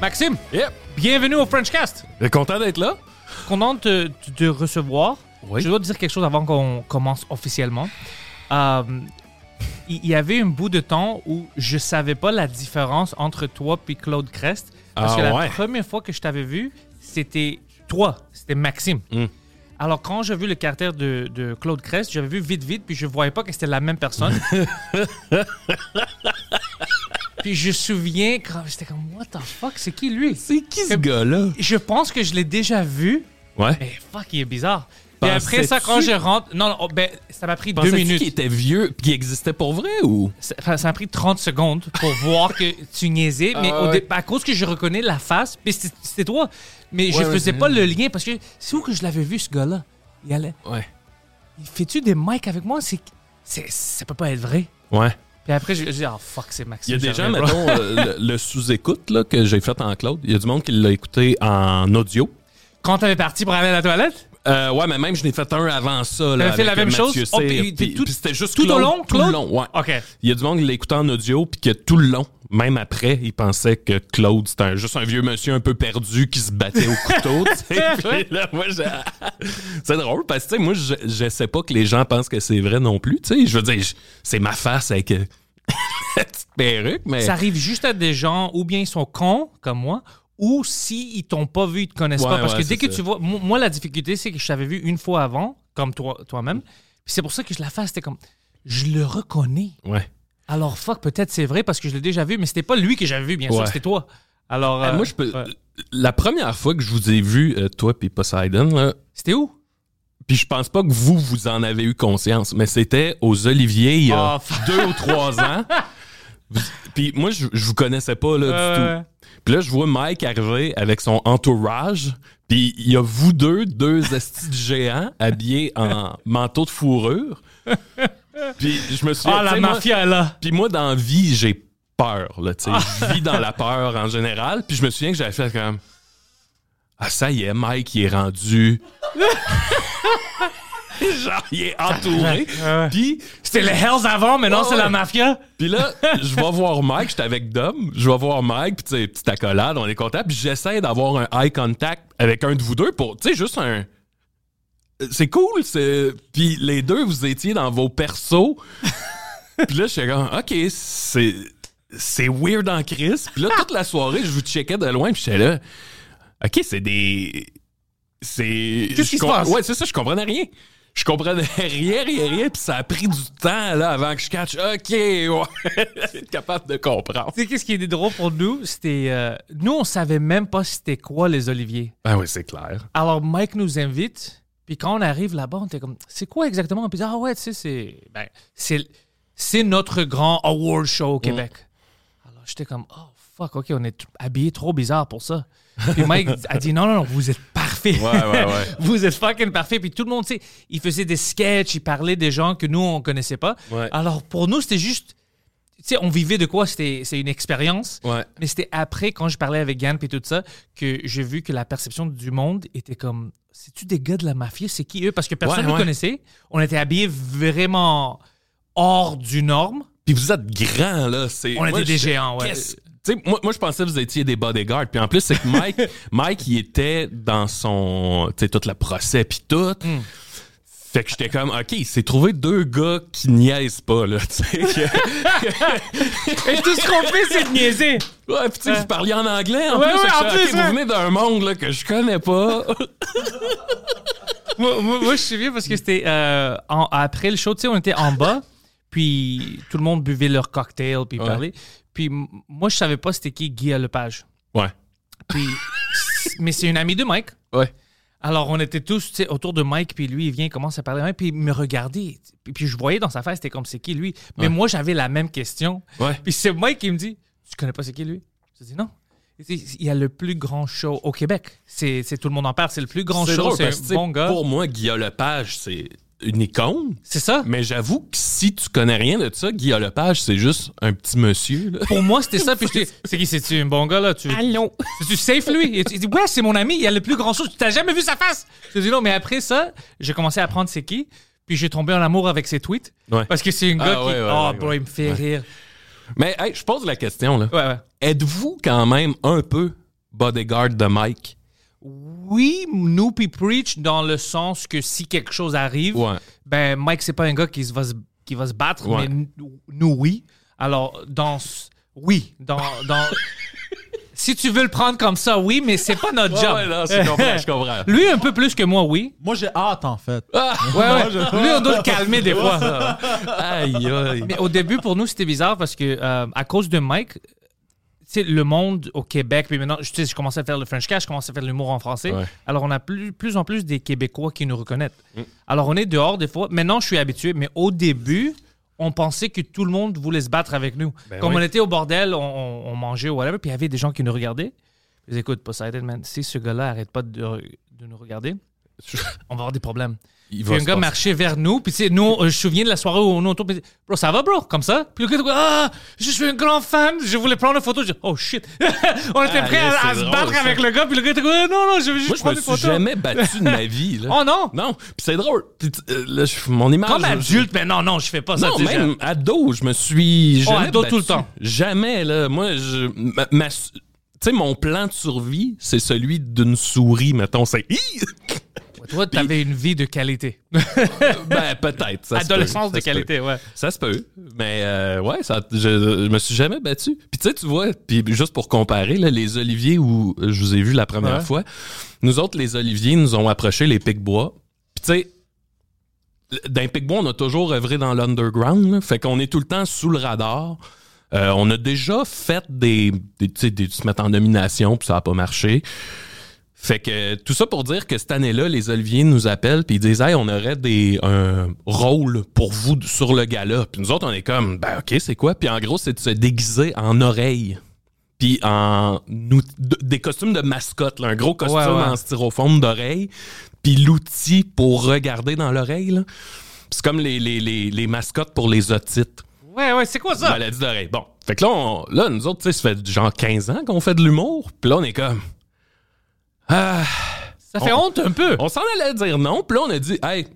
Maxime, Yep. bienvenue au Frenchcast. Content d'être là. Content de te recevoir. Oui. Je dois te dire quelque chose avant qu'on commence officiellement. Euh, il il y avait un bout de temps où je savais pas la différence entre toi et Claude Crest. Parce Ah que la ouais. première fois que je t'avais vu, c'était toi, c'était Maxime. Mm. Alors, quand j'ai vu le caractère de, de Claude Crest, j'avais vu vite, vite, puis je voyais pas que c'était la même personne. puis je me souviens, quand j'étais comme, what the fuck, c'est qui lui? C'est qui ce gars-là? Je pense que je l'ai déjà vu, Ouais. mais fuck, il est bizarre. Puis après ça, quand je rentre. Non, non, oh, ben, ça m'a pris deux minutes. qu'il était vieux puis qu'il existait pour vrai ou? Ça, enfin, ça m'a pris 30 secondes pour voir que tu niaisais, mais Ah au ouais. dé- à cause que je reconnais la face, puis c'était toi. Mais je Ouais, faisais pas le lien parce que c'est où que je l'avais vu, ce gars-là? Il allait. Ouais. Fais-tu des mics avec moi? C'est. c'est- Ça peut pas être vrai. Ouais. Puis après, je dis, oh fuck, c'est Il y Maxime. a des gens, mettons, euh, le, le sous-écoute là, que j'ai fait en cloud. Il y a du monde qui l'a écouté en audio. Quand t'avais parti pour aller à la toilette? Euh, ouais, mais même je n'ai fait un avant ça. là, fait la même chose? Oh, puis- puis- tout- puis c'était juste tout au Claude, long, Tout Claude? le long, ouais. OK. Il y a du monde qui l'a écouté en audio puis que tout le long, même après, il pensait que Claude c'était un- juste un vieux monsieur un peu perdu qui se battait au couteau. tu sais. Puis là, moi, j'ai- c'est drôle parce que tu sais, moi, je, je sais pas que les gens pensent que c'est vrai non plus. tu sais. Je veux dire, je- c'est ma face avec euh, la petite perruque, mais Ça arrive juste à des gens, ou bien ils sont cons, comme moi, ou s'ils t'ont pas vu, ils te connaissent Ouais, pas. Parce ouais, que dès que ça. tu vois. mo- Moi, la difficulté, c'est que je t'avais vu une fois avant, comme toi- toi-même. Puis c'est pour ça que je la fasse, c'était comme. Je le reconnais. ouais. Alors, fuck, peut-être c'est vrai parce que je l'ai déjà vu, mais c'était pas lui que j'avais vu, bien sûr, c'était toi. Alors. Euh, euh, moi, je peux. ouais. La première fois que je vous ai vu, euh, toi puis Poseidon, là, C'était où? Puis je pense pas que vous, vous en avez eu conscience, mais c'était aux Oliviers il y a Oh, fuck. deux ou trois ans. Puis moi, je, je vous connaissais pas là, du ouais. tout. Puis là, je vois Mike arriver avec son entourage. Puis il y a vous deux, deux estis de géants habillés en manteau de fourrure. Puis je me suis Ah, la mafia, là. Puis moi, dans la vie, j'ai peur. Là, tu sais. Je vis dans la peur en général. Puis je me souviens que j'avais fait comme... Ah, ça y est, Mike, il est rendu... Genre, il est entouré. Puis, C'était les Hells avant, mais non, Ouais, c'est la mafia. puis là, je vais voir Mike, j'étais avec Dom, je vais voir Mike, puis tu sais, petite accolade, on est content, puis j'essaie d'avoir un eye contact avec un de vous deux pour, tu sais, juste un... C'est cool, c'est... Puis les deux, vous étiez dans vos persos. puis là, j'étais comme, OK, c'est... C'est weird en crise. Puis là, toute la soirée, je vous checkais de loin, puis j'étais là... OK, c'est des... C'est... Qu'est-ce je qui se passe? Ouais, c'est ça, je comprenais rien. Je comprenais rien, rien, rien, puis ça a pris du temps, là, avant que je catch. OK, ouais. être capable de comprendre. Tu sais, qu'est-ce qui est drôle pour nous? C'était. euh, nous, on savait même pas c'était quoi les Oliviers. Ben oui, c'est clair. Alors, Mike nous invite. Puis quand on arrive là-bas, on était comme, c'est quoi exactement? Puis ah ouais, tu sais, c'est. Ben, c'est, c'est notre grand award show au Québec. Alors, j'étais comme, oh fuck, ok, on est habillés trop bizarre pour ça. Puis Mike a dit, non, non, non, vous êtes parfait. Ouais, ouais, ouais. vous êtes fucking parfait. Puis tout le monde, tu sais, il faisait des sketchs, il parlait des gens que nous, on connaissait pas. Alors, pour nous, c'était juste. Tu sais, on vivait de quoi? C'était, c'est une expérience. Mais c'était après, quand je parlais avec Yann et tout ça, que j'ai vu que la perception du monde était comme C'est-tu des gars de la mafia? C'est qui eux? Parce que personne ne connaissait. On était habillés vraiment hors du norme. Puis vous êtes grands, là. On était des géants, ouais. qu'est-ce- sais, moi, moi, je pensais que vous étiez des bodyguards. Puis en plus, c'est que Mike, Mike, il était dans son, tu sais, toute la procès puis tout. Hmm. Fait que j'étais comme, OK, il s'est trouvé deux gars qui niaisent pas, là, tu sais. que- Et tout ce qu'on fait, c'est de niaiser. ouais, puis tu sais, vous parliez en anglais, en Ouais, plus. ouais, en plus, vous venez d'un monde, là, que je connais pas. moi, moi- moi, je suis vieux parce que c'était euh, après le show, tu sais, on était en bas, puis tout le monde buvait leur cocktail, puis Ouais. parlait. Puis moi, je savais pas c'était qui Guy Lepage. ouais. Puis mais c'est une amie de Mike. Ouais. Alors, on était tous tu sais, autour de Mike, puis lui, il vient, il commence à parler, hein, puis il me regardait. Puis, puis je voyais dans sa face, c'était comme c'est qui lui? Mais Ouais. moi, j'avais la même question. Ouais. Puis c'est Mike qui me dit Tu connais pas c'est qui lui Je dis non. Il y a le plus grand show au Québec. C'est c'est- tout le monde en parle. C'est le plus grand show. C'est un bon gars. Pour moi, Guillaume Lepage, c'est une icône. C'est ça. Mais j'avoue que si tu connais rien de ça, Guillaume Lepage, c'est juste un petit monsieur. là. Pour moi, c'était ça. Puis dis C'est qui C'est-tu un bon gars là? Tu, Allô? Tu safe lui? Et tu- Il dit, ouais, c'est mon ami, il y a le plus grand chose. Tu t'as jamais vu sa face? Je dis non, mais après ça, j'ai commencé à apprendre c'est qui. Puis j'ai tombé en amour avec ses tweets. Ouais. Parce que c'est un gars Ah, qui. ouais, ouais, oh, ouais, bro, ouais. il me fait rire. Mais hey, je pose la question. là. Ouais, ouais. Êtes-vous quand même un peu bodyguard de Mike? Oui, nous, puis Preach, dans le sens que si quelque chose arrive, Ouais. ben, Mike, c'est pas un gars qui va se, qui va se battre, Ouais. mais nous, nous, oui. Alors, dans. Oui, dans. dans si tu veux le prendre comme ça, oui, mais c'est pas notre job. Ouais, non, je comprends, je comprends. Lui, un peu plus que moi, oui. Moi, j'ai hâte, en fait. Ah! Ouais, ouais. Lui, on doit le calmer des fois. Aïe, aïe. Mais au début, pour nous, c'était bizarre parce que euh, à cause de Mike, sais, le monde au Québec, puis maintenant, je, tu sais, je commençais à faire le French Cash, je commençais à faire l'humour en français. Ouais. Alors, on a plus, plus en plus des Québécois qui nous reconnaissent. Alors, on est dehors des fois. Maintenant, je suis habitué, mais au début, on pensait que tout le monde voulait se battre avec nous. Comme oui. on était au bordel, on, on- on mangeait ou whatever, puis il y avait des gens qui nous regardaient. Dis, écoute, Poseidon, man, si ce gars-là arrête pas de, de nous regarder, on va avoir des problèmes. Il Puis un gars marchait vers nous, puis tu sais, nous, je me souviens de la soirée où on est autour, puis bro, ça va, bro, comme ça? Puis le gars, ah, je suis un grand fan, je voulais prendre une photo. Je dis, oh shit. on était Ah, prêts à, se battre ça. avec le gars, puis le gars était Ah, non, non, je veux juste Moi, je prendre me une suis photo. jamais battu de ma vie. Là. Oh non! Non, puis c'est drôle. Puis, euh, là, je- mon image. Comme je- adulte, mais non, non, je fais pas ça. Non, même ado, je me suis jamais Oh, ado battu. tout le temps. Jamais, là. Moi, je... ma- ma- tu sais, mon plan de survie, c'est celui d'une souris, mettons. C'est... Toi, t'avais une vie de qualité. ben, peut-être. peut, Adolescence de peut. qualité, ouais. Ça se peut. Mais euh, ouais, ça, je, je me suis jamais battu. Puis tu sais, tu vois, puis juste pour comparer, là, les oliviers où je vous ai vu la première Ouais. fois, nous autres, les oliviers, nous ont approché les pics-bois. Puis tu sais, d'un pic-bois, on a toujours œuvré dans l'underground. Fait qu'on est tout le temps sous le radar. Euh, on a déjà fait des, des, tu sais, des- se mettre en nomination, puis ça n'a pas marché. Fait que tout ça pour dire que cette année-là, les Oliviers nous appellent puis ils disent Hey, on aurait des un rôle pour vous sur le gala. Puis nous autres, on est comme Ben ok, c'est quoi? Puis en gros, c'est de se déguiser en oreille. Puis en des costumes de mascotte, là, un gros costume Ouais, ouais. en styrofoam d'oreille. Puis l'outil pour regarder dans l'oreille. C'est comme les, les, les, les mascottes pour les otites. Ouais, ouais, c'est quoi ça? Maladie d'oreille. Bon. Fait que là, on- là nous autres, tu sais, ça fait genre 15 ans qu'on fait de l'humour. Puis là, on est comme. Ah. Ça fait on- honte un peu. On s'en allait dire non, puis là, on a dit, hey,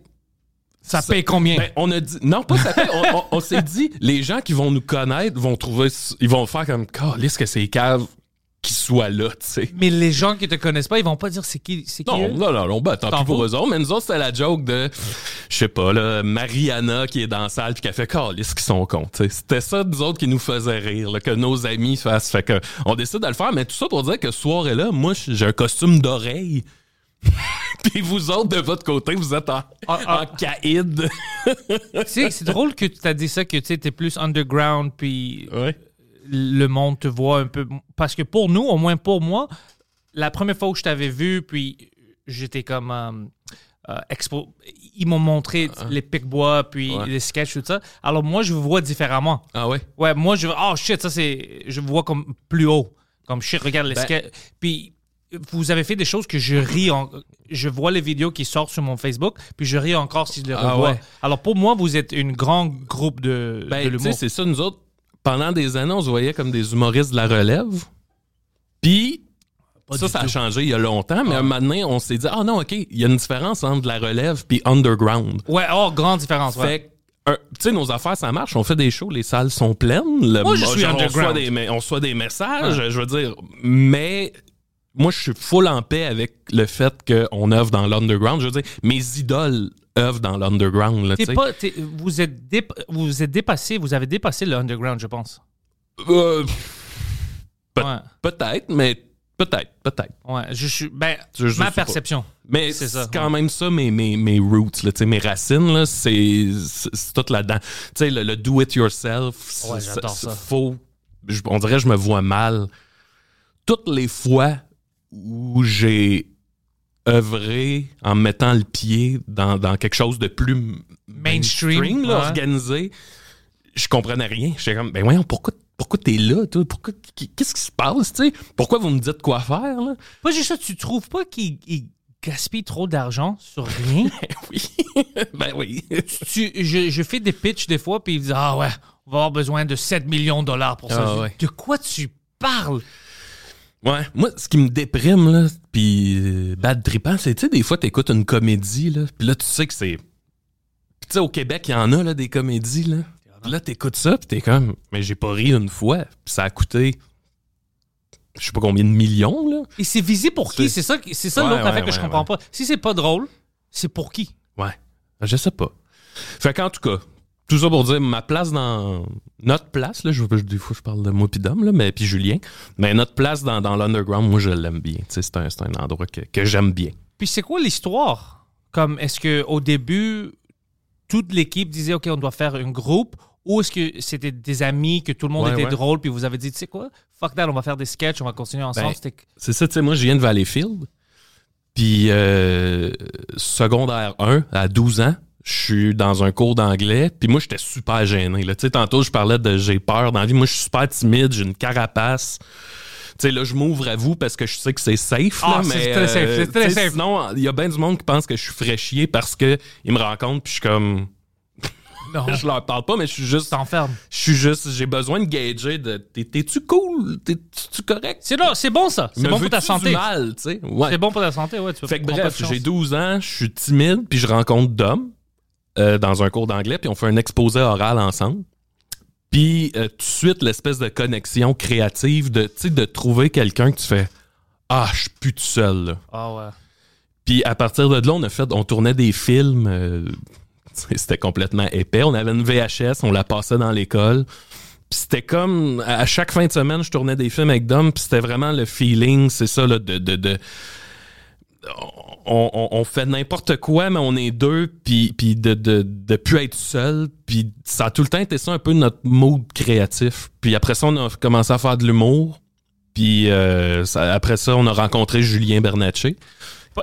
Ça paye combien? ben, on a dit, non, pas ça on, on- on s'est dit, les gens qui vont nous connaître vont trouver, ils vont faire comme, est-ce que c'est cave qu'ils soient là, tu sais. mais les gens qui te connaissent pas, ils vont pas dire c'est qui, c'est qui Non, eux? non, non, non, ben, tant pis pour eux autres, mais nous autres, c'était la joke de, je sais pas, là, Mariana qui est dans la salle puis qui a fait, est-ce qu'ils sont cons, tu sais. C'était ça, nous autres, qui nous faisait rire, là, que nos amis fassent. Fait que, on décide de le faire, mais tout ça pour dire que ce soir-là, moi, j'ai un costume d'oreille. Puis vous autres, de votre côté, vous êtes en, Ah, en caïd. Tu sais, c'est drôle que tu as dit ça, que tu sais, t'es plus underground, puis Ouais. Le monde te voit un peu. Parce que pour nous, au moins pour moi, la première fois où je t'avais vu, puis j'étais comme. euh, euh, expo... Ils m'ont montré les pics-bois, puis Ouais. les sketchs, tout ça. Alors moi, je vous vois différemment. Ah ouais? Ouais, moi, je oh shit, ça c'est. Je vous vois comme plus haut. Comme shit, regarde les Ben- sketchs. Puis vous avez fait des choses que je ris. En... Je vois les vidéos qui sortent sur mon Facebook, puis je ris encore si je les Ah revois. ouais. Alors pour moi, vous êtes une grande groupe de, de Ben, l'humour. c'est ça, nous autres, pendant des années, on se voyait comme des humoristes de la relève. Puis, ça, ça a changé il y a longtemps, mais un moment donné, on s'est dit, ah non, OK, il y a une différence entre la relève puis underground. Ouais, oh, grande différence. ouais. Fait que, un- tu sais, nos affaires, ça marche. On fait des shows, les salles sont pleines. Le- Moi, je suis genre, on underground. reçoit des, on reçoit des messages, je veux dire. Mais moi, je suis full en paix avec le fait qu'on œuvre dans l'underground. Je veux dire, mes idoles œuvrent dans l'underground. là, pas, t'es- vous, êtes dép- vous êtes dépassé, vous avez dépassé le underground, je pense. Euh, Ouais, peut-être, mais peut-être, peut-être. ouais. Je suis, ben, Je- je ma pas. perception. Mais C'est c'est ça, quand même ça, mes, mes, mes roots, là, mes racines, là, c'est, c'est c'est tout là-dedans. Tu sais, le, le do-it-yourself, Ouais, j'adore ça. Faut, je- on dirait que je me vois mal. Toutes les fois où j'ai œuvré en mettant le pied dans, dans quelque chose de plus Mainstream, là, ouais. organisé, je comprenais rien. J'étais comme, ben voyons, pourquoi, pourquoi t'es là, toi? Pourquoi, qu'est-ce qui se passe, tu sais? Pourquoi vous me dites quoi faire, là? Pas juste ça, tu trouves pas qu'il il gaspille trop d'argent sur rien? Ben oui. ben oui. tu, je, je fais des pitchs des fois, puis ils disent Ah ouais, on va avoir besoin de 7 millions de dollars pour ça. Ah ouais. De quoi tu parles? Ouais, moi, ce qui me déprime, là, puis euh, bad trippant, c'est, tu sais, des fois, t'écoutes une comédie, là, puis là, tu sais que c'est... Puis tu sais, au Québec, il y en a, là, des comédies, là. Puis là, t'écoutes ça, puis t'es comme, mais j'ai pas ri une fois, puis ça a coûté, je sais pas combien de millions, là. Et c'est visé pour qui? C'est- ça, c'est ça Ouais, l'autre ouais, affaire que je comprends pas. Si c'est pas drôle, c'est pour qui? Ouais, je sais pas. Fait qu'en tout cas, tout ça pour dire, ma place dans... Notre place, là, je, je- des fois, je parle de moi puis Dom, là, mais puis Julien, mais notre place dans, dans l'underground, moi, je l'aime bien. C'est un, endroit que, que j'aime bien. Puis c'est quoi l'histoire? Comme est-ce que au début, toute l'équipe disait OK, on doit faire un groupe ou est-ce que c'était des amis, que tout le monde Ouais, était ouais. drôle, puis vous avez dit, tu sais quoi, fuck that, on va faire des sketchs, on va continuer ensemble. Ben, C'était- C'est ça, tu sais, moi, je viens de Valleyfield. Puis, euh, secondaire 1, à 12 ans, je suis dans un cours d'anglais. Puis moi, j'étais super gêné. là. Tantôt, je parlais de j'ai peur dans la vie. Moi, je suis super timide, j'ai une carapace. Tu sais, là, je m'ouvre à vous parce que je sais que c'est safe. Ah, là, c'est très safe, euh, c'est très safe. Sinon, il y a bien du monde qui pense que je suis fraîchier parce qu'ils me rencontrent. Puis je suis comme. Non, Je leur parle pas, mais je suis juste. t'enfermes. Je suis juste. J'ai besoin de gager de. T'es-tu cool? T'es-tu correct? C'est là, c'est bon ça. C'est bon pour ta santé. du mal, tu sais? Ouais. C'est bon pour ta santé, ouais. Tu peux Fait que bref, j'ai 12 ans, je suis timide, puis je rencontre Dom euh, dans un cours d'anglais, puis on fait un exposé oral ensemble. Puis euh, tout de suite, l'espèce de connexion créative, de, de trouver quelqu'un que tu fais Ah, je suis plus tout seul. Ah ouais. Puis à partir de là, on a fait, on tournait des films. euh, c'était complètement épais. On avait une VHS, on la passait dans l'école. Puis c'était comme à à chaque fin de semaine, je tournais des films avec Dom. Puis c'était vraiment le feeling, c'est ça là, de, de, de- on, on- on fait n'importe quoi, mais on est deux, puis, puis de, de, de plus être seul. Puis ça a tout le temps été ça un peu notre mood créatif. Puis après ça, on a commencé à faire de l'humour. Puis euh, ça- après ça, on a rencontré Julien Bernatchez.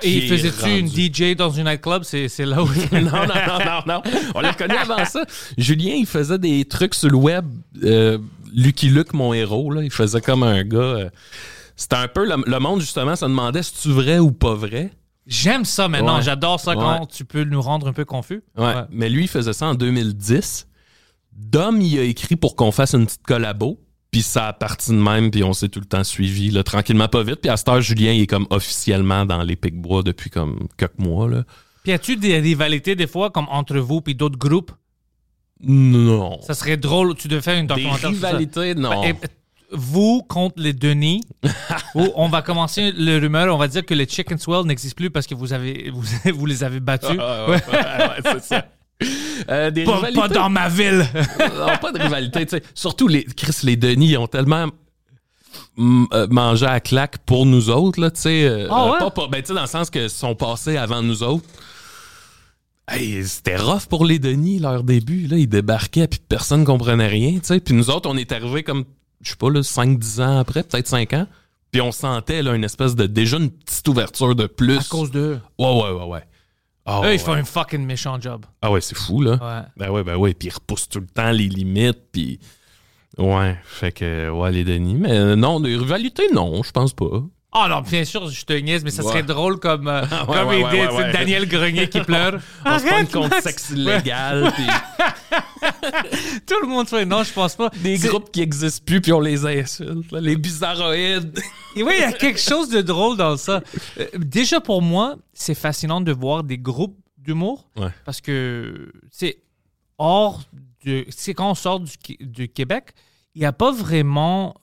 Et faisais-tu une DJ dans une nightclub? C'est c'est là où. non, non, non, non, non. On l'a connu avant ça. Julien, il faisait des trucs sur le web. Euh, Lucky Luke, mon héros, là, il faisait comme un gars. euh, c'était un peu. Le, le monde, justement, se demandait si tu vrai ou pas vrai? J'aime ça maintenant. Ouais. J'adore ça quand Ouais. tu peux nous rendre un peu confus. Ouais. Mais lui, il faisait ça en 2010. Dom, il a écrit pour qu'on fasse une petite collabo. Puis ça a parti de même, puis on s'est tout le temps suivi, là, tranquillement, pas vite. Puis à cette heure, Julien, il est comme officiellement dans les Pic-Bois depuis comme quelques mois. Là. Puis as-tu des rivalités des fois, comme entre vous puis d'autres groupes? Non. Ça serait drôle, tu devais faire une Des documentaire ça. rivalités, non. Vous contre les Denis, où on va commencer le rumeur, on va dire que les Chicken Swell n'existent plus parce que vous, avez, vous, vous les avez battus. Ouais, ouais, ouais, c'est ça. Euh, des Pas, dans ma ville. Non, pas de rivalité. tu sais. Surtout, les, Chris, les Denis, ils ont tellement mm, euh, mangé à claque pour nous autres. Là, tu sais, euh, Ah ouais? pas, pas- ben, dans le sens qu'ils sont passés avant nous autres. Hey, c'était rough pour les Denis, leur début. Là, ils débarquaient, puis personne comprenait rien. sais. Puis nous autres, on est arrivés comme, je sais pas, là, 5-10 ans après, peut-être 5 ans. Puis on sentait là, une espèce de déjà une petite ouverture de plus. À cause d'eux. Ouais, ouais, ouais, ouais. Ah, Eux, ouais, ils font un fucking méchant job. Ah ouais, c'est fou, là. Ouais. Ben ouais, ben ouais. Puis ils repoussent tout le temps les limites, puis... Ouais, fait que... Ouais, les Denis. Mais non, des rivalités, non, je pense pas. Ah non, bien sûr, je te niaise, mais ça serait Ouais. drôle comme, euh, ouais, comme ouais, c'est ouais. Daniel Grenier qui pleure. On se prend contre Max! sexe puis Tout le monde fait non, je pense pas. des groupes qui existent plus, puis on les insulte. là, les bizarroïdes. Et oui, il y a quelque chose de drôle dans ça. Euh, déjà pour moi, c'est fascinant de voir des groupes d'humour parce que c'est hors de. C'est quand on sort du, du Québec, il n'y a pas vraiment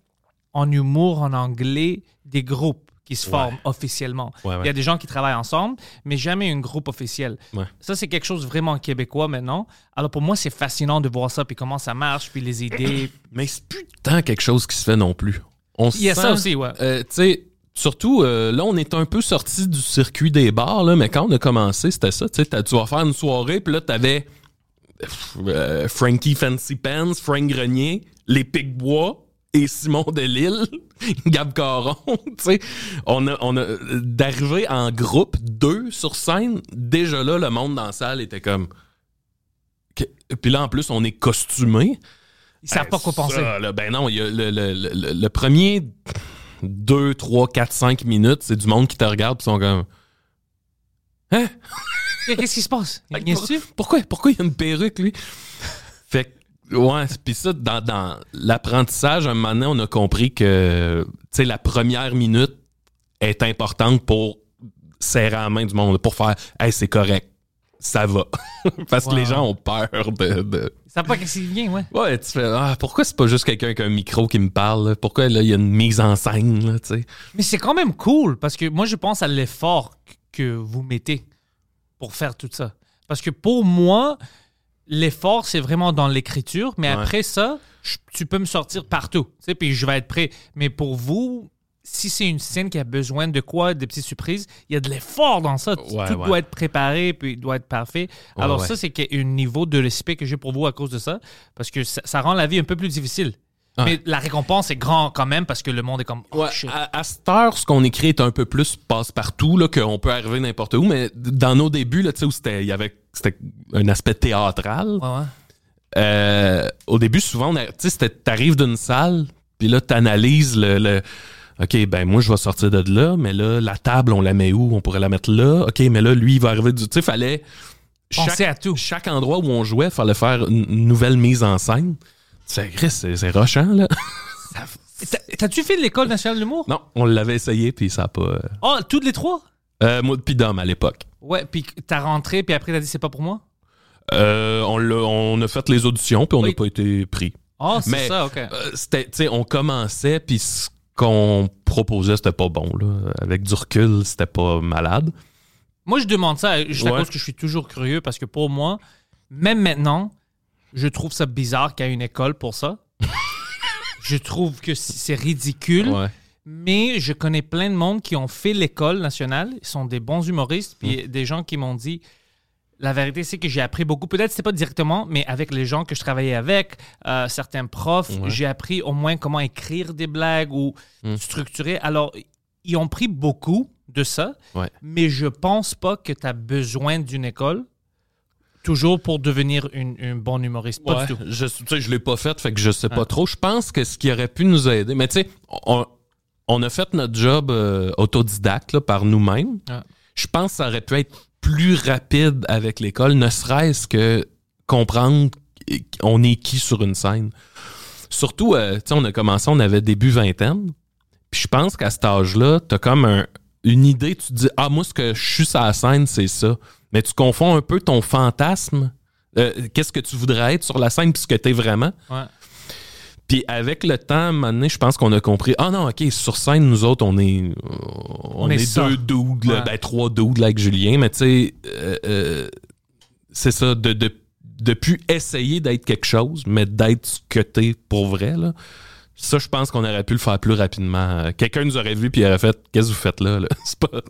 en humour en anglais des groupes qui se Ouais. forment officiellement. Ouais, ouais. Il y a des gens qui travaillent ensemble, mais jamais un groupe officiel. Ça, c'est quelque chose vraiment québécois maintenant. Alors pour moi, c'est fascinant de voir ça, puis comment ça marche, puis les idées. Mais c'est plus tant quelque chose qui se fait non plus. On Il y a sent- ça aussi, ouais. Euh, tu sais, surtout, euh, là, on est un peu sorti du circuit des bars, là, mais quand on a commencé, c'était ça. Tu sais, t'as- tu vas faire une soirée, puis là, t'avais euh, Frankie Fancy Pants, Frank Grenier, les Pic-Bois, et Simon Delille, Gab Caron, tu sais, on a, on a d'arriver en groupe, deux sur scène, déjà là, le monde dans la salle était comme. Puis là, en plus, on est costumé. Ils savent pas quoi penser. ben non, y a le, le- le- le premier 2, 3, 4, 5 minutes, c'est du monde qui te regarde et sont comme. Hein? Qu'est-ce qui se passe? Pour- Niaises-tu? Pourquoi, pourquoi il y a une perruque, lui? fait que, ouais, puis ça, dans, dans l'apprentissage, à un moment donné, on a compris que, tu sais, la première minute est importante pour serrer la main du monde, pour faire, hey, c'est correct, ça va. Parce que les gens ont peur de. de- savent pas qu'est-ce qui vient, ouais. Ouais, tu fais, ah, pourquoi c'est pas juste quelqu'un avec un micro qui me parle? là? Pourquoi là, il y a une mise en scène, là, tu sais? Mais c'est quand même cool parce que moi, je pense à l'effort que vous mettez pour faire tout ça. Parce que pour moi, l'effort, c'est vraiment dans l'écriture, mais Ouais. après ça, je- tu peux me sortir partout, tu sais, puis je vais être prêt. Mais pour vous, si c'est une scène qui a besoin de quoi, des petites surprises, il y a de l'effort dans ça. Ouais, tout ouais. doit être préparé, puis il doit être parfait. Alors ça, c'est qu'il y a un niveau de respect que j'ai pour vous à cause de ça, parce que ça, ça rend la vie un peu plus difficile. Ouais. Mais la récompense est grand quand même parce que le monde est comme oh, Ouais, à, à cette heure, ce qu'on écrit est un peu plus passe-partout, là, qu'on peut arriver n'importe où, mais dans nos débuts, là, tu sais, où c'était, il y avait, c'était un aspect théâtral. Ouais. Euh, au début, souvent, tu sais, t'arrives d'une salle, puis là, t'analyses le, le- OK, ben moi, je vais sortir de là, mais là, la table, on la met où? On pourrait la mettre là? OK, mais là, lui, il va arriver du... Tu sais, fallait... Penser à tout. Chaque endroit où on jouait, fallait faire une nouvelle mise en scène. C'est, c'est, rochant, là. T'as- T'as-tu fait de l'école nationale de l'humour? non, on l'avait essayé, puis ça a pas... euh, Oh, toutes les trois? Euh, moi, puis Dom, à l'époque. Ouais, puis t'as rentré, puis après t'as dit c'est pas pour moi? Euh, on, l'a- on a fait les auditions, puis on n'a Oui. pas été pris. Oh, c'est ça, ok. Euh, c'était, sais, on commençait, puis ce qu'on proposait, c'était pas bon. Là. Avec du recul, c'était pas malade. Moi, je demande ça juste à Ouais. cause que je suis toujours curieux, parce que pour moi, même maintenant, je trouve ça bizarre qu'il y ait une école pour ça. je trouve que c'est ridicule. Ouais. Mais je connais plein de monde qui ont fait l'école nationale. Ils sont des bons humoristes. Mm. Puis des gens qui m'ont dit la vérité, c'est que j'ai appris beaucoup. Peut-être c'était pas directement, mais avec les gens que je travaillais avec, euh, certains profs, Ouais. j'ai appris au moins comment écrire des blagues ou Mm. structurer. Alors, ils ont pris beaucoup de ça, Ouais. mais je pense pas que tu as besoin d'une école toujours pour devenir une, un bon humoriste. Pas Ouais, du tout. Je, je l'ai pas fait, fait que je sais Ah. pas trop. Je pense que ce qui aurait pu nous aider, mais tu sais, on, on a fait notre job euh, autodidacte là, par nous-mêmes. Ah. Je pense que ça aurait pu être plus rapide avec l'école, ne serait-ce que comprendre on est qui sur une scène. Surtout, euh, tu sais, on a commencé, on avait début vingtaine. Puis je pense qu'à cet âge-là, t'as comme un- une idée, tu te dis, ah, moi, ce que je suis sur la scène, c'est ça. Mais tu confonds un peu ton fantasme. euh, Qu'est-ce que tu voudrais être sur la scène, puis ce que t'es vraiment. Ouais. Puis avec le temps, à un moment donné, je pense qu'on a compris, ah non, OK, sur scène, nous autres, on est, on, est deux Ouais. ben trois dudes là, avec Julien, mais tu sais, euh, euh, c'est ça, de, de, de plus essayer d'être quelque chose, mais d'être ce que t'es pour vrai, là. Ça, je pense qu'on aurait pu le faire plus rapidement. Quelqu'un nous aurait vu puis il aurait fait Qu'est-ce que vous faites là? là? C'est pas,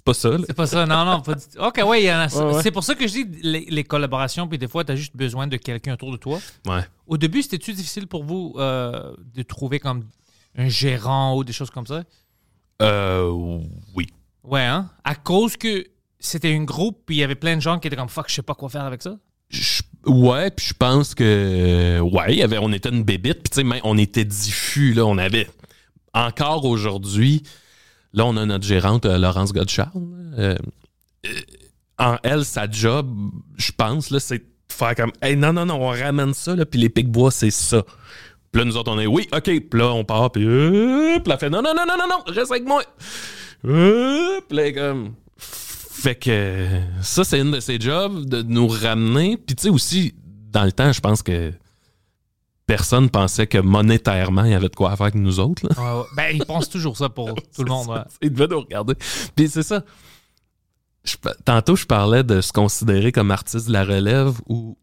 c'est pas ça. C'est pas ça, non, non. Pas du tout. OK, ouais, il y en a. Ouais, ouais. C'est pour ça que je dis les, les collaborations, puis des fois, tu as juste besoin de quelqu'un autour de toi. Ouais. Au début, c'était-tu difficile pour vous euh, de trouver comme un gérant ou des choses comme ça? Euh, oui. Ouais, hein? À cause que c'était un groupe, puis il y avait plein de gens qui étaient comme fuck, je sais pas quoi faire avec ça? Je- ouais, puis je pense que ouais, il y avait, on était une bébite, puis tu sais, même, on était diffus là, on avait encore aujourd'hui. Là, on a notre gérante euh, Laurence Godchard. euh, euh, en elle, sa job, je pense là, c'est de faire comme, hey, non, non, non, on ramène ça là, puis les pics bois, c'est ça. Puis là, nous autres, on est, oui, ok. Puis là, on part, puis euh, fait, non, non, non, non, non, non, reste avec moi. Euh, Puis là, comme, fait que ça, c'est une de ses jobs, de nous ramener. Puis tu sais aussi, dans le temps, je pense que personne pensait que monétairement, il y avait de quoi faire avec nous autres. là. Ben, ils pensent toujours ça pour tout le monde. ouais. Il devait nous regarder. Puis c'est ça. Je tantôt, je parlais de se considérer comme artiste de la relève ou.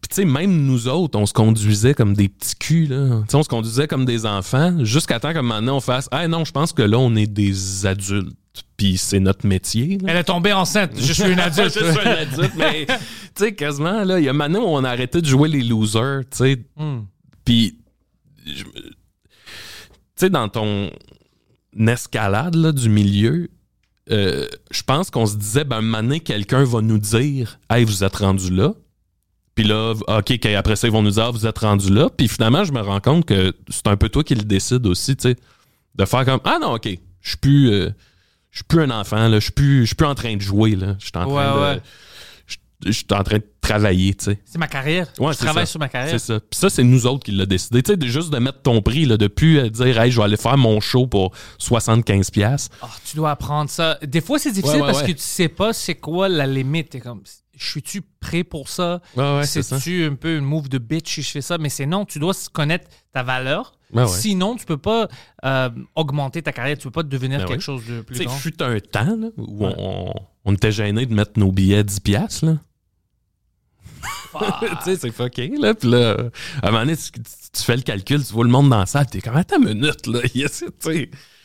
Puis tu sais, même nous autres, on se conduisait comme des petits culs, là. On se conduisait comme des enfants jusqu'à temps que maintenant on fasse Ah non, je pense que là, on est des adultes. Puis c'est notre métier. là. Elle est tombée enceinte. Je suis une adulte. je suis un adulte, mais tu sais, quasiment, là, il y a maintenant où on a arrêté de jouer les losers, tu sais. Hmm. Puis je, sais, dans ton escalade là, du milieu, euh, je pense qu'on se disait, ben, donné, quelqu'un va nous dire, hey, vous êtes rendu là. Puis là, OK, après ça, ils vont nous dire, vous êtes rendu là. Puis finalement, je me rends compte que c'est un peu toi qui le décide aussi, tu sais. De faire comme, ah non, OK, je suis plus, euh, je suis plus un enfant, là. Je suis plus, je suis plus en train de jouer, là. Je suis en train de. ouais. Je je suis en train de travailler, tu sais. C'est ma carrière. Ouais, je travaille ça. sur ma carrière. C'est ça. Puis ça, c'est nous autres qui l'a décidé. Tu sais, juste de mettre ton prix, là, de plus euh, dire, hey, je vais aller faire mon show pour 75$. piastres. Ah, tu dois apprendre ça. Des fois, c'est difficile parce que tu sais pas c'est quoi la limite. T'es comme, je suis-tu prêt pour ça? Ouais, ouais, c'est ça. C'est-tu un peu une move de bitch si je fais ça? Mais c'est non, tu dois connaître ta valeur. Ouais. Sinon, tu peux pas euh, augmenter ta carrière. Tu peux pas devenir Ben quelque ouais. chose de plus Tu sais, grand. fut un temps là, où on, on était gêné de mettre nos billets à 10$. piastres, Là. tu sais, c'est fucké, là. Puis là, à un moment donné, tu, tu- tu fais le calcul, tu vois le monde dans la salle, t'es comme, attends une minute, là. Yes.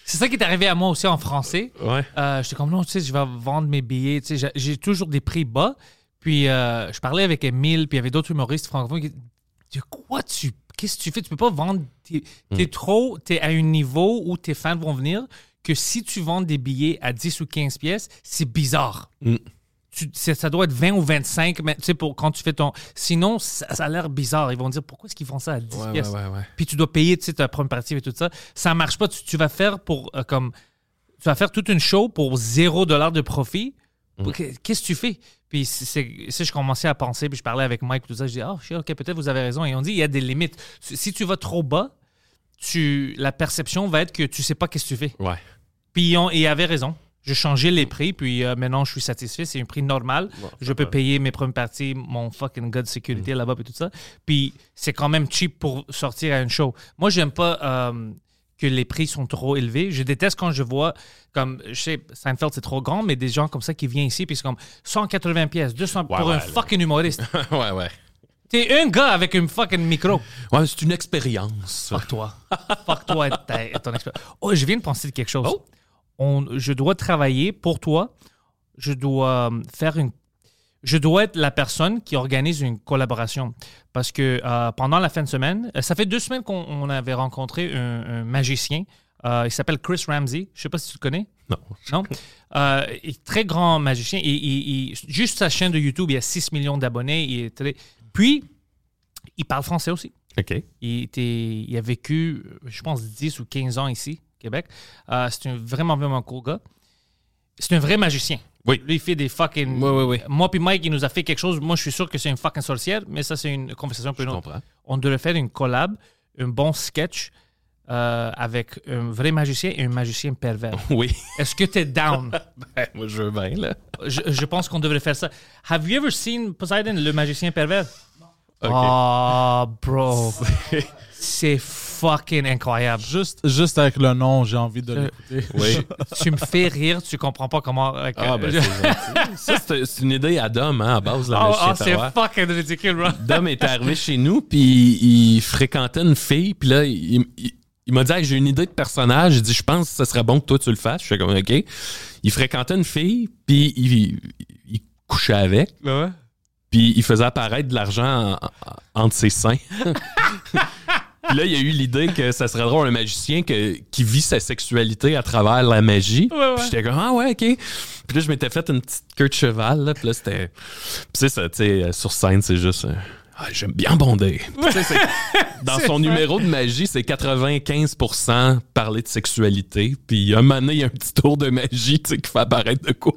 C'est ça qui est arrivé à moi aussi en français. Ouais. Euh, J'étais comme, non, tu sais, je vais vendre mes billets. Tu sais, j'ai- toujours des prix bas. Puis, euh, je parlais avec Emile, puis il y avait d'autres humoristes francophones qui de quoi tu. Qu'est-ce que tu fais? Tu peux pas vendre. T'es es trop. T'es à un niveau où tes fans vont venir que si tu vends des billets à 10 ou 15 pièces, c'est bizarre. Mm. Tu- c'est- ça doit être 20 ou 25, mais tu sais, pour quand tu fais ton. Sinon, ça, ça a l'air bizarre. Ils vont dire pourquoi est-ce qu'ils font ça à 10 Ouais, pièces? ouais, ouais, ouais. puis tu dois payer tu sais, ta première partie et tout ça. Ça marche pas. Tu, tu vas faire pour euh, comme tu vas faire toute une show pour zéro dollar de profit. Mm. Qu'est-ce que tu fais? Puis c'est- je commençais à penser, puis je parlais avec Mike, tout ça. Je dis, ah, ok, peut-être vous avez raison. Et on dit, il y a des limites. Si tu vas trop bas, tu, la perception va être que tu sais pas qu'est-ce que tu fais. Ouais. Puis on, il avait raison. J'ai changé les prix, puis euh, maintenant je suis satisfait. C'est un prix normal. je peux payer mes premières parties, mon fucking god Mm. sécurité là-bas, et tout ça. Puis c'est quand même cheap pour sortir à une show. Moi, j'aime pas euh, que les prix sont trop élevés. Je déteste quand je vois, comme, je sais, Seinfeld c'est trop grand, mais des gens comme ça qui viennent ici, puis c'est comme 180 pièces, 200 pour Ouais, un fucking humoriste. ouais, ouais. T'es un gars avec un fucking micro. Ouais, c'est une expérience. Fuck toi. Fuck toi et, ta- et ton expérience. Oh, je viens de penser de quelque chose. Oh. On, je dois travailler pour toi. Je dois euh, faire une. Je dois être la personne qui organise une collaboration. Parce que euh, pendant la fin de semaine, euh, ça fait deux semaines qu'on on avait rencontré un, un magicien. Euh, il s'appelle Chris Ramsey. Je sais pas si tu le connais. Non. Non? Euh, il est très grand magicien. Il- il- juste sa chaîne de YouTube, il a 6 millions d'abonnés. Très- Puis, il parle français aussi. OK. Il, était, il a vécu, je pense, 10 ou 15 ans ici, au Québec. Euh, c'est un vraiment, vraiment cool gars. C'est un vrai magicien. Oui. Lui, il fait des fucking. Oui, oui, oui. Moi puis Mike, il nous a fait quelque chose. Moi, je suis sûr que c'est une fucking sorcière, mais ça, c'est une conversation pour Je une autre. comprends. On devrait faire une collab, un bon sketch euh, avec un vrai magicien et un magicien pervers. Oui. Est-ce que tu es down? Ben, moi, je veux bien, là. je, je pense qu'on devrait faire ça. Have you ever seen Poseidon, le magicien pervers? OK. Oh, bro. c'est fucking incroyable. Juste, juste avec le nom, j'ai envie de Euh, l'écouter. Oui. tu me fais rire, tu comprends pas comment. euh, Ah, ben, c'est gentil. Ça, c'est une idée à Dom, hein, à base de la Oh, oh, chez c'est fucking ridicule, bro. Dom est arrivé chez nous, puis il fréquentait une fille, puis là, il, il- il m'a dit Hey, j'ai une idée de personnage. Il dit Je pense que ce serait bon que toi tu le fasses. Je fais comme OK. Il fréquentait une fille, puis il, il couchait avec, puis il faisait apparaître de l'argent en- en- entre ses seins. Puis là, il y a eu l'idée que ça serait drôle un magicien que- qui vit sa sexualité à travers la magie. Ouais, ouais. Puis j'étais comme, ah ouais, OK. Puis là, je m'étais fait une petite queue de cheval. Là, puis là, c'était... Puis c'est ça, tu sais, euh, sur scène, c'est juste... euh, Ah, j'aime bien bonder. Dans son vrai. numéro de magie, c'est 95% parler de sexualité. Puis un moment donné, il y a un petit tour de magie, qui fait apparaître de quoi.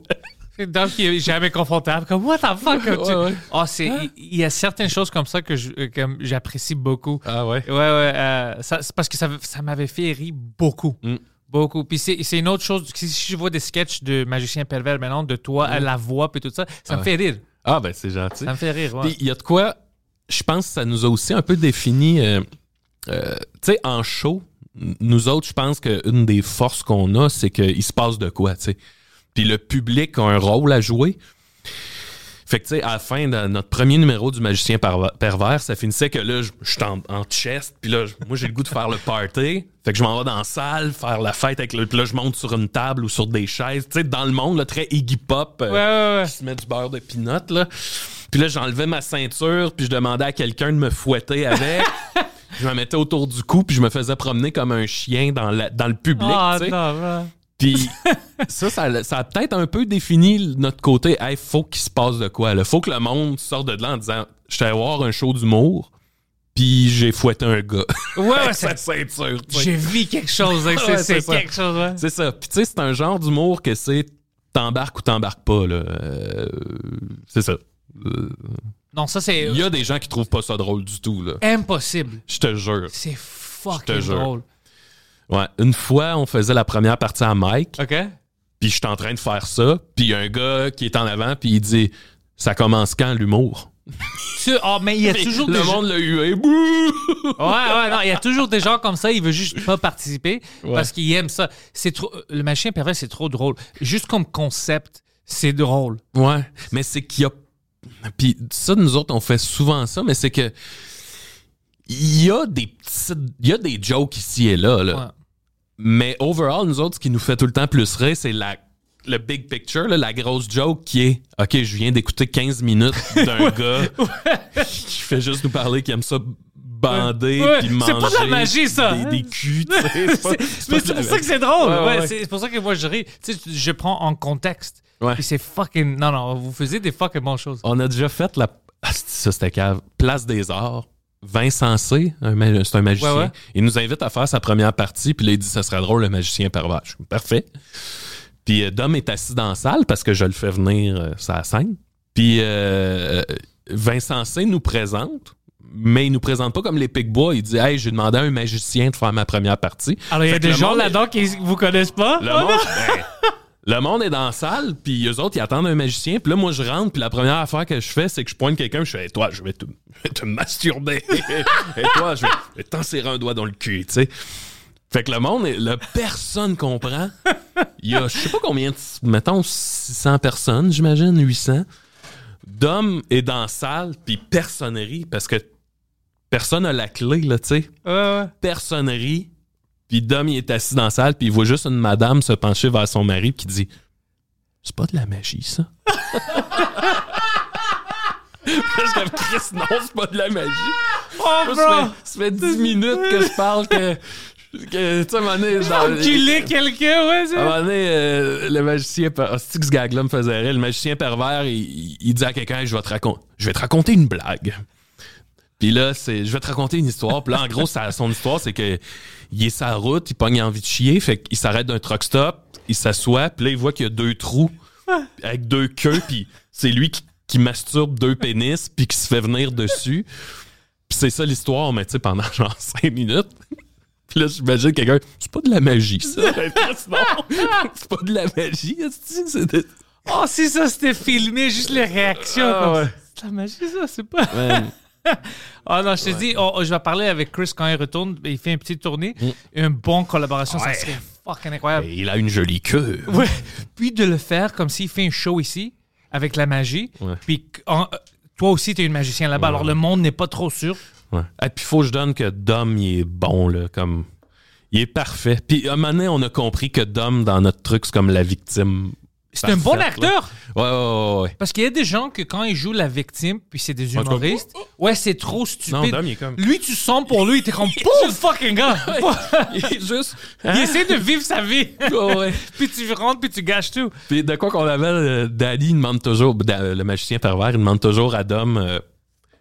Donc, il est jamais confortable. Comme, what the fuck? comme tu- Ouais, ouais. Oh, c'est, il il y a certaines choses comme ça que je- euh, comme j'apprécie beaucoup. Ah ouais? Ouais, ouais. euh, ça- c'est parce que ça, ça m'avait fait rire beaucoup. Mm. Beaucoup. Puis c'est, c'est une autre chose. Si je vois des sketchs de magicien pervers maintenant, de toi à la voix, puis tout ça, ça me Ah fait rire. Ah ben, c'est gentil. Ça me fait rire, ouais. Puis il y a de quoi, je pense que ça nous a aussi un peu défini, euh, euh, tu sais, en show, nous autres, je pense qu'une des forces qu'on a, c'est qu'il se passe de quoi, tu sais. Puis le public a un rôle à jouer. Fait que, tu sais, à la fin de notre premier numéro du Magicien Perver- Pervers, ça finissait que là, je suis en, en chest, puis là, moi, j'ai le goût de faire le party. Fait que je m'en vais dans la salle, faire la fête avec le. Puis là, je monte sur une table ou sur des chaises, tu sais, dans le monde, là, très Iggy Pop. euh, Ouais, ouais, ouais. qui se met du beurre de pinot, là. Puis là, j'enlevais ma ceinture, puis je demandais à quelqu'un de me fouetter avec. je me mettais autour du cou, puis je me faisais promener comme un chien dans, la- dans le public. Ah, Puis ça, ça, ça a peut-être un peu défini notre côté. Hey, faut qu'il se passe de quoi. Il faut que le monde sorte de là en disant Je suis allé voir un show d'humour, puis j'ai fouetté un gars. Ouais, ouais, sa ceinture. J'ai vu quelque chose. hein, Ouais, c'est quelque chose, ouais. C'est ça. Puis tu sais, c'est un genre d'humour que c'est t'embarques ou t'embarques pas. là. Euh, c'est ça. Euh, Non, ça, c'est Il y a des gens qui trouvent pas ça drôle du tout. là. impossible. Je te jure. C'est fucking drôle. Ouais. Une fois, on faisait la première partie à Mike. OK? Puis je suis en train de faire ça, puis il y a un gars qui est en avant, puis il dit Ça commence quand l'humour? Tu- Ah, mais il y a toujours Le des gens... monde l'a hué. Bouh! Ouais, ouais, non, il y a toujours des gens comme ça, ils veulent juste pas participer Ouais. parce qu'ils aiment ça. C'est trop... Le machin pervers, c'est trop drôle. Juste comme concept, c'est drôle. Ouais, mais c'est qu'il y a. Puis ça, nous autres, on fait souvent ça, mais c'est que. Il y a des petites. Il y a des jokes ici et là, là. Ouais. Mais overall, nous autres, ce qui nous fait tout le temps plus rire, c'est la. Le big picture, là, la grosse joke qui est OK, je viens d'écouter 15 minutes d'un gars qui fait juste nous parler, qui aime ça bander Ouais. puis C'est manger pas de la magie, ça. des, des culs, tu sais. C'est pas- C'est- c'est c'est la pour ça que c'est drôle. Ouais. C'est pour ça que moi, je ris. Tu sais, je prends en contexte. Ouais. C'est fucking... Non, non, vous faisiez des fucking bonnes choses. On a déjà fait la. Ah, c'est- ça, c'était cave. Place des Arts. Vincent C, c'est un magicien. Ouais, ouais. Il nous invite à faire sa première partie, puis là, il dit ça serait drôle, le magicien pervers. Je dis, Parfait. Puis euh, Dom est assis dans la salle parce que je le fais venir euh, la scène. Puis euh, Vincent C nous présente, mais il nous présente pas comme les Picbois. Il dit Hey, j'ai demandé à un magicien de faire ma première partie. Alors, il y a des gens là-dedans qui vous connaissent pas? le Oh, monde, ben, le monde est dans la salle, puis eux autres, ils attendent un magicien. Puis là, moi, je rentre, puis la première affaire que je fais, c'est que je pointe quelqu'un, je fais, hey, toi, je vais te, je vais te masturber. Et toi, je vais, t'enserrer un doigt dans le cul, tu sais. Fait que le monde, est- le personne comprend. Il y a, je sais pas combien, de, mettons, 600 personnes, j'imagine, 800. Dom est dans la salle, puis personne rit, parce que personne a la clé, là, tu sais ouais. personne rit. Puis Dom, il est assis dans la salle, puis il voit juste une madame se pencher vers son mari, puis qui dit C'est pas de la magie, ça. Parce que Chris, non, c'est pas de la magie. Oh, bro! ça, fait, ça fait 10 minutes que je parle que. que tu sais, à un moment donné, Enculer quelqu'un, ouais, à un c'est... moment donné, euh, le magicien. per- Ah, que ce gag-là me faisait rire? Le magicien pervers, il, dit à quelqu'un Hey, je, vais te racon- je vais te raconter une blague. Puis là, c'est, je vais te raconter une histoire. Puis là, en gros, ça- son histoire, c'est que il est sa route, il pogne envie de chier, fait qu'il s'arrête d'un truck stop, il s'assoit, puis là, il voit qu'il y a deux trous avec deux queues, puis c'est lui qui, qui masturbe deux pénis, puis qui se fait venir dessus. Puis c'est ça l'histoire, mais tu sais, pendant genre cinq minutes. Puis là, j'imagine quelqu'un, c'est pas de la magie, ça. non, c'est pas de la magie, c'est de- Oh, si ça c'était filmé, juste les réactions. Ah, ouais. C'est de la magie, ça, c'est pas. Ah non, je te dis, oh, je vais parler avec Chris quand il retourne. Il fait une petite tournée. Une bonne collaboration, ça Ouais. serait fucking incroyable. Il a une jolie queue. Ouais. Puis de le faire comme s'il fait un show ici, avec la magie. Ouais. Puis en- toi aussi, tu es une magicien là-bas. Alors le monde n'est pas trop sûr. Ouais. Et puis, faut que je donne que Dom, il est bon, là, comme... Il est parfait. Puis, à un moment donné, on a compris que Dom, dans notre truc, c'est comme la victime. C'est un bon acteur. Ouais, ouais, ouais, ouais. Parce qu'il y a des gens que quand ils jouent la victime, puis c'est des Ouais, tu humoristes, ouais, c'est trop stupide. Non, Dom, il est comme... Lui, tu sens pour lui, t'es comme pauvre fucking gars. il est juste... Il essaie de vivre sa vie. Ouais, ouais. puis tu rentres, puis tu gâches tout. Puis de quoi qu'on avait, euh, Daddy il demande toujours, Da- le magicien pervers, il demande toujours à Dom, euh,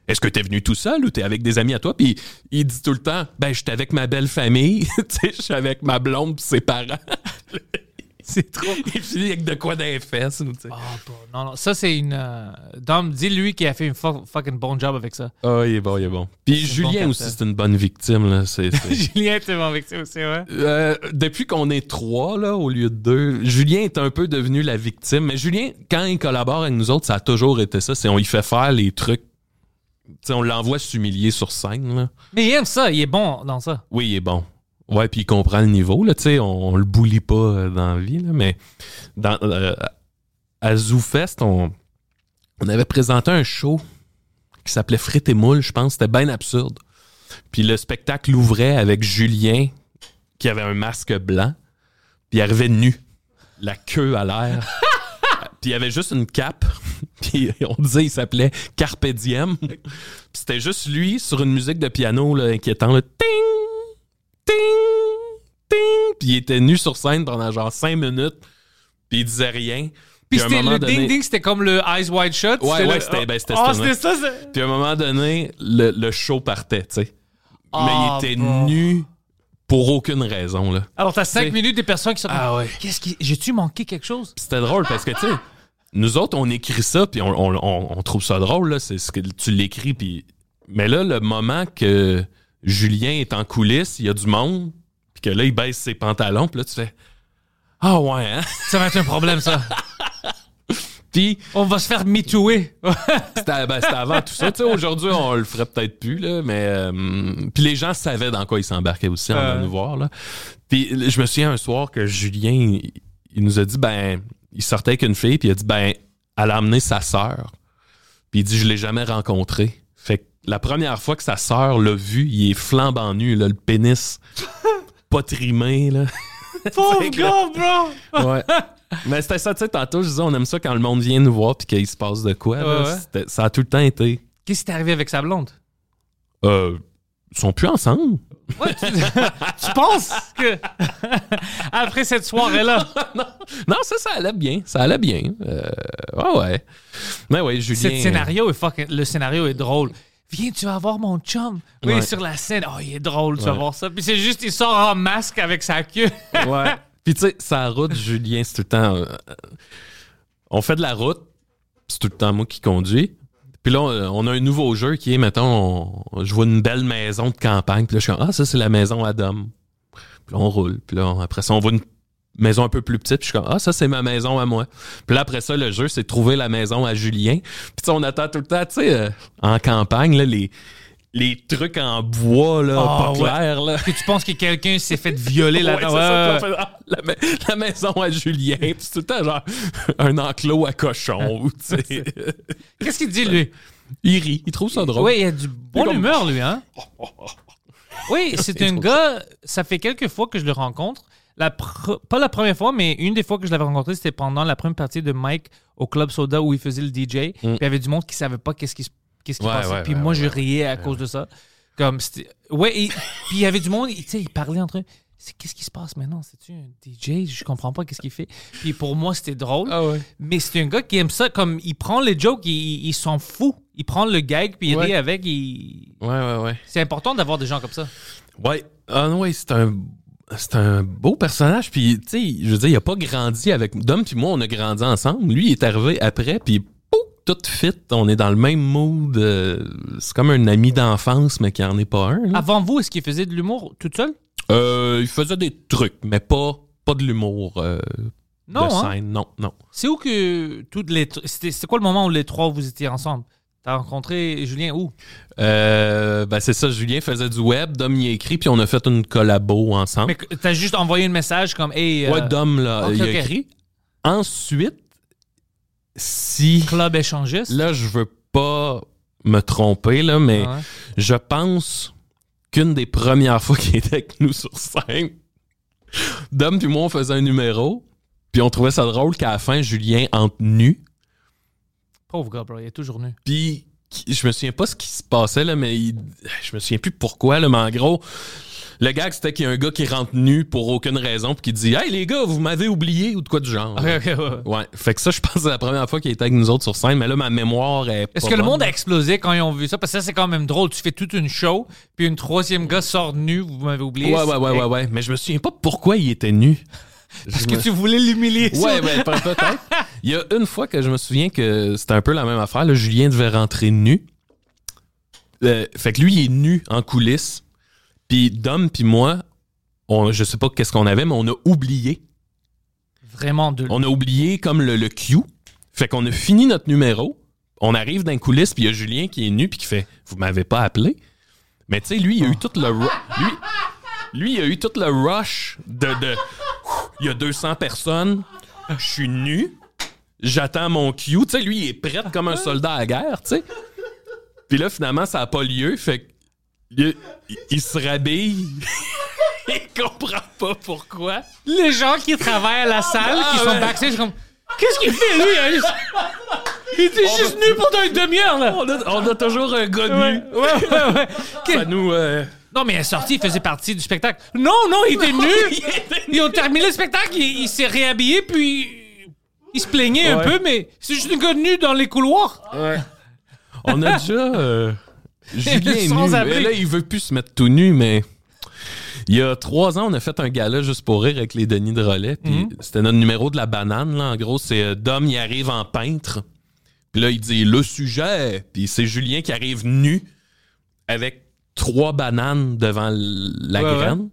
est-ce que t'es venu tout seul ou t'es avec des amis à toi? Puis il dit tout le temps, ben j'étais avec ma belle famille, tu sais, je suis avec ma blonde pis ses parents. C'est trop. il finit avec de quoi dans les fesses. Ah, non, non, ça c'est une. euh, Dom, dis-lui qu'il a fait un fu- fucking bon job avec ça. Ah, il est bon, il est bon. Puis C'est Julien bon aussi, c'est une bonne victime, là. C'est, c'est- Julien était bon avec ça aussi, ouais. Euh, depuis qu'on est trois, là, au lieu de deux, Julien est un peu devenu la victime. Mais Julien, quand il collabore avec nous autres, ça a toujours été ça. C'est on lui fait faire les trucs. Tu sais, on l'envoie s'humilier sur scène, là. Mais il aime ça, il est bon dans ça. Oui, il est bon. Ouais, puis il comprend le niveau, là, tu sais, on, on le boulie pas euh, dans la vie, là, mais dans, euh, à ZooFest, on, on avait présenté un show qui s'appelait Frites et Moules, je pense, c'était bien absurde. Puis le spectacle ouvrait avec Julien, qui avait un masque blanc, puis il arrivait nu, la queue à l'air, puis il avait juste une cape, puis on disait il s'appelait Carpe Diem. Puis c'était juste lui sur une musique de piano là, inquiétant. Ting! Ting! Puis il était nu sur scène pendant genre cinq minutes. Puis il disait rien. Puis c'était le donné- ding-ding, c'était comme le Eyes Wide Shut. Ouais, le- ouais, c'était- ben, Ah, ce c'était ça. Puis à un moment donné, le, le show partait, tu sais. Ah, Mais il était bon. nu pour aucune raison, là. Alors, t'as cinq C'est- minutes des personnes qui sont Ah ouais. Qu'est-ce qui. J'ai-tu manqué quelque chose? C'était drôle parce que, tu sais, nous autres, on écrit ça, puis on, on- on- on trouve ça drôle, là. C'est ce que tu l'écris, puis. Mais là, le moment que Julien est en coulisses, il y a du monde, que là, il baisse ses pantalons, puis là, tu fais. Ah ouais, hein? Ça va être un problème, ça. Puis On va se faire c'était ben, c'était avant tout ça. Tu sais, aujourd'hui, on le ferait peut-être plus, là, mais. euh, puis les gens savaient dans quoi ils s'embarquaient aussi en Euh. venant nous voir, là. Puis je me souviens un soir que Julien, il, il nous a dit, ben, il sortait avec une fille, puis il a dit, ben, elle a amené sa sœur. Puis il dit, je l'ai jamais rencontrée. Fait que la première fois que sa sœur l'a vu, il est flambant nu, là, le pénis pas trimé, là. Pauvre gars, bro! Ouais. Mais c'était ça, tu sais, tantôt, je disais, on aime ça quand le monde vient nous voir puis qu'il se passe de quoi. là. Ouais, ouais. C'était- Ça a tout le temps été. Qu'est-ce qui t'est arrivé avec sa blonde? Euh, ils sont plus ensemble. Ouais, tu, tu penses que. Après cette soirée-là? Non, ça, ça allait bien. Ça allait bien. Euh, ouais, ouais. Mais ouais, Julien. Cet scénario est fucking. Le scénario est drôle. Viens, tu vas voir mon chum. Oui, Ouais. sur la scène. Oh, il est drôle, tu vas voir ça. Puis c'est juste, il sort en masque avec sa queue. Ouais. Puis tu sais, sa route, Julien, c'est tout le temps. euh, on fait de la route, c'est tout le temps moi qui conduis. Puis là, on, a un nouveau jeu qui est, mettons, on- je vois une belle maison de campagne. Puis là, je suis ah, ça, c'est la maison à Dom. Puis là, on roule. Puis là, après ça, on voit une maison un peu plus petite. Puis je suis comme, ah, ça, c'est ma maison à moi. Puis là, après ça, le jeu, c'est de trouver la maison à Julien. Puis tu sais, on attend tout le temps, tu sais, euh, en campagne, là, les, les trucs en bois, là, Ah, pas ouais. clairs, là. que tu penses que quelqu'un s'est fait violer Ouais, ouais, fait, ah, la, ma- la maison à Julien. Puis c'est tout le temps genre un enclos à cochon. ou, tu sais. Qu'est-ce qu'il dit, lui? il rit, il trouve ça drôle. Oui, il a du bon comme- humeur, lui, hein? Oui, c'est un gars, ça fait quelques fois que je le rencontre. La pas la première fois, mais une des fois que je l'avais rencontré, c'était pendant la première partie de Mike au Club Soda où il faisait le DJ. Puis il y avait du monde qui savait pas qu'est-ce qui, se- qu'est-ce qui Mm. Ouais, passait. ouais, puis ouais, moi, ouais, je riais à cause de ça. Comme, ouais, et- puis il y avait du monde, tu sais, ils parlaient entre eux. C'est- Qu'est-ce qui se passe maintenant? C'est-tu un DJ? Je comprends pas qu'est-ce qu'il fait. Puis pour moi, c'était drôle. Ah ouais. Mais c'est un gars qui aime ça, comme il prend les jokes, il, il s'en fout. Il prend le gag, puis il rit avec. il- Ouais, ouais, ouais. C'est important d'avoir des gens comme ça. Ouais. Ah ouais, c'est un. C'est un beau personnage, puis tu sais, je veux dire, il a pas grandi avec Dom, puis moi, on a grandi ensemble. Lui, il est arrivé après, puis pouf, tout fit, on est dans le même mood. euh, c'est comme un ami d'enfance, mais qui en est pas un. là. Avant vous, est-ce qu'il faisait de l'humour tout seul? Euh, il faisait des trucs, mais pas, pas de l'humour euh, Non, de hein? scène. Non, non. C'est où que toutes les. tr- C'était c'est quoi le moment où les trois vous étiez ensemble? T'as rencontré Julien où? Euh, ben c'est ça, Julien faisait du web, Dom y a écrit, puis on a fait une collabo ensemble. Mais t'as juste envoyé un message comme Hey, euh, ouais, Dom, là, ok, il a ok. écrit. Ensuite, si... club échangiste? Là, je veux pas me tromper, là, mais Ouais. je pense qu'une des premières fois qu'il était avec nous sur scène, Dom puis moi, on faisait un numéro, puis on trouvait ça drôle qu'à la fin, Julien entre nu, Pauvre gars, bro, il est toujours nu. Puis je me souviens pas ce qui se passait là, mais il- je me souviens plus pourquoi là, mais en gros, le gag c'était qu'il y a un gars qui rentre nu pour aucune raison puis qui dit "Hey les gars, vous m'avez oublié" ou de quoi du genre. Ok, ouais. Ouais, fait que ça je pense que c'est la première fois qu'il était avec nous autres sur scène, mais là ma mémoire est Est-ce que le monde a explosé quand ils ont vu ça? Parce que ça, c'est quand même drôle. Tu fais toute une show, puis une troisième gars sort nu, vous m'avez oublié. Ouais ouais ouais ouais ouais, mais je me souviens pas pourquoi il était nu. Parce que me- tu voulais l'humilier. Ouais, ça. ben, pe- peut-être. Il y a une fois que je me souviens que c'était un peu la même affaire. Là, Julien devait rentrer nu. Euh, fait que lui, il est nu en coulisses. Puis Dom puis moi, on, je sais pas qu'est-ce qu'on avait, mais on a oublié. Vraiment de. On a oublié comme le, le cue. Fait qu'on a fini notre numéro. On arrive dans les coulisses, puis il y a Julien qui est nu, puis qui fait « Vous m'avez pas appelé? » Mais tu sais, lui, il a eu tout le... Lui, lui, il a eu tout le rush de... de il y a 200 personnes, je suis nu, j'attends mon cue. Tu sais, lui, il est prêt comme un soldat à la guerre, tu sais. Puis là, finalement, ça n'a pas lieu, fait que il, se rhabille. il comprend pas pourquoi. Les gens qui travaillent à la salle, qui Ah, sont ouais. backstage, comme. Qu'est-ce qu'il fait, lui? Il était juste nu pendant une demi-heure, là. On a, on a toujours un gars Ouais, nu. ouais, ouais, ouais. Ça nous. euh, Non, mais il est sorti, il faisait partie du spectacle. Non, non, il était nu. Ils ont terminé le spectacle, il, il s'est réhabillé, puis il se plaignait un Ouais. peu, mais c'est juste un gars nu dans les couloirs. On a déjà. euh, Julien est Sans nu. abri. Là, il veut plus se mettre tout nu, mais. Il y a trois ans, on a fait un gala juste pour rire avec les Denis de Relais. Puis Mhm. c'était notre numéro de la banane. Là. En gros, c'est euh, Dom, il arrive en peintre. Puis là, il dit le sujet. Puis c'est Julien qui arrive nu avec trois bananes devant la Ouais, graine.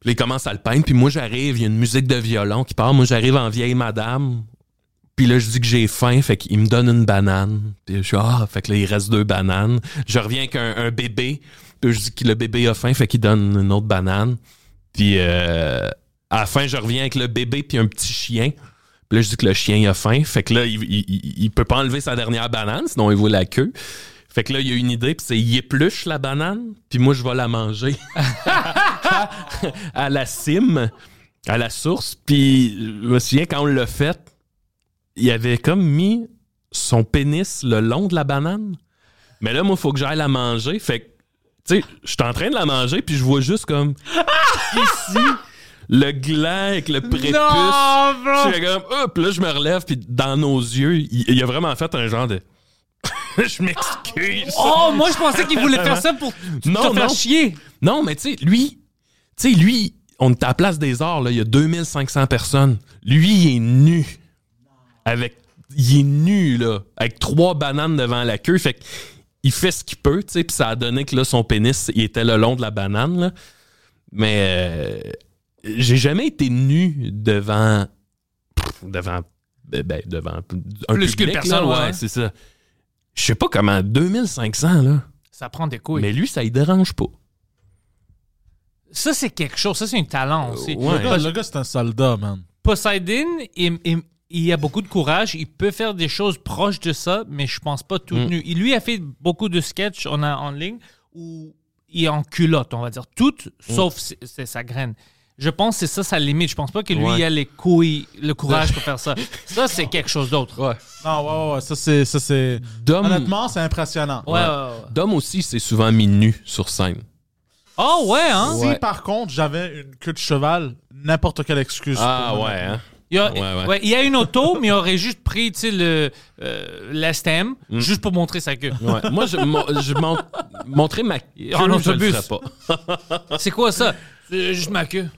Puis là, il commence à le peindre. Puis moi, j'arrive, il y a une musique de violon qui part. Moi, j'arrive en vieille madame. Puis là, je dis que j'ai faim, fait qu'il me donne une banane. Puis je suis, ah, fait que là, il reste deux bananes. Je reviens avec un, un bébé. Puis je dis que le bébé a faim, fait qu'il donne une autre banane. Puis euh, à la fin, je reviens avec le bébé puis un petit chien. Puis là, je dis que le chien a faim. Fait que là, il, il, il- peut pas enlever sa dernière banane, sinon il voit la queue. Fait que là, il y a une idée, puis c'est il épluche la banane, puis moi, je vais la manger à la cime, à la source. Puis je me souviens, quand on l'a fait, il avait comme mis son pénis le long de la banane. Mais là, moi, il faut que j'aille la manger. Fait que, tu sais, je suis en train de la manger, puis je vois juste comme ici le gland avec le prépuce. Non, bro. Je suis comme, hop, là, je me relève, puis dans nos yeux, il, il a vraiment fait un genre de. je m'excuse. Oh, moi, je pensais qu'il voulait faire ça pour Non, te faire non. chier. Non, mais tu sais, lui, tu sais, lui, on est à la place des arts, là, il y a 2500 personnes. Lui, il est nu. Avec. Il est nu, là, avec trois bananes devant la queue. Fait qu'il fait ce qu'il peut, tu sais, puis ça a donné que là, son pénis, il était le long de la banane, là. Mais euh, j'ai jamais été nu devant. pff, devant. ben, ben, devant un Plus qu'une public, personne, là, ouais. ouais, c'est ça. Je sais pas comment, 2500, là. Ça prend des couilles. Mais lui, ça il dérange pas. Ça, c'est quelque chose. Ça, c'est un talent aussi. ouais. Le gars, le gars, c'est un soldat, man. Poseidon, il, il- il a beaucoup de courage. Il peut faire des choses proches de ça, mais je pense pas tout Mm. nu. Il lui a fait beaucoup de sketchs en, en ligne où il est en culotte, on va dire. Tout, Mm. sauf c'est sa graine. Je pense que c'est ça sa limite. Je pense pas que lui, Ouais. il a les couilles, le courage pour faire ça. Ça, c'est quelque chose d'autre. Ouais. Non, ouais, ouais, ouais, ça c'est. Ça, c'est... Dom, Honnêtement, c'est impressionnant. Ouais, ouais, ouais. Dom aussi, c'est souvent mis nu sur scène. Oh, ouais, hein? Si Ouais. par contre j'avais une queue de cheval, n'importe quelle excuse. Ah ouais, hein? Il y, a, Ouais, ouais. ouais, il y a une auto, mais il aurait juste pris tu sais, le, euh, l'STM juste pour montrer sa queue. Ouais. Moi, je, mon- je mon- montrer ma queue, En je le autobus. ferais pas. C'est quoi ça? C'est juste ma queue.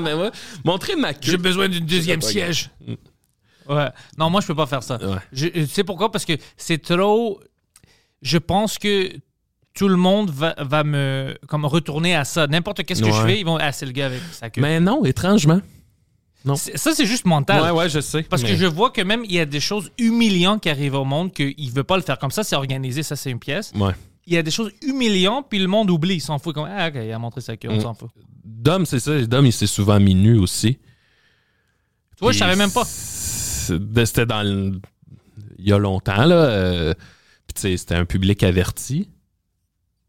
Mais ouais, montrer ma queue. J'ai besoin d'une deuxième siège. Ouais. Non, moi, je peux pas faire ça. Ouais. Je, tu sais pourquoi? Parce que c'est trop. Je pense que tout le monde va, va me comme retourner à ça. N'importe qu'est-ce que je Ouais. fais, ils vont. Ah, c'est le gars avec sa queue. Mais non, étrangement. C'est- Ça, c'est juste mental. Ouais, ouais, je sais. Parce mais- que je vois que même il y a des choses humiliantes qui arrivent au monde qu'il veut pas le faire comme ça. C'est organisé, ça, c'est une pièce. Ouais. Il y a des choses humiliantes, puis le monde oublie. Il s'en fout. Comme, ah, ok, il a montré sa queue, on Mm. s'en fout. Dom, c'est ça. Dom, il s'est souvent mis nu aussi. Tu vois, je savais même pas. C'était dans le- Il y a longtemps, là. euh, Puis, tu sais, c'était un public averti.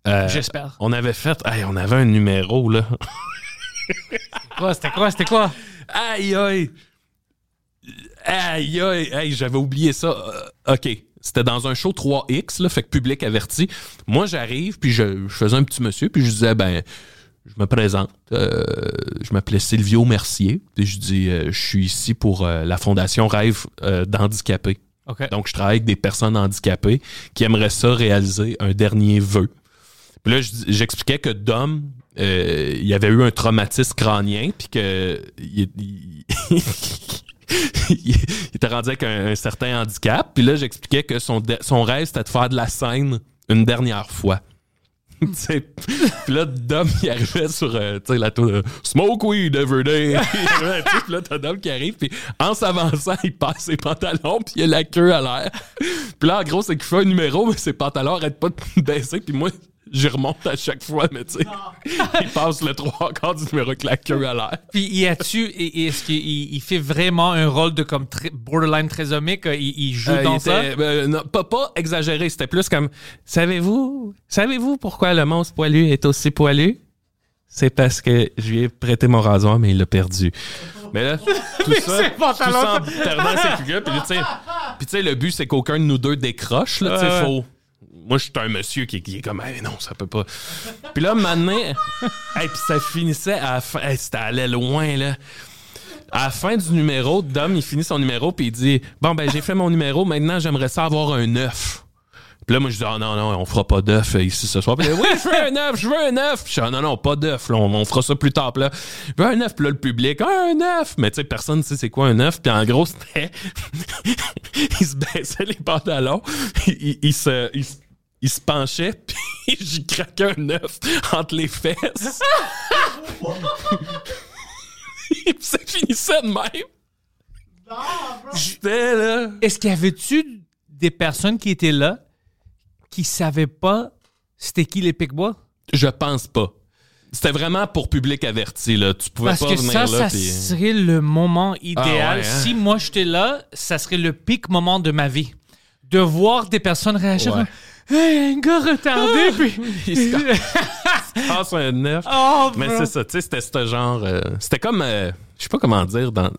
Euh, J'espère. on avait fait. Hey, on avait un numéro, là. Quoi, C'était quoi? C'était quoi? Aïe, aïe. Aïe, aïe. J'avais oublié ça. Euh, OK. C'était dans un show 3X, là, fait que public averti. Moi, j'arrive, puis je, je faisais un petit monsieur, puis je disais, ben, je me présente. Euh, je m'appelais Silvio Mercier, puis je dis, euh, je suis ici pour euh, la Fondation Rêve d'handicapés. Donc, je travaille avec des personnes handicapées qui aimeraient ça réaliser un dernier vœu. Puis là, je- j'expliquais que Dom, il avait eu un traumatisme crânien, puis que il, il- il était rendu avec un, certain handicap. Puis là, j'expliquais que son, son rêve, c'était de faire de la scène une dernière fois. Puis là, Dom, il arrivait sur euh, la tour de Smoke weed every day. Il arrivait, tu sais, puis là, t'as Dom qui arrive, puis en s'avançant, il passe ses pantalons, puis il a la queue à l'air. Puis là, en gros, c'est qu'il fait un numéro, mais ses pantalons arrêtent pas de baisser, puis moi, j'y remonte à chaque fois, mais tu sais, il passe le trois quarts du numéro avec la queue à l'air. Puis y a-tu, est-ce qu'il il fait vraiment un rôle de comme très- borderline trisomique? Il, il joue Euh, dans il ça? était- euh, non, pas, pas exagéré, c'était plus comme Savez-vous savez-vous pourquoi le monstre poilu est aussi poilu? C'est parce que je lui ai prêté mon rasoir, mais il l'a perdu. Mais là, tout ça, c'est tout pantalon, ça en perdant ses culottes, puis tu sais, Puis tu sais, le but, c'est qu'aucun de nous deux décroche. Là, tu sais, faut... Moi, je suis un monsieur qui, qui est comme, hey, non, ça peut pas. Puis là, maintenant, hey, puis ça finissait à la fin. Hey, c'était allé loin, là. À la fin du numéro, Dom, il finit son numéro, puis il dit Bon, ben, j'ai fait mon numéro, maintenant, j'aimerais ça avoir un 9. Puis là, moi, je dis Ah non, non, on fera pas d'œuf euh, ici ce soir. Puis là, oui, je veux un 9, je veux un 9. Puis je dis Ah non, non, pas d'œuf, on, on fera ça plus tard. Puis là, je veux un 9, puis là, le public, un 9. Mais tu sais, personne ne sait c'est quoi un 9. Puis en gros, c'était. il se baissait les pantalons, il se- il se penchait, puis j'y craquais un œuf entre les fesses. Puis ça finissait de même. J'étais là. Est-ce qu'il y avait-tu des personnes qui étaient là qui savaient pas c'était qui les Pic-Bois? Je pense pas. C'était vraiment pour public averti, là. Tu pouvais Parce pas que venir ça, là. ça puis- serait le moment idéal. Ah ouais, hein? Si moi j'étais là, ça serait le pic moment de ma vie. De voir des personnes réagir. Ouais. Hey, un gars retardé, puis. Il se passe un neuf. Oh, Mais c'est ça, tu sais, c'était ce genre. euh, c'était comme. euh, je sais pas comment dire. dans Tu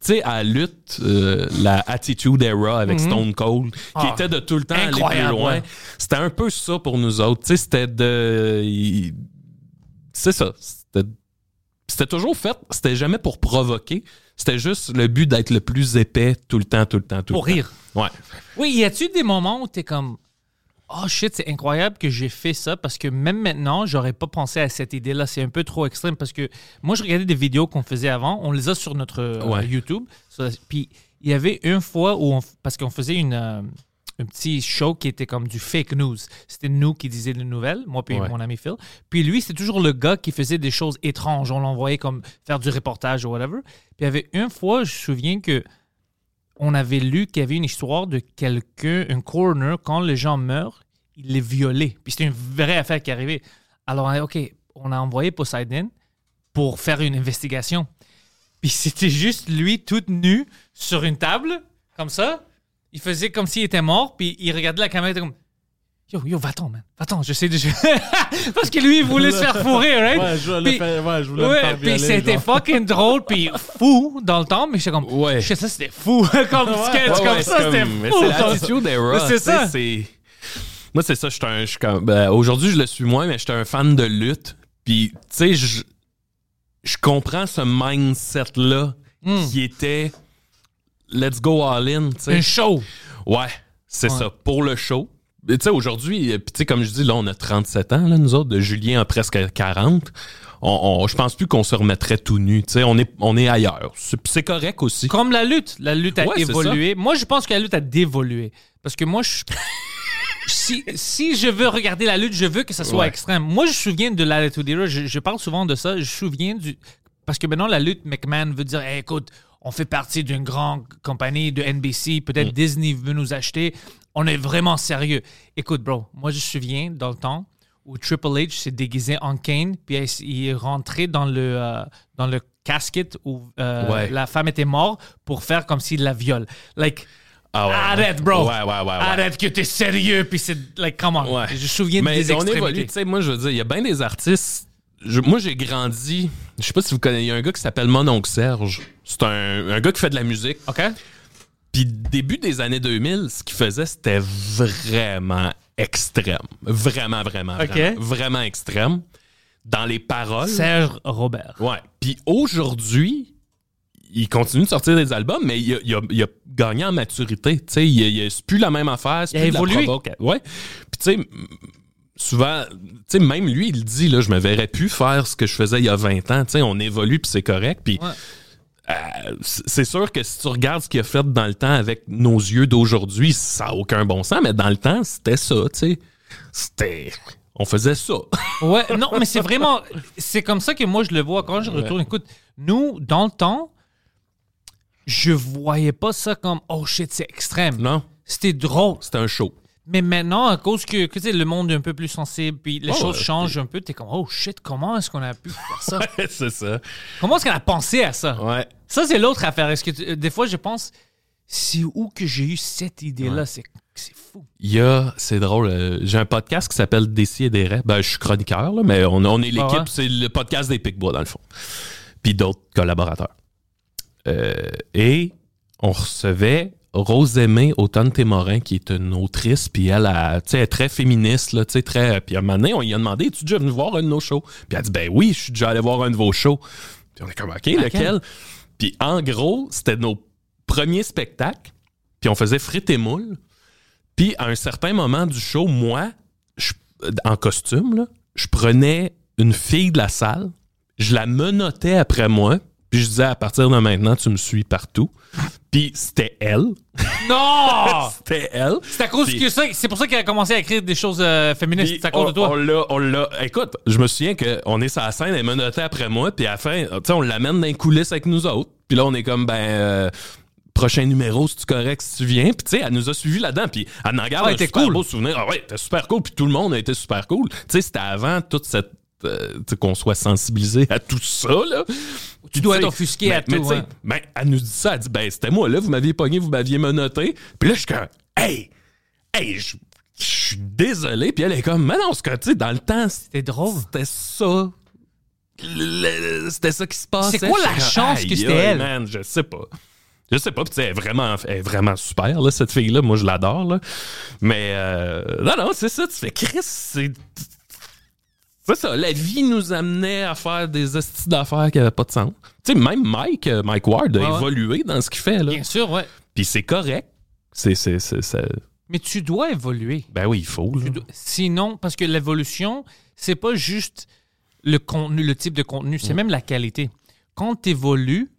sais, à la lutte, euh, la Attitude Era avec Stone Cold, qui Mhm. Ah, était de tout le temps aller plus loin. C'était un peu ça pour nous autres. Tu sais, c'était de. il- C'est ça. C'était. Toujours fait, c'était jamais pour provoquer. C'était juste le but d'être le plus épais tout le temps, tout le temps, tout Pour le temps. rire. Ouais. Oui, y a-tu des moments où t'es comme. Oh shit, c'est incroyable que j'ai fait ça parce que même maintenant, j'aurais pas pensé à cette idée-là. C'est un peu trop extrême parce que moi, je regardais des vidéos qu'on faisait avant. On les a sur notre euh, Ouais. YouTube. Puis il y avait une fois où, on, parce qu'on faisait une, euh, un petit show qui était comme du fake news. C'était nous qui disions les nouvelles, moi puis Ouais. mon ami Phil. Puis lui, c'était toujours le gars qui faisait des choses étranges. On l'envoyait comme faire du reportage ou whatever. Puis il y avait une fois, je me souviens que on avait lu qu'il y avait une histoire de quelqu'un, un coroner, quand les gens meurent, il les violait. Puis c'était une vraie affaire qui arrivait. Alors, on a, OK, on a envoyé Poseidon pour faire une investigation. Puis c'était juste lui, tout nu, sur une table, comme ça. Il faisait comme s'il était mort, puis il regardait la caméra, comme Yo, yo, va-t'en, man. Va-t'en, je sais déjà. Parce que lui, il voulait se faire fourrer, right? Ouais, je voulais, Puis- faire- ouais, je voulais me Ouais, faire puis c'était fucking drôle, puis fou dans le temps, mais j'étais comme, Ouais. shit, ça c'était fou, comme sketch, Ouais, comme ouais, ça, c'est c'était fou. C'est l'attitude era. C'est sais, ça. Moi, c'est ça. Je suis un. je suis comme- ben, Aujourd'hui, je le suis moins, mais j'étais un fan de lutte. Puis, tu sais, je, je comprends ce mindset-là Hmm. qui était let's go all in. tu sais. Un show. Ouais, c'est Ouais. ça. Pour le show. Tu sais, aujourd'hui, euh, tu sais, comme je dis, là, on a 37 ans, là, nous autres. De Julien a presque 40. On, on- je pense plus qu'on se remettrait tout nu. Tu sais, on est, on est ailleurs. C'est correct aussi. Comme la lutte. La lutte a Ouais, évolué. Moi, je pense que la lutte a dévolué. Parce que moi, je... si, si je veux regarder la lutte, je veux que ça soit Ouais. extrême. Moi, je me souviens de l'Attitude Era. Je, je parle souvent de ça. Je me souviens du... Parce que maintenant, la lutte, McMahon veut dire, Hey, écoute, on fait partie d'une grande compagnie de NBC. Mm. Peut-être Disney veut nous acheter. On est vraiment sérieux. Écoute, bro, moi, je me souviens dans le temps où Triple H s'est déguisé en Kane, puis il est rentré dans le, euh, dans le casket où euh, Ouais. la femme était morte pour faire comme s'il la viole. Like, Ah ouais, arrête, bro. Ouais, ouais. Arrête que t'es sérieux, puis c'est, like. Ouais. Je me souviens Mais des on extrémités. tu sais, moi je veux dire, il y a bien des artistes. je- moi j'ai grandi, je sais pas si vous connaissez, il y a un gars qui s'appelle Mononcle Serge. C'est un, un gars qui fait de la musique. OK? Puis début des années 2000, ce qu'il faisait, c'était vraiment extrême. Vraiment, vraiment, vraiment, vraiment extrême. Dans les paroles. Serge Robert. Ouais. Puis aujourd'hui, il continue de sortir des albums, mais il a, il a- il a gagné en maturité. Tu sais, il, il c'est plus la même affaire. Il a plus évolué. Ouais. Puis tu sais, souvent, tu sais, même lui, il dit, là, je me verrais plus faire ce que je faisais il y a 20 ans. Tu sais, on évolue, puis c'est correct. Puis. Euh, c'est sûr que si tu regardes ce qu'il a fait dans le temps avec nos yeux d'aujourd'hui, ça n'a aucun bon sens, mais dans le temps, c'était ça, tu sais. C'était... On faisait ça. Ouais, non, mais c'est vraiment. C'est comme ça que moi je le vois quand je retourne. Écoute, nous, dans le temps, je voyais pas ça comme oh shit, c'est extrême. non? C'était drôle. C'était un show. Mais maintenant, à cause que, le monde est un peu plus sensible, puis les Ouais, choses ouais, changent un peu, t'es comme oh shit, comment est-ce qu'on a pu faire ça? c'est ça. comment est-ce qu'on a pensé à ça? Ouais. Ça, c'est l'autre affaire. Est-ce que tu- euh, des fois, je pense, c'est où que j'ai eu cette idée-là? C'est c'est fou. Il y a, c'est drôle, euh, j'ai un podcast qui s'appelle Décis et des rêves. Ben, je suis chroniqueur, là, mais on, on est l'équipe, Ah ouais? c'est le podcast des Picbois, dans le fond. Puis d'autres collaborateurs. Euh, et on recevait Rose Aimée Automne Témorin, qui est une autrice, puis elle, est très féministe, là, très... Puis à un moment donné, on lui a demandé, es-tu déjà venu voir un de nos shows? Puis elle a dit, ben oui, je suis déjà allé voir un de vos shows. Puis on est comme, OK, lequel? Puis en gros, c'était nos premiers spectacles, puis on faisait frites et moules. Puis à un certain moment du show, moi, je- en costume, là, je prenais une fille de la salle, je la menottais après moi, puis je disais à partir de maintenant, tu me suis partout. Puis c'était elle. Non! C'était elle. C'est à cause Puis- que ça. C'est pour ça qu'elle a commencé à écrire des choses euh, féministes. C'est à cause on, de toi. on l'a, on l'a. Écoute, je me souviens qu'on est sur la scène, elle menottait après moi, puis à la fin, tu sais, on l'amène dans les coulisses avec nous autres. Puis là, on est comme, ben, euh, prochain numéro, si tu correct, si tu viens? Puis tu sais, elle nous a suivis là-dedans, puis elle en garde Ah, un était super cool. beau souvenir. Ah ouais, c'était super cool, puis tout le monde a été super cool. Tu sais, c'était avant toute cette. Euh, qu'on soit sensibilisé à tout ça, là. Tu dois mais- à mais tout, hein. ben, elle nous dit ça, elle dit, ben, c'était moi, là, vous m'aviez pogné, vous m'aviez menotté. Puis là, je suis comme, hey, hey, je suis désolé. Puis elle est comme, mais non, c'est que, tu sais, dans le temps, C'était drôle. c'était ça. C'était ça qui se passait. C'est quoi la chance que c'était elle? Man, je sais pas. Je sais pas, puis tu sais, elle est vraiment, elle est vraiment super, là, cette fille-là. Moi, je l'adore, là. Mais, euh, non, non, c'est ça. Tu fais, Chris, c'est. C'est ça, la vie nous amenait à faire des hosties d'affaires qui n'avaient pas de sens. Tu sais, même Mike, euh, Mike Ward a ouais. évolué dans ce qu'il fait, là. Bien sûr, ouais. Puis c'est correct. C'est, c'est, c'est, Mais tu dois évoluer. Ben oui, il faut, là. Dois- Sinon, parce que l'évolution, c'est pas juste le contenu, le type de contenu, c'est même la qualité. Quand tu évolues,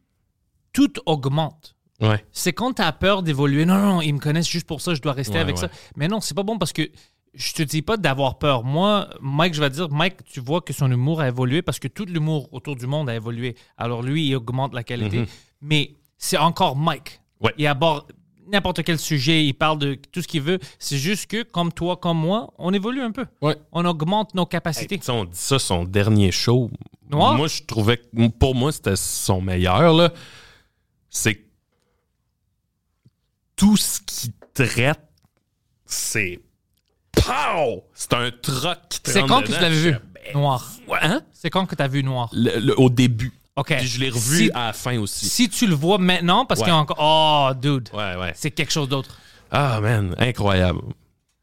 tout augmente. Ouais. C'est quand tu as peur d'évoluer. Non, non, ils me connaissent juste pour ça, je dois rester Ouais, avec ça. Mais non, c'est pas bon parce que je te dis pas d'avoir peur. Moi, Mike, je vais dire, Mike, tu vois que son humour a évolué parce que tout l'humour autour du monde a évolué. Alors lui, il augmente la qualité. Mais c'est encore Mike. Mhm. Ouais. Il aborde n'importe quel sujet, il parle de tout ce qu'il veut. C'est juste que, comme toi, comme moi, on évolue un peu. Ouais. On augmente nos capacités. on dit ça, son dernier show. Noir? Moi, je trouvais que pour moi, c'était son meilleur. là. C'est tout ce qu'il traite, c'est. Pow! C'est un troc qui te c'est quand que tu l'avais vu, Je- ben, Noir? ouais, hein? C'est quand que tu as vu Noir? Le- le- au début. OK. Puis je l'ai revu Si- à la fin aussi. Si tu le vois maintenant, parce Ouais. qu'il y a encore. Oh, dude. Ouais, ouais. C'est quelque chose d'autre. Ah, man, incroyable.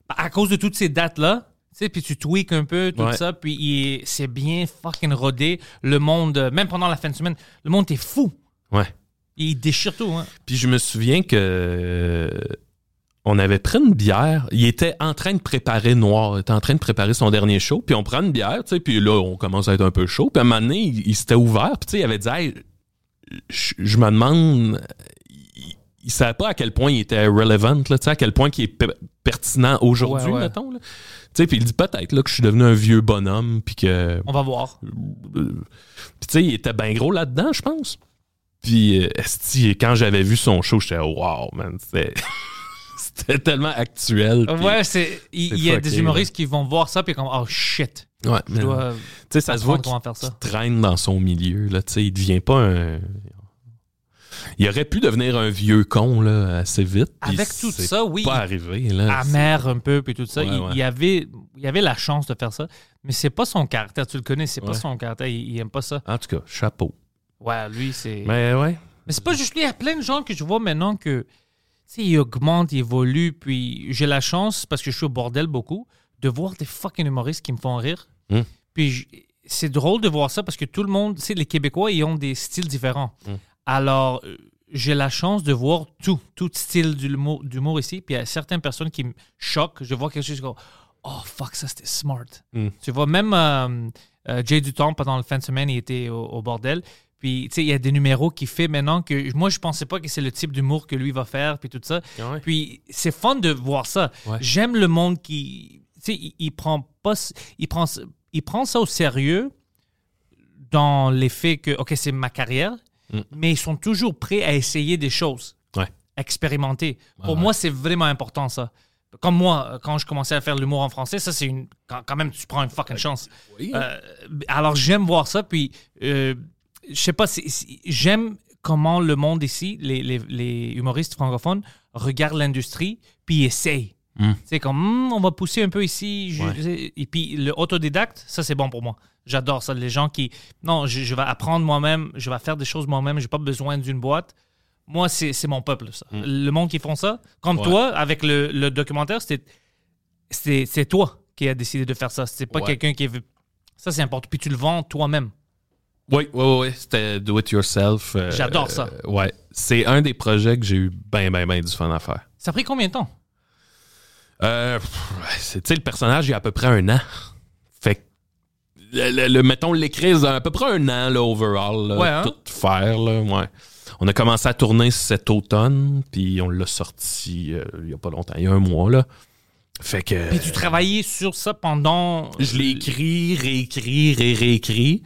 À cause de toutes ces dates-là, tu sais, puis tu tweaks un peu, tout Ouais. ça, puis il- c'est bien fucking rodé. Le monde, euh, même pendant la fin de semaine, le monde est fou. Ouais. Il déchire tout, hein. Puis je me souviens que euh, on avait pris une bière. Il était en train de préparer Noir. Il était en train de préparer son dernier show. Puis on prend une bière, tu sais. Puis là, on commence à être un peu chaud. Puis à un moment donné, il, il s'était ouvert. Puis tu sais, il avait dit, Hey, je, je me demande. Il, il savait pas à quel point il était relevant, là, tu sais, à quel point il est pe- pertinent aujourd'hui, Ouais, ouais. mettons. là. Tu sais, puis il dit peut-être là, que je suis devenu un vieux bonhomme. Puis que. On va voir. Puis tu sais, il était bien gros là-dedans, je pense. Puis euh, quand j'avais vu son show, j'étais wow, man, c'était c'était tellement actuel. Ouais, c'est. Il y a des humoristes qui vont voir ça, puis comme, oh shit, Ouais, je dois. Tu sais, ça se voit qu'il traîne dans son milieu, là, tu sais, il devient pas un... Il aurait pu devenir un vieux con, là, assez vite. Avec tout ça, oui. pas arrivé, là. amer un peu puis tout ça. Ouais, il, ouais. il avait, il avait la chance de faire ça, mais c'est pas son caractère. Tu le connais, c'est pas son caractère. Il, il aime pas ça. En tout cas, chapeau. Ouais, lui c'est. Mais, Mais ouais. c'est pas juste lui. Il y a plein de gens que je vois maintenant que, sais, ils augmentent, ils évoluent. Puis j'ai la chance parce que je suis au bordel beaucoup de voir des fucking humoristes qui me font rire. Mm. Puis c'est drôle de voir ça parce que tout le monde, tu sais, les Québécois, ils ont des styles différents. Mm. Alors, euh, j'ai la chance de voir tout, tout style d'humour ici. Puis il y a certaines personnes qui me choquent. Je vois quelque chose, go, oh fuck, ça c'était smart. Mm. Tu vois, même euh, euh, Jay Duton, pendant le fin de semaine, il était au, au bordel. Puis, tu sais, il y a des numéros qu'il fait maintenant que moi, je pensais pas que c'est le type d'humour que lui va faire, puis tout ça. Ouais. Puis, c'est fun de voir ça. Ouais. J'aime le monde qui, tu sais, il, il prend pas, il prend, il prend ça au sérieux dans l'effet que, OK, c'est ma carrière, Mm. mais ils sont toujours prêts à essayer des choses, Ouais. expérimenter. Pour moi, c'est vraiment important, ça. Comme moi, quand je commençais à faire l'humour en français, ça, c'est une. Quand, quand même, tu prends une fucking chance. Oui. Euh, alors, j'aime voir ça. Puis, euh, je sais pas, j'aime comment le monde ici, les, les- les humoristes francophones, regardent l'industrie, puis essayent. Mm. C'est comme, Hmm, on va pousser un peu ici. je- Ouais. Et puis, le autodidacte, ça, c'est bon pour moi. J'adore ça. Les gens qui, non, je, je vais apprendre moi-même, je vais faire des choses moi-même, j'ai pas besoin d'une boîte. Moi, c'est mon peuple, ça. Le monde qui font ça, comme Mm. Ouais. toi, avec le, le documentaire, c'est toi qui as décidé de faire ça. C'est pas Ouais. quelqu'un qui veut. Ça, c'est important. Puis tu le vends toi-même. Oui, oui, oui, c'était do it yourself. euh, J'adore ça. euh, ouais, c'est un des projets que j'ai eu ben, ben, ben du fun à faire. Ça a pris combien de temps? Euh, tu sais, le personnage, il y a à peu près un an. Fait que, le, le- le- mettons, l'écrire, à peu près un an, là, overall, là, Ouais, hein? tout faire, là, ouais. On a commencé à tourner cet automne, puis on l'a sorti euh, il y a pas longtemps, il y a un mois, là. Fait que... Puis tu travaillais sur ça pendant. Je l'ai écrit, réécrit, ré réécrit.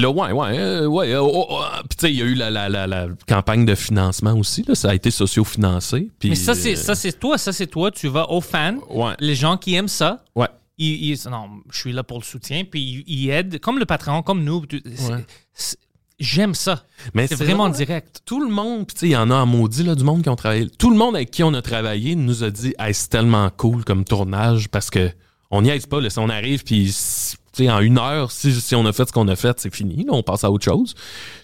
Là, ouais, ouais, euh, ouais. euh, oh, oh, puis tu sais, il y a eu la, la, la, la campagne de financement aussi, là. Ça a été socio-financé. puis, Mais ça, c'est euh, ça, c'est toi. Ça, c'est toi. Tu vas aux fans. Ouais. Les gens qui aiment ça. Ouais. Ils, ils- non, je suis là pour le soutien. Puis ils, ils aident. Comme le Patreon, comme nous. tu- Ouais. J'aime ça. Mais C'est vraiment direct. Tout le monde, tu sais, il y en a en maudit, là, du monde qui ont travaillé. Tout le monde avec qui on a travaillé nous a dit, hey, c'est tellement cool comme tournage parce que on n'y aise pas, là, si on arrive, puis en une heure, si, si on a fait ce qu'on a fait, c'est fini, là, on passe à autre chose.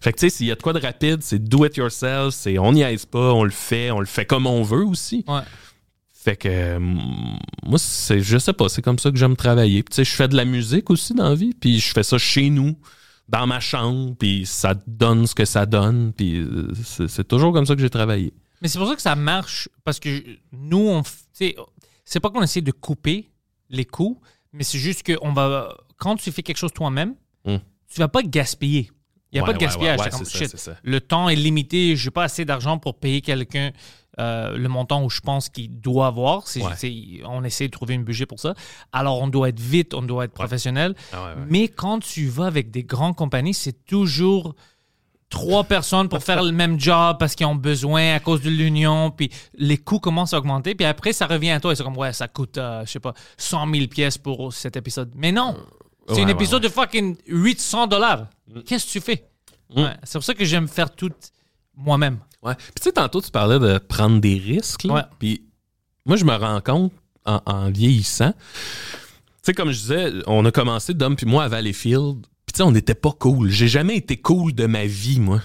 Fait que tu sais, s'il y a de quoi de rapide, c'est do it yourself, c'est on n'y aise pas, on le fait, on le fait comme on veut aussi. Ouais. Fait que euh, moi, c'est, je sais pas, c'est comme ça que j'aime travailler. Tu sais, je fais de la musique aussi dans la vie, puis je fais ça chez nous, dans ma chambre, puis ça donne ce que ça donne, puis euh, c'est, c'est toujours comme ça que j'ai travaillé. Mais c'est pour ça que ça marche, parce que nous, on, c'est pas qu'on essaie de couper les coûts, mais c'est juste que on va, quand tu fais quelque chose toi-même, Mm. tu vas pas gaspiller. Il n'y a Ouais, pas de gaspillage. ouais, ouais, C'est comme, c'est ça, shit, c'est ça. Le temps est limité, j'ai pas assez d'argent pour payer quelqu'un euh, le montant où je pense qu'il doit avoir. On essaie de trouver un budget pour ça. Alors, on doit être vite, on doit être professionnel. Ah Mais quand tu vas avec des grandes compagnies, c'est toujours trois personnes pour faire le même job parce qu'ils ont besoin à cause de l'union, puis les coûts commencent à augmenter, puis après, ça revient à toi et c'est comme, ouais, ça coûte, euh, je sais pas, 100 000 pièces pour cet épisode. Mais non! C'est ouais, un ouais, épisode de fucking 800 dollars. Qu'est-ce que tu fais? Mm. C'est pour ça que j'aime faire tout moi-même. Ouais. Puis tu sais, tantôt, tu parlais de prendre des risques. là. Ouais. Puis moi, je me rends compte en, en vieillissant. Tu sais, comme je disais, on a commencé, Dom puis moi, à Valleyfield. Puis tu sais, on n'était pas cool. J'ai jamais été cool de ma vie, moi.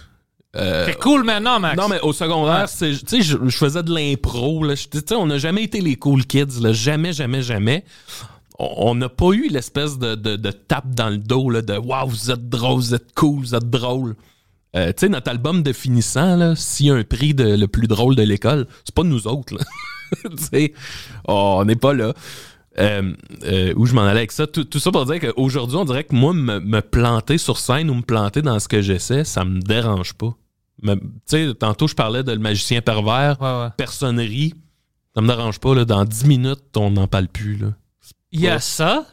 Euh, C'est cool maintenant, Max. non, mais au secondaire, tu sais, je, je faisais de l'impro. Tu sais, on n'a jamais été les cool kids. Là. Jamais, jamais, jamais. On n'a pas eu l'espèce de, de, de tape dans le dos là, de Waouh, vous êtes drôle, vous êtes cool, vous êtes drôle. Euh, tu sais, notre album de finissant, là, s'il y a un prix de le plus drôle de l'école, c'est pas nous autres. là. Tu sais, oh, on n'est pas là. Euh, euh, où je m'en allais avec ça? Tout, tout ça pour dire qu'aujourd'hui, on dirait que moi, me, me planter sur scène ou me planter dans ce que j'essaie, ça me dérange pas. Tu sais, tantôt, je parlais de le magicien pervers, Ouais, ouais. personne rit. Ça me dérange pas. Là. Dans 10 minutes, on n'en parle plus. Là. Il y a ça.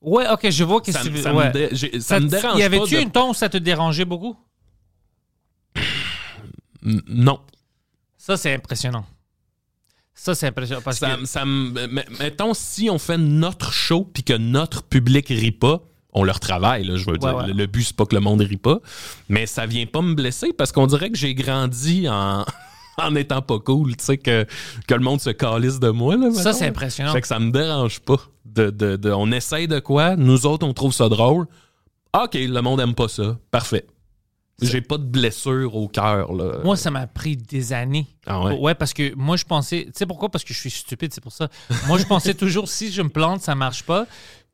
Ouais, ok, je vois qu'est-ce Ça, que me- tu ça veux. me dé- j'ai- ça Ça me te- dérange Y avait-tu de- un temps où ça te dérangeait beaucoup? N- Non. Ça, c'est impressionnant. Ça, c'est impressionnant. Parce Ça, que ça me- mais- mettons, si on fait notre show puis que notre public rit pas, on leur travaille, là, je veux dire. ouais. Le, le but, c'est pas que le monde rit pas. Mais ça vient pas me blesser parce qu'on dirait que j'ai grandi en, en étant pas cool, tu sais, que, que le monde se calisse de moi. Là, ça, c'est impressionnant. Fait que ça me dérange pas. De, de- de- on essaye de quoi, nous autres, on trouve ça drôle. OK, le monde aime pas ça. Parfait. J'ai pas de blessure au cœur. Moi, ça m'a pris des années. Ah ouais? parce que moi, je pensais. Tu sais pourquoi? Parce que je suis stupide, c'est pour ça. Moi, je pensais toujours, si je me plante, ça marche pas,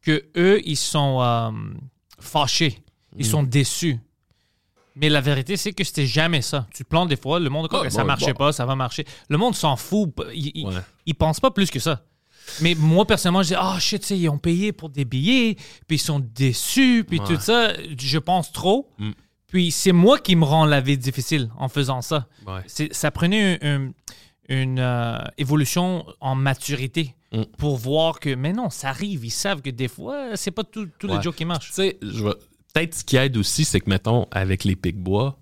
que eux, ils sont euh, fâchés. Mm. Ils sont déçus. Mais la vérité, c'est que c'était jamais ça. Tu te plantes des fois, le monde, Ah, OK, ça bon, marchait bon. pas, ça va marcher. Le monde s'en fout. Il, il, Ouais. il pense pas plus que ça. Mais moi, personnellement, je dis, ah, shit, tu sais, ils ont payé pour des billets, puis ils sont déçus, puis tout ça. Je pense trop. Mm. Puis c'est moi qui me rend la vie difficile en faisant ça. Ouais. Ça prenait un- un- une euh, évolution en maturité Mm. pour voir que, mais non, ça arrive. Ils savent que des fois, c'est pas tout- tous les jokes qui marchent. Tu sais, je peut-être ce qui aide aussi, c'est que, mettons, avec les Picbois,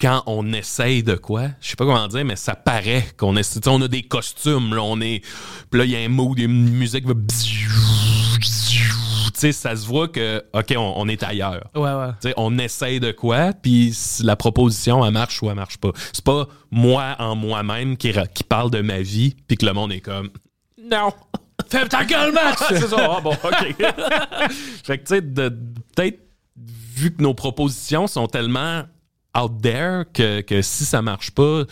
quand on essaye de quoi, je sais pas comment dire, mais ça paraît qu'on essaie. tu sais, On a des costumes, là, on est. Puis là, il y a un a une musique qui va. Tu sais, ça se voit que, OK, on, on est ailleurs. Ouais, ouais. Tu sais, on essaye de quoi, puis la proposition, elle marche ou elle marche pas. C'est pas moi en moi-même qui, parle de ma vie, puis que le monde est comme Non! Ferme ta gueule, Max! c'est ça, ah bon, OK. fait que, tu sais, de- peut-être, vu que nos propositions sont tellement out there que, que si ça marche pas,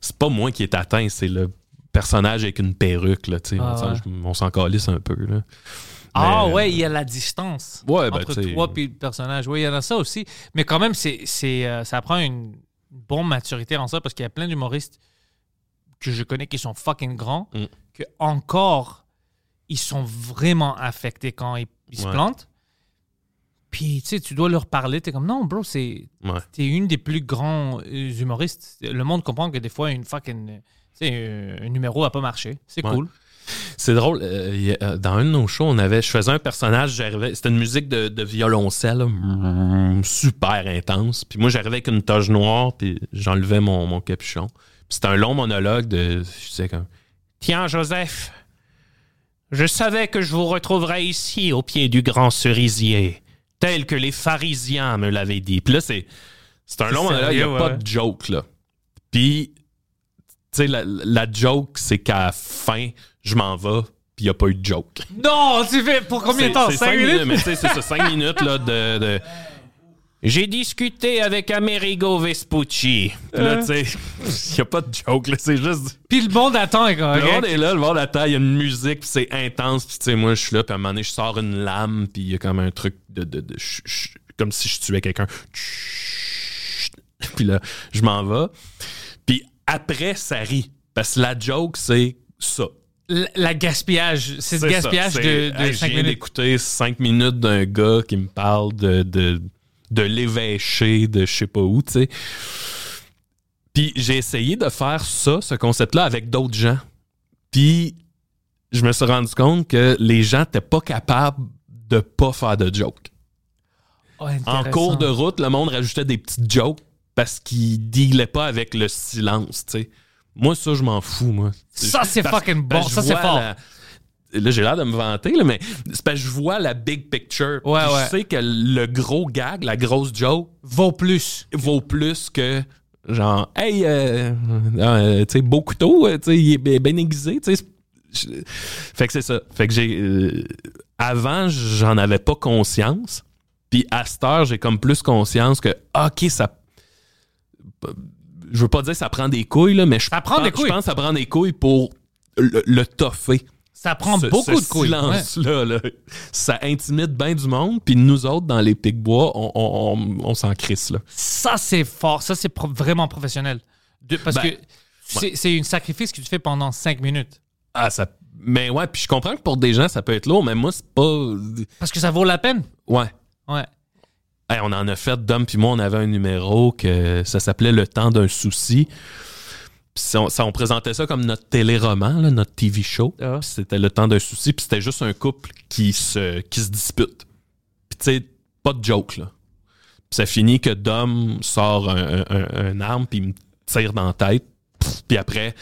c'est pas moi qui est atteint, c'est le personnage avec une perruque, là. Ah, on s'en- ouais. je- on s'en calisse un peu, là. Ah Mais, ouais, il y a la distance Ouais, ben, entre toi et le personnage. Oui, il y en a ça aussi. Mais quand même, c'est, c'est, euh, ça prend une bonne maturité en ça parce qu'il y a plein d'humoristes que je connais qui sont fucking grands, Mm. que encore, ils sont vraiment affectés quand ils, ils se plantent. Puis, tu sais, tu dois leur parler. T'es comme, non, bro, c'est, Ouais. t'es une des plus grands euh, humoristes. Le monde comprend que des fois, une fucking, tu sais, euh, un numéro n'a pas marché. C'est Ouais. cool. C'est drôle, euh, a- dans un de nos shows, on avait, je faisais un personnage, j'arrivais, c'était une musique de, de violoncelle, là, mm, super intense. Puis moi, j'arrivais avec une toge noire, puis j'enlevais mon, mon capuchon. Puis c'était un long monologue de, je disais comme, Tiens, Joseph, je savais que je vous retrouverais ici, au pied du grand cerisier, tel que les pharisiens me l'avaient dit. Puis là, c'est, c'est un long il n'y a pas de joke, là. Puis tu sais, la, la joke, c'est qu'à la fin, je m'en vais, puis il n'y a pas eu de joke. Non, tu fais pour combien de temps? C'est- c'est Cinq cinq minutes? Mais tu sais, c'est ça, cinq minutes là, de. de- J'ai discuté avec Amerigo Vespucci. Puis Là, tu sais, il n'y a pas de joke, là, c'est juste. Puis le monde attend. et comme, Le monde est là, le monde attend, il y a une musique, puis c'est intense, puis tu sais, moi, je suis là, puis à un moment donné, je sors une lame, puis il y a comme un truc de. de, de- ch- ch- comme si je tuais quelqu'un. Puis là, je m'en vais. Puis après, ça rit. Parce que la joke, c'est ça. La, la gaspillage, c'est le gaspillage ça, de, de Hey, 5 Je viens minutes. d'écouter 5 minutes d'un gars qui me parle de, de, de l'évêché de je sais pas où, tu sais. Puis j'ai essayé de faire ça, ce concept-là, avec d'autres gens. Puis je me suis rendu compte que les gens n'étaient pas capables de pas faire de jokes. Oh, En cours de route, le monde rajoutait des petites jokes parce qu'ils dealaient pas avec le silence, tu sais. Moi, ça, je m'en fous, moi. Ça, c'est fucking bon. Ça, c'est fort. la- Là, j'ai l'air de me vanter, là, mais c'est parce que je vois la big picture. Ouais. Je sais que le gros gag, la grosse joke, Vaut plus. vaut plus que genre, hey, euh, euh, tu sais, beau couteau, tu sais, il est bien aiguisé, tu sais. Je- Fait que c'est ça. Fait que j'ai. euh, avant, j'en avais pas conscience. Puis à cette heure, j'ai comme plus conscience que, OK, ça. Je veux pas dire que ça prend des couilles, là, mais je Ça prend pense- des couilles. Je pense que ça prend des couilles pour le, le toffer. Ça prend Ce- beaucoup ce de couilles. ouais. silence-là, là, ça intimide bien du monde. Puis nous autres, dans les pics bois, on, on, on- on s'en crisse, là. Ça, c'est fort. Ça, c'est pro- vraiment professionnel. De- parce Ben, que c'est c'est un sacrifice que tu fais pendant 5 minutes. Ah, ça. Mais ouais, puis je comprends que pour des gens, ça peut être lourd, mais moi, c'est pas. Parce que ça vaut la peine. Ouais. Ouais. Hey, on en a fait, Dom puis moi, on avait un numéro que ça s'appelait Le temps d'un souci. Puis ça, on, ça, on présentait ça comme notre téléroman, là, notre TV show. Ah. Puis c'était Le temps d'un souci, puis c'était juste un couple qui se, qui se dispute. Puis tu sais, pas de joke, là. Puis ça finit que Dom sort un, un- un- un arme, puis il me tire dans la tête. Puis après,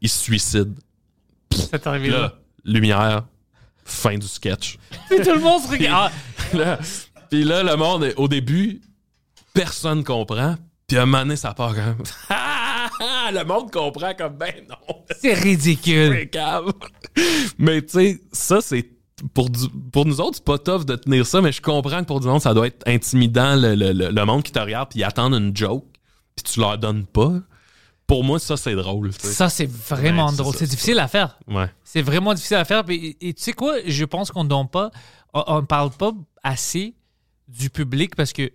il se suicide. C'est arrivé Puis là. là, lumière, fin du sketch. Puis tout le monde se regarde. Ah, Là, puis là, le monde, au début, personne comprend. Puis à un moment donné, ça part quand même. le monde comprend comme ben non. c'est ridicule. C'est. Mais tu sais, ça, c'est. Pour, du- pour nous autres, c'est pas tough de tenir ça, mais je comprends que pour du monde, ça doit être intimidant, le, le- le- le monde qui te regarde, puis ils attendent une joke, puis tu leur donnes pas. Pour moi, ça, c'est drôle. Ça, c'est vraiment Ouais, drôle. C'est difficile à faire. Ouais. C'est vraiment difficile à faire. Puis- Et, tu sais quoi? Je pense qu'on ne pas, on, on parle pas assez du public parce que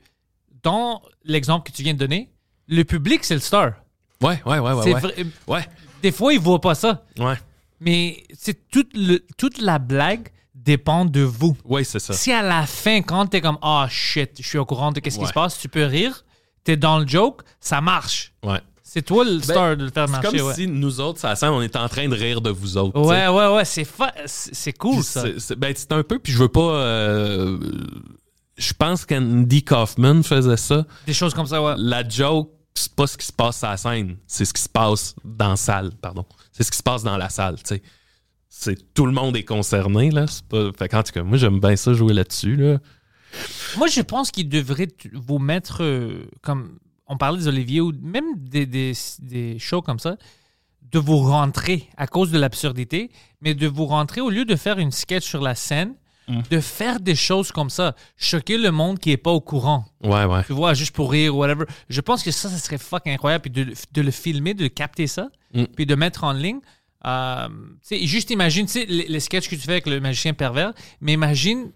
dans l'exemple que tu viens de donner, le public, c'est le star. Ouais, ouais, ouais, ouais. C'est ouais. vrai- Ouais, Des fois, ils voient pas ça. ouais. Mais c'est toute, le- toute la blague dépend de vous. Ouais, c'est ça. Si à la fin, quand t'es comme ah shit, je suis au courant de qu'est-ce qui Ouais. se passe, tu peux rire, t'es dans le joke, ça marche. Ouais. C'est toi le star de le faire C'est marcher. comme ouais. si nous autres, ça semble, on est en train de rire de vous autres. ouais, ouais, ouais, c'est fa- c'est c'est cool ça. c'est- c'est- ben, c'est un peu, puis je veux pas. euh, je pense qu'Andy Kaufman faisait ça. Des choses comme ça, ouais. La joke, c'est pas ce qui se passe à la scène, c'est ce qui se passe dans la salle, pardon. C'est ce qui se passe dans la salle, tu sais. C'est tout le monde est concerné, là. C'est pas. Fait qu'en tout cas, moi, j'aime bien ça jouer là-dessus, là. Moi, je pense qu'il devrait vous mettre euh, comme on parlait des Olivier ou même des, des, des shows comme ça, de vous rentrer à cause de l'absurdité, mais de vous rentrer au lieu de faire une sketch sur la scène, de faire des choses comme ça, choquer le monde qui est pas au courant. Ouais, ouais. Tu vois, juste pour rire ou whatever. Je pense que ça, ça serait fucking incroyable. Puis de, de le filmer, de capter ça, Mm. puis de mettre en ligne. Euh, tu sais, juste imagine, tu sais, les, les sketchs que tu fais avec le magicien pervers, mais imagine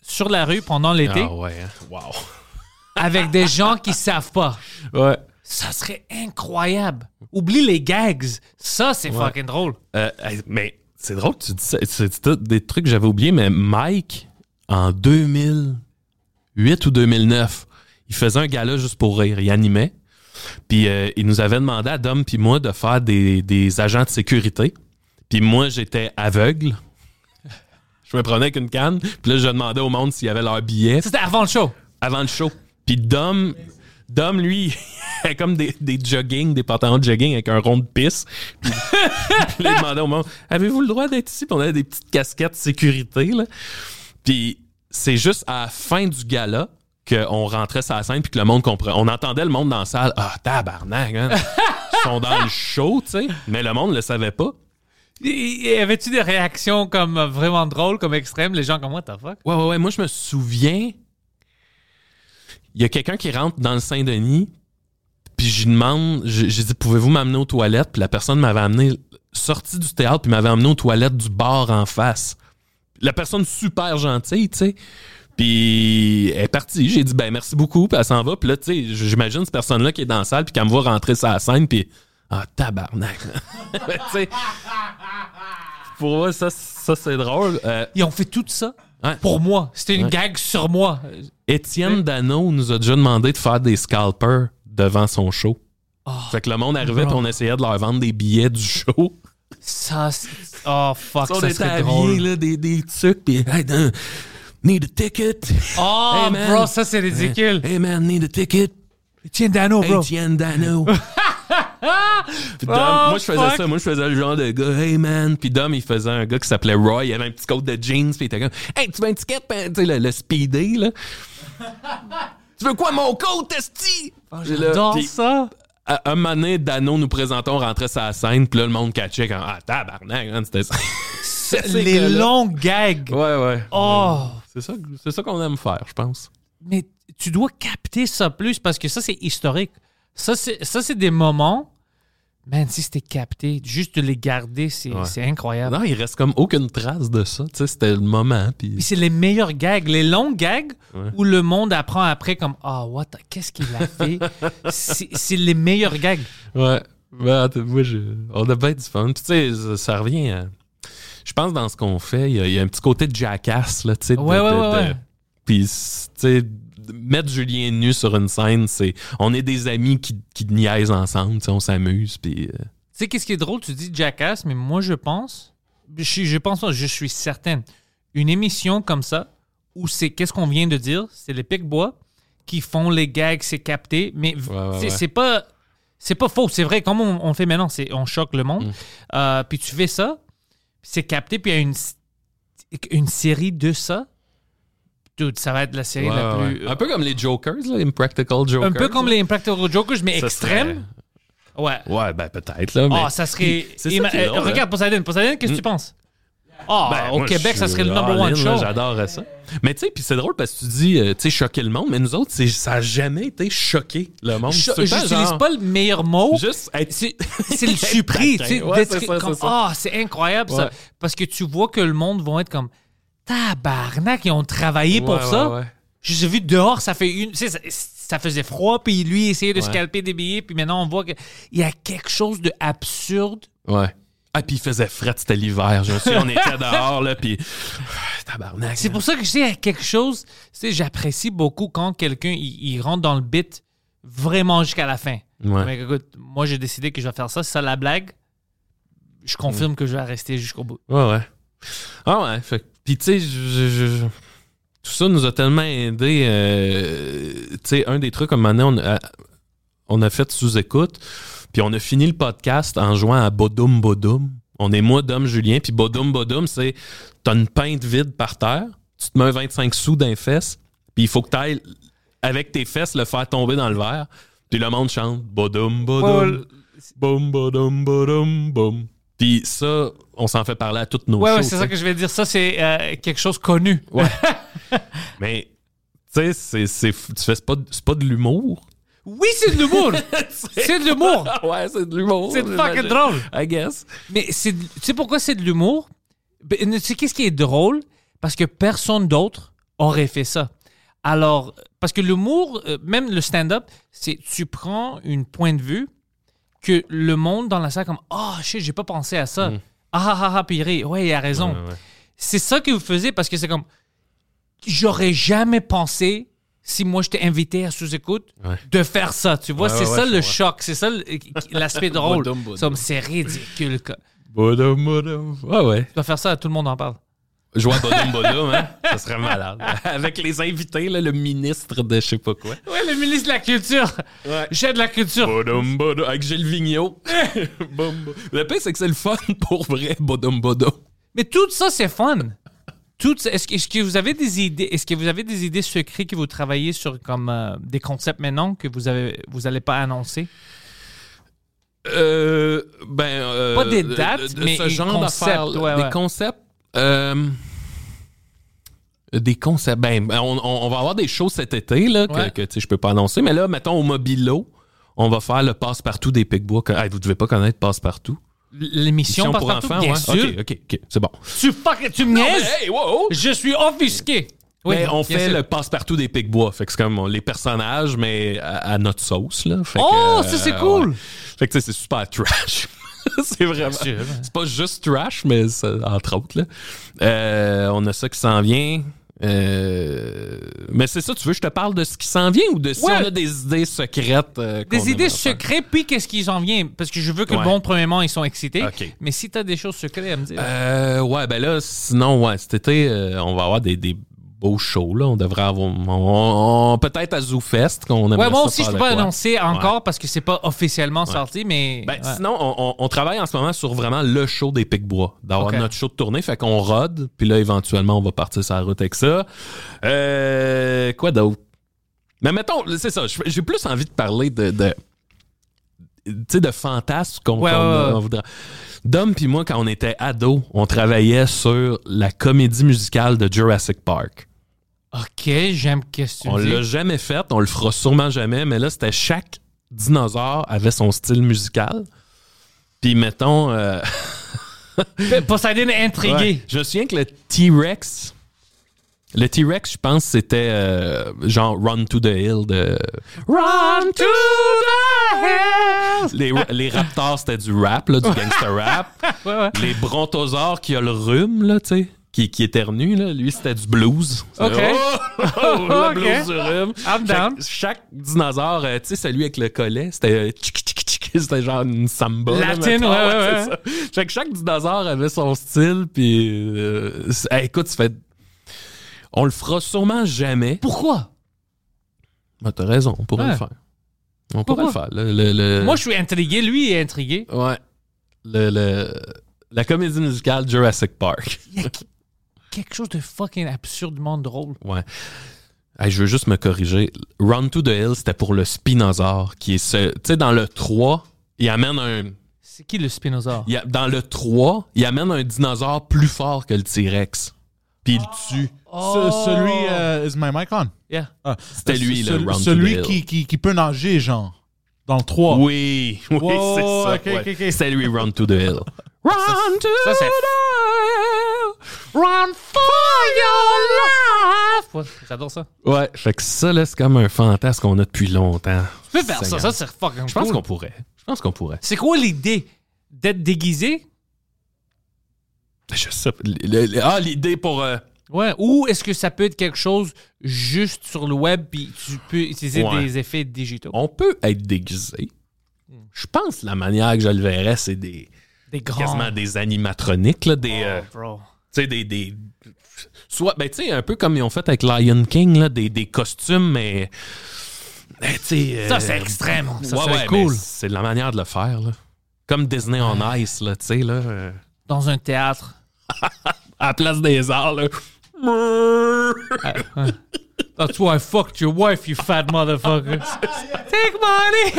sur la rue pendant l'été Ah ouais. hein. Wow. avec des gens qui savent pas. Ouais. Ça serait incroyable. Oublie les gags. Ça, c'est fucking drôle. Euh, mais c'est drôle que tu dis ça. C'est des trucs que j'avais oubliés, mais Mike, en 2008 ou 2009, il faisait un gala juste pour rire. Il animait. Puis euh, il nous avait demandé à Dom puis moi de faire des, des agents de sécurité. Puis moi, j'étais aveugle. Je me prenais avec une canne. Puis là, je demandais au monde s'il y avait leur billet C'était avant le show. avant le show. Puis Dom, Dom, lui, il a comme des, des jogging, des pantalons de jogging avec un rond de pisse. Puis, puis là, il demandait au monde Avez-vous le droit d'être ici? Puis on avait des petites casquettes sécurité. Là. Puis c'est juste à la fin du gala qu'on rentrait sur la scène puis que le monde comprenait. On entendait le monde dans la salle Ah, tabarnak, hein? Ils sont dans le show, tu sais. Mais le monde le savait pas. Y avait-tu des réactions comme vraiment drôles, comme extrêmes, les gens comme what the fuck? Ouais, ouais, ouais. Moi, je me souviens. Il y a quelqu'un qui rentre dans le Saint-Denis, puis je lui demande, j'ai dit, pouvez-vous m'amener aux toilettes? Puis la personne m'avait amené, sorti du théâtre, puis m'avait amené aux toilettes du bar en face. La personne super gentille, tu sais. Puis elle est partie. J'ai dit, ben merci beaucoup, puis elle s'en va. Puis là, tu sais, j'imagine cette personne-là qui est dans la salle, puis qu'elle me voit rentrer sur la scène, puis ah, tabarnak. tu sais. Pour moi, ça, ça c'est drôle. Euh, Ils ont fait tout ça pour moi. C'était une Ouais. gag sur moi. Étienne Dano nous a déjà demandé de faire des scalpers devant son show. fait que le monde arrivait et on essayait de leur vendre des billets du show. Ça, c'est- oh fuck, on ça était serait habillés, drôle. là, des, des trucs, puis hey, need a ticket. Oh, Hey, man. bro, ça c'est ridicule. Hey man, need a ticket. Tiens, Dano, bro. Étienne Dano. Puis Dom, Oh, moi je faisais fuck. ça, moi je faisais le genre de gars, hey man. Puis Dom il faisait un gars qui s'appelait Roy, il avait un petit coat de jeans, puis il était comme, hey tu veux un ticket, Ben, tu sais le, le speedé là. Tu veux quoi mon coat, Esti? J'ai là- J'adore ça. à un moment donné, Dano nous présentait, on rentrait la scène, puis là, le monde catchait quand Ah, tabarnak, c'était ça. Les longues gags. Ouais, ouais. Oh. C'est ça, ça qu'on aime faire, je pense. Mais tu dois capter ça plus parce que ça, c'est historique. Ça, c'est ça, c'est des moments. Man, si c'était capté, juste de les garder, c'est Ouais. incroyable. Non, il reste comme aucune trace de ça. Tu sais, c'était le moment, Puis puis. c'est les meilleurs gags, les longs gags Ouais. où le monde apprend après comme ah what, the- qu'est-ce qu'il a fait. c'est les meilleurs gags. Ouais. Ben, moi, je... on a bien du fun. Puis, tu sais, ça, ça revient à. Je pense dans ce qu'on fait, il y, a- il y a un petit côté de jackass, là, tu sais. de- Ouais, ouais, de- ouais, de- ouais. Puis, tu sais, mettre Julien nu sur une scène, c'est. On est des amis qui, qui niaisent ensemble, on s'amuse, puis. euh, Tu sais qu'est-ce qui est drôle, tu dis Jackass, mais moi je pense, je, je pense, pas, je suis certaine, une émission comme ça où c'est qu'est-ce qu'on vient de dire, c'est les Pic-Bois qui font les gags, c'est capté, mais v- Ouais, ouais, c'est ouais. pas c'est pas faux, c'est vrai. Comme on, on fait maintenant, c'est on choque le Mm. monde. Euh, puis tu fais ça, c'est capté, puis il y a une une série de ça. Dude, ça va être la série ouais, la plus Un peu comme les Jokers, là, Impractical Jokers. un peu comme les Impractical Jokers, mais Ça extrêmes. Ouais. serait- Ouais, ben peut-être, là. Ah, ça serait. Ça Ima- est euh, drôle, regarde, Poseidon. Poseidon, qu'est-ce que tu penses? Ah, Ben, au Québec, ça serait le number one show. J'adorerais ça. Mais tu sais, puis c'est drôle parce que tu dis, euh, tu sais, choquer le monde, mais nous autres, ça a jamais été choqué, le monde. Temps, J'utilise genre, pas le meilleur mot. Juste être... C'est le surpris. tu sais, Ouais, c'est ça. Ah, c'est incroyable ça. Parce que tu vois que le monde va être comme tabarnak, ils ont travaillé pour Ouais, ça. ouais, ouais. Je les ai vus dehors, ça fait une. sais, ça, ça faisait froid, puis lui essayait de scalper des billets, puis maintenant on voit qu'il y a quelque chose de absurde. Ouais. Ah, puis il faisait fret, c'était l'hiver. Je me souviens, on était dehors, là, puis... Tabarnak. C'est pour ça que je sais, il y a quelque chose, tu sais, j'apprécie beaucoup quand quelqu'un il, il rentre dans le bit vraiment jusqu'à la fin. Ouais. Mais écoute, moi j'ai décidé que je vais faire ça, c'est ça la blague. Je confirme que je vais rester jusqu'au bout. Ouais, ouais. Ah ouais, fait que- Puis tu sais, je- je- je- tout ça nous a tellement aidé. euh, tu sais, un des trucs, comme moment donné, on a, on a fait sous-écoute, puis on a fini le podcast en jouant à Bodum Bodum. On est moi, Dom, Julien, puis Bodum Bodum, c'est t'as une pinte vide par terre, tu te mets un 25 sous d'un fesse, puis il faut que tu ailles avec tes fesses le faire tomber dans le verre, puis le monde chante Bodum Bodum. Boum, bodum, bodum, boum. Puis ça, on s'en fait parler à toutes nos Ouais, shows. ouais, c'est ça que je vais dire. Ça, c'est euh, quelque chose connu. Ouais. Mais, tu sais, c'est, pas, c'est pas de l'humour? Oui, c'est de l'humour. c'est de l'humour. ouais, c'est de l'humour. C'est fucking drôle. I guess. Mais c'est, tu sais pourquoi c'est de l'humour? Ben, Tu sais qu'est-ce qui est drôle? Parce que personne d'autre aurait fait ça. Alors, parce que l'humour, euh, même le stand-up, c'est tu prends une point de vue que le monde dans la salle comme ah shit j'ai pas pensé à ça ah ah ah puis il rit. ouais il a raison Ouais, ouais. c'est ça que vous faisiez parce que c'est comme j'aurais jamais pensé si moi j'étais invité à sous-écoute Ouais. de faire ça tu vois? Ouais, c'est ouais, ça ouais, le je choc c'est ça l'aspect drôle. C'est comme, c'est ridicule quoi. Ouais, ouais. tu dois faire ça tout le monde en parle Je vois Bodum Bodum, hein. Ça serait malade. Avec les invités, là, le ministre de je sais pas quoi. ouais le ministre de la culture Ouais. j'ai de la culture Bodum Bodum. Avec Gilles Vigneault. Le pire, c'est que c'est le fun pour vrai, Bodum Bodum. Mais tout ça, c'est fun. Tout ça- est-ce, que, est-ce que vous avez des idées Est-ce que vous avez des idées secrètes que vous travaillez sur comme euh, des concepts maintenant que vous avez vous allez pas annoncer? Euh, ben. euh, Pas des de- dates, de- de mais ce des genre concepts, d'affaires. ouais, Des concepts. Euh, des concepts. Ben, ben, on, va avoir des shows cet été, là, que, Ouais. que, je peux pas annoncer. Mais là, mettons, au Mobilo, on va faire le passe-partout des Picbois. Que- hey, vous devez pas connaître passe-partout. L'émission Mission passe pour partout, enfants, bien ouais. sûr. Ok, ok. C'est bon. Tu fuck, tu me niaises? mais hey, wow! Je suis offusqué. Oui, Mais on fait sûr. le passe-partout des Picbois. Fait que c'est comme les personnages, mais à, à notre sauce, là. Fait que, Oh, euh, ça c'est cool. ouais. Fait que tu sais, c'est super trash. c'est vraiment. C'est pas juste trash, mais entre autres, là. Euh, on a ça qui s'en vient. Euh, mais c'est ça, tu veux que je te parle de ce qui s'en vient ou de si Ouais. on a des idées secrètes? euh, Des idées secrètes, puis qu'est-ce qu'ils en viennent Parce que je veux que Ouais. le monde, premièrement, ils sont excités. Mais si t'as des choses secrètes à me dire. Euh, ouais, ben là, sinon, ouais, cet été, on va avoir des, des beaux shows, là. On devrait avoir. on- on- Peut-être à ZooFest, qu'on aimerait ouais, moi aussi, je faire peux pas annoncer encore parce que c'est pas officiellement sorti, mais. Ben, ouais. sinon, on, travaille en ce moment sur vraiment le show des Picbois, d'avoir Ok. notre show de tournée. Fait qu'on rode, puis là, éventuellement, on va partir sur la route avec ça. Euh, quoi d'autre? Mais mettons, c'est ça, j'ai plus envie de parler de. de tu sais, de fantasmes qu'on voudrait. Dom puis moi, quand on était ados, on travaillait sur la comédie musicale de Jurassic Park. Ok, j'aime qu'est-ce que tu On l'a jamais fait, on le fera sûrement jamais, mais là, c'était chaque dinosaure avait son style musical. Puis mettons, euh, Poseidon est intrigué. ouais, je me souviens que le T-Rex, le T-Rex, je pense, c'était euh, genre Run to the Hill de. Run to the hills! Les, les Raptors, c'était du rap, là, du gangster rap. Ouais, ouais. Les Brontosaures qui a le rhume, là, tu sais, qui, qui éternue, là, lui, c'était du blues. Ok. Oh, oh, le blues du. I'm down. Chaque, chaque dinosaure, euh, tu sais, celui avec le collet, c'était euh, c'était genre une samba. là, Latine, mettons, ouais, ouais, c'est ça. Fait que chaque dinosaure avait son style, puis euh, hey, écoute, ça fait... On le fera sûrement jamais. Pourquoi? Ah, T'as raison, on pourrait Ouais. le faire. On pourrait Pourquoi? le faire. Le, le- le- Moi, je suis intrigué. Lui est intrigué. Ouais. Le, le- la comédie musicale Jurassic Park. Il y a qui- quelque chose de fucking absurdement drôle. Ouais. Hey, je veux juste me corriger. Run to the Hill, c'était pour le Spinosaure, qui est ce. Tu sais, dans le 3, il amène un. C'est qui le Spinosaure? il a- dans le 3, il amène un dinosaure plus fort que le T-Rex. Puis il le tue. Ce- celui, euh, is my mic on? Yeah. Ah, C'était lui, ce- le Run to the Celui Hill. qui, qui, qui peut nager, genre, dans le 3. Oui, oui, Wow, c'est ça. ok, ouais. ok, ok. C'était lui, Run to the Hill. Run to ça, the. Run for your life! Ouais, J'adore ça. Ouais, fait que ça, là, c'est comme un fantasme qu'on a depuis longtemps. Tu peux faire ça, ça c'est fucking Je pense cool. qu'on pourrait. Je pense qu'on pourrait. C'est quoi l'idée? D'être déguisé? Je sais pas. Le- le- ah, l'idée pour. euh, Ouais. Ou est-ce que ça peut être quelque chose juste sur le web puis tu peux utiliser Ouais. des effets digitaux? on peut être déguisé. Je pense que la manière que je le verrais, c'est des. Des grands. quasiment des animatroniques, là, des. euh, Oh, bro. tu sais, des. des soit, ben, tu sais, un peu comme ils ont fait avec Lion King, là, des, des costumes, mais. ben, tu sais. Ça, euh, c'est extrême. Ça ouais, ouais, cool. C'est de la manière de le faire, là. Comme Disney on Ice, là, tu sais, là. euh, Dans un théâtre. à la place des arts, là. That's why I fucked your wife, you fat motherfucker. Take money!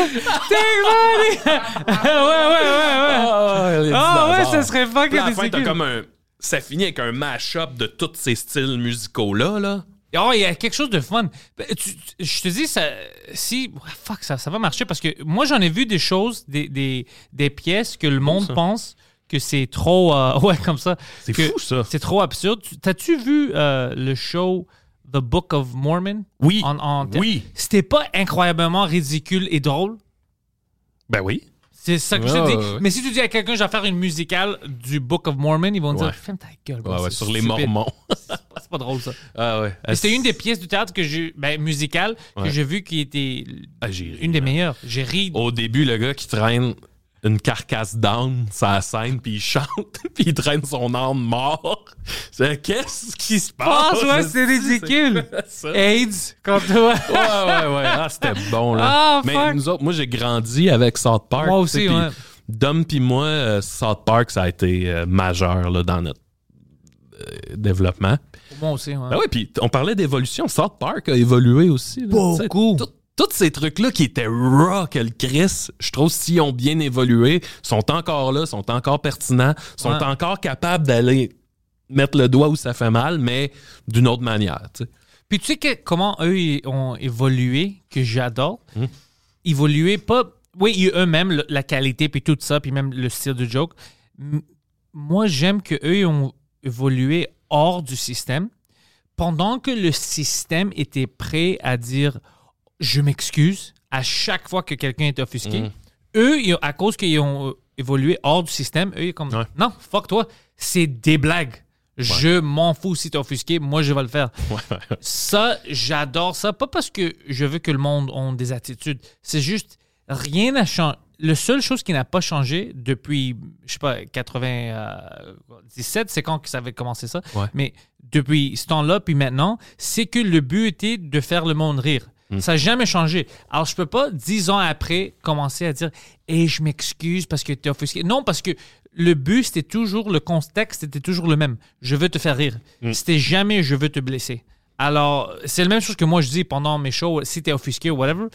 Take money! ouais, ouais, ouais, ouais. Les Ah ouais, ça serait fucking à la fin, ridicule. t'as comme un. Ça finit avec un mash-up de tous ces styles musicaux-là, là. Oh, il y a quelque chose de fun. Ben, tu- tu- je te dis, ça, si. Fuck, ça, ça va marcher parce que moi, j'en ai vu des choses, des, des, des pièces que le monde pense que c'est trop. euh, ouais, comme ça. C'est que fou, ça. C'est trop absurde. Tu- T'as-tu vu euh, le show The Book of Mormon? Oui. En- en- Oui. C'était pas incroyablement ridicule et drôle? Ben oui. C'est ça que je te dis. ouais. Mais si tu dis à quelqu'un, je vais faire une musicale du Book of Mormon, ils vont Ouais. dire, ferme ta gueule. Ouais, sur les stupide. Mormons. C'est pas- drôle, ça. ah C'était une des pièces du théâtre que j'ai, ben, musicale que j'ai vu qui était Ah, ri, une des man. meilleures. J'ai ri. Au début, le gars qui traîne une carcasse d'âne sur la scène, puis il chante, puis il traîne son âne mort. C'est qu'est-ce qui se Ah, passe? ouais, c'est ridicule. Ouais, AIDS, quand toi. ouais, ouais. Ah, c'était bon, là. Ah, Mais fuck. nous autres, moi, j'ai grandi avec South Park. Moi aussi, ouais. Dom puis moi, euh, South Park, ça a été euh, majeur là, dans notre euh, développement. Moi aussi, ouais. Ben ouais, puis on parlait d'évolution. South Park a évolué aussi. là. Beaucoup. Tout- Tous ces trucs-là qui étaient raw que le Chris, je trouve, s'ils ont bien évolué, sont encore là, sont encore pertinents, sont Ouais. encore capables d'aller mettre le doigt où ça fait mal, mais d'une autre manière. Puis tu sais que, comment eux ont évolué, que j'adore. Hmm. Évoluer, pas. Oui, eux-mêmes, la qualité, puis tout ça, puis même le style de joke. Moi, j'aime qu'eux ont évolué hors du système pendant que le système était prêt à dire je m'excuse à chaque fois que quelqu'un est offusqué. Mm. Eux, ils à cause qu'ils ont euh, évolué hors du système, eux, ils sont comme Ouais. non, fuck toi, c'est des blagues. Je m'en fous si t'es offusqué, moi je vais le faire. Ça, j'adore ça. Pas parce que je veux que le monde ait des attitudes. C'est juste, rien n'a changé. La seule chose qui n'a pas changé depuis, je sais pas, 97, c'est quand que ça avait commencé ça. Ouais. Mais depuis ce temps-là, puis maintenant, c'est que le but était de faire le monde rire. Ça n'a jamais changé. Alors, je peux pas, dix ans après, commencer à dire Et je m'excuse parce que tu es offusqué. Non, parce que le but, c'était toujours, le contexte était toujours le même. Je veux te faire rire. C'était jamais je veux te blesser. Alors, c'est la même chose que moi je dis pendant mes shows, si tu es offusqué ou whatever.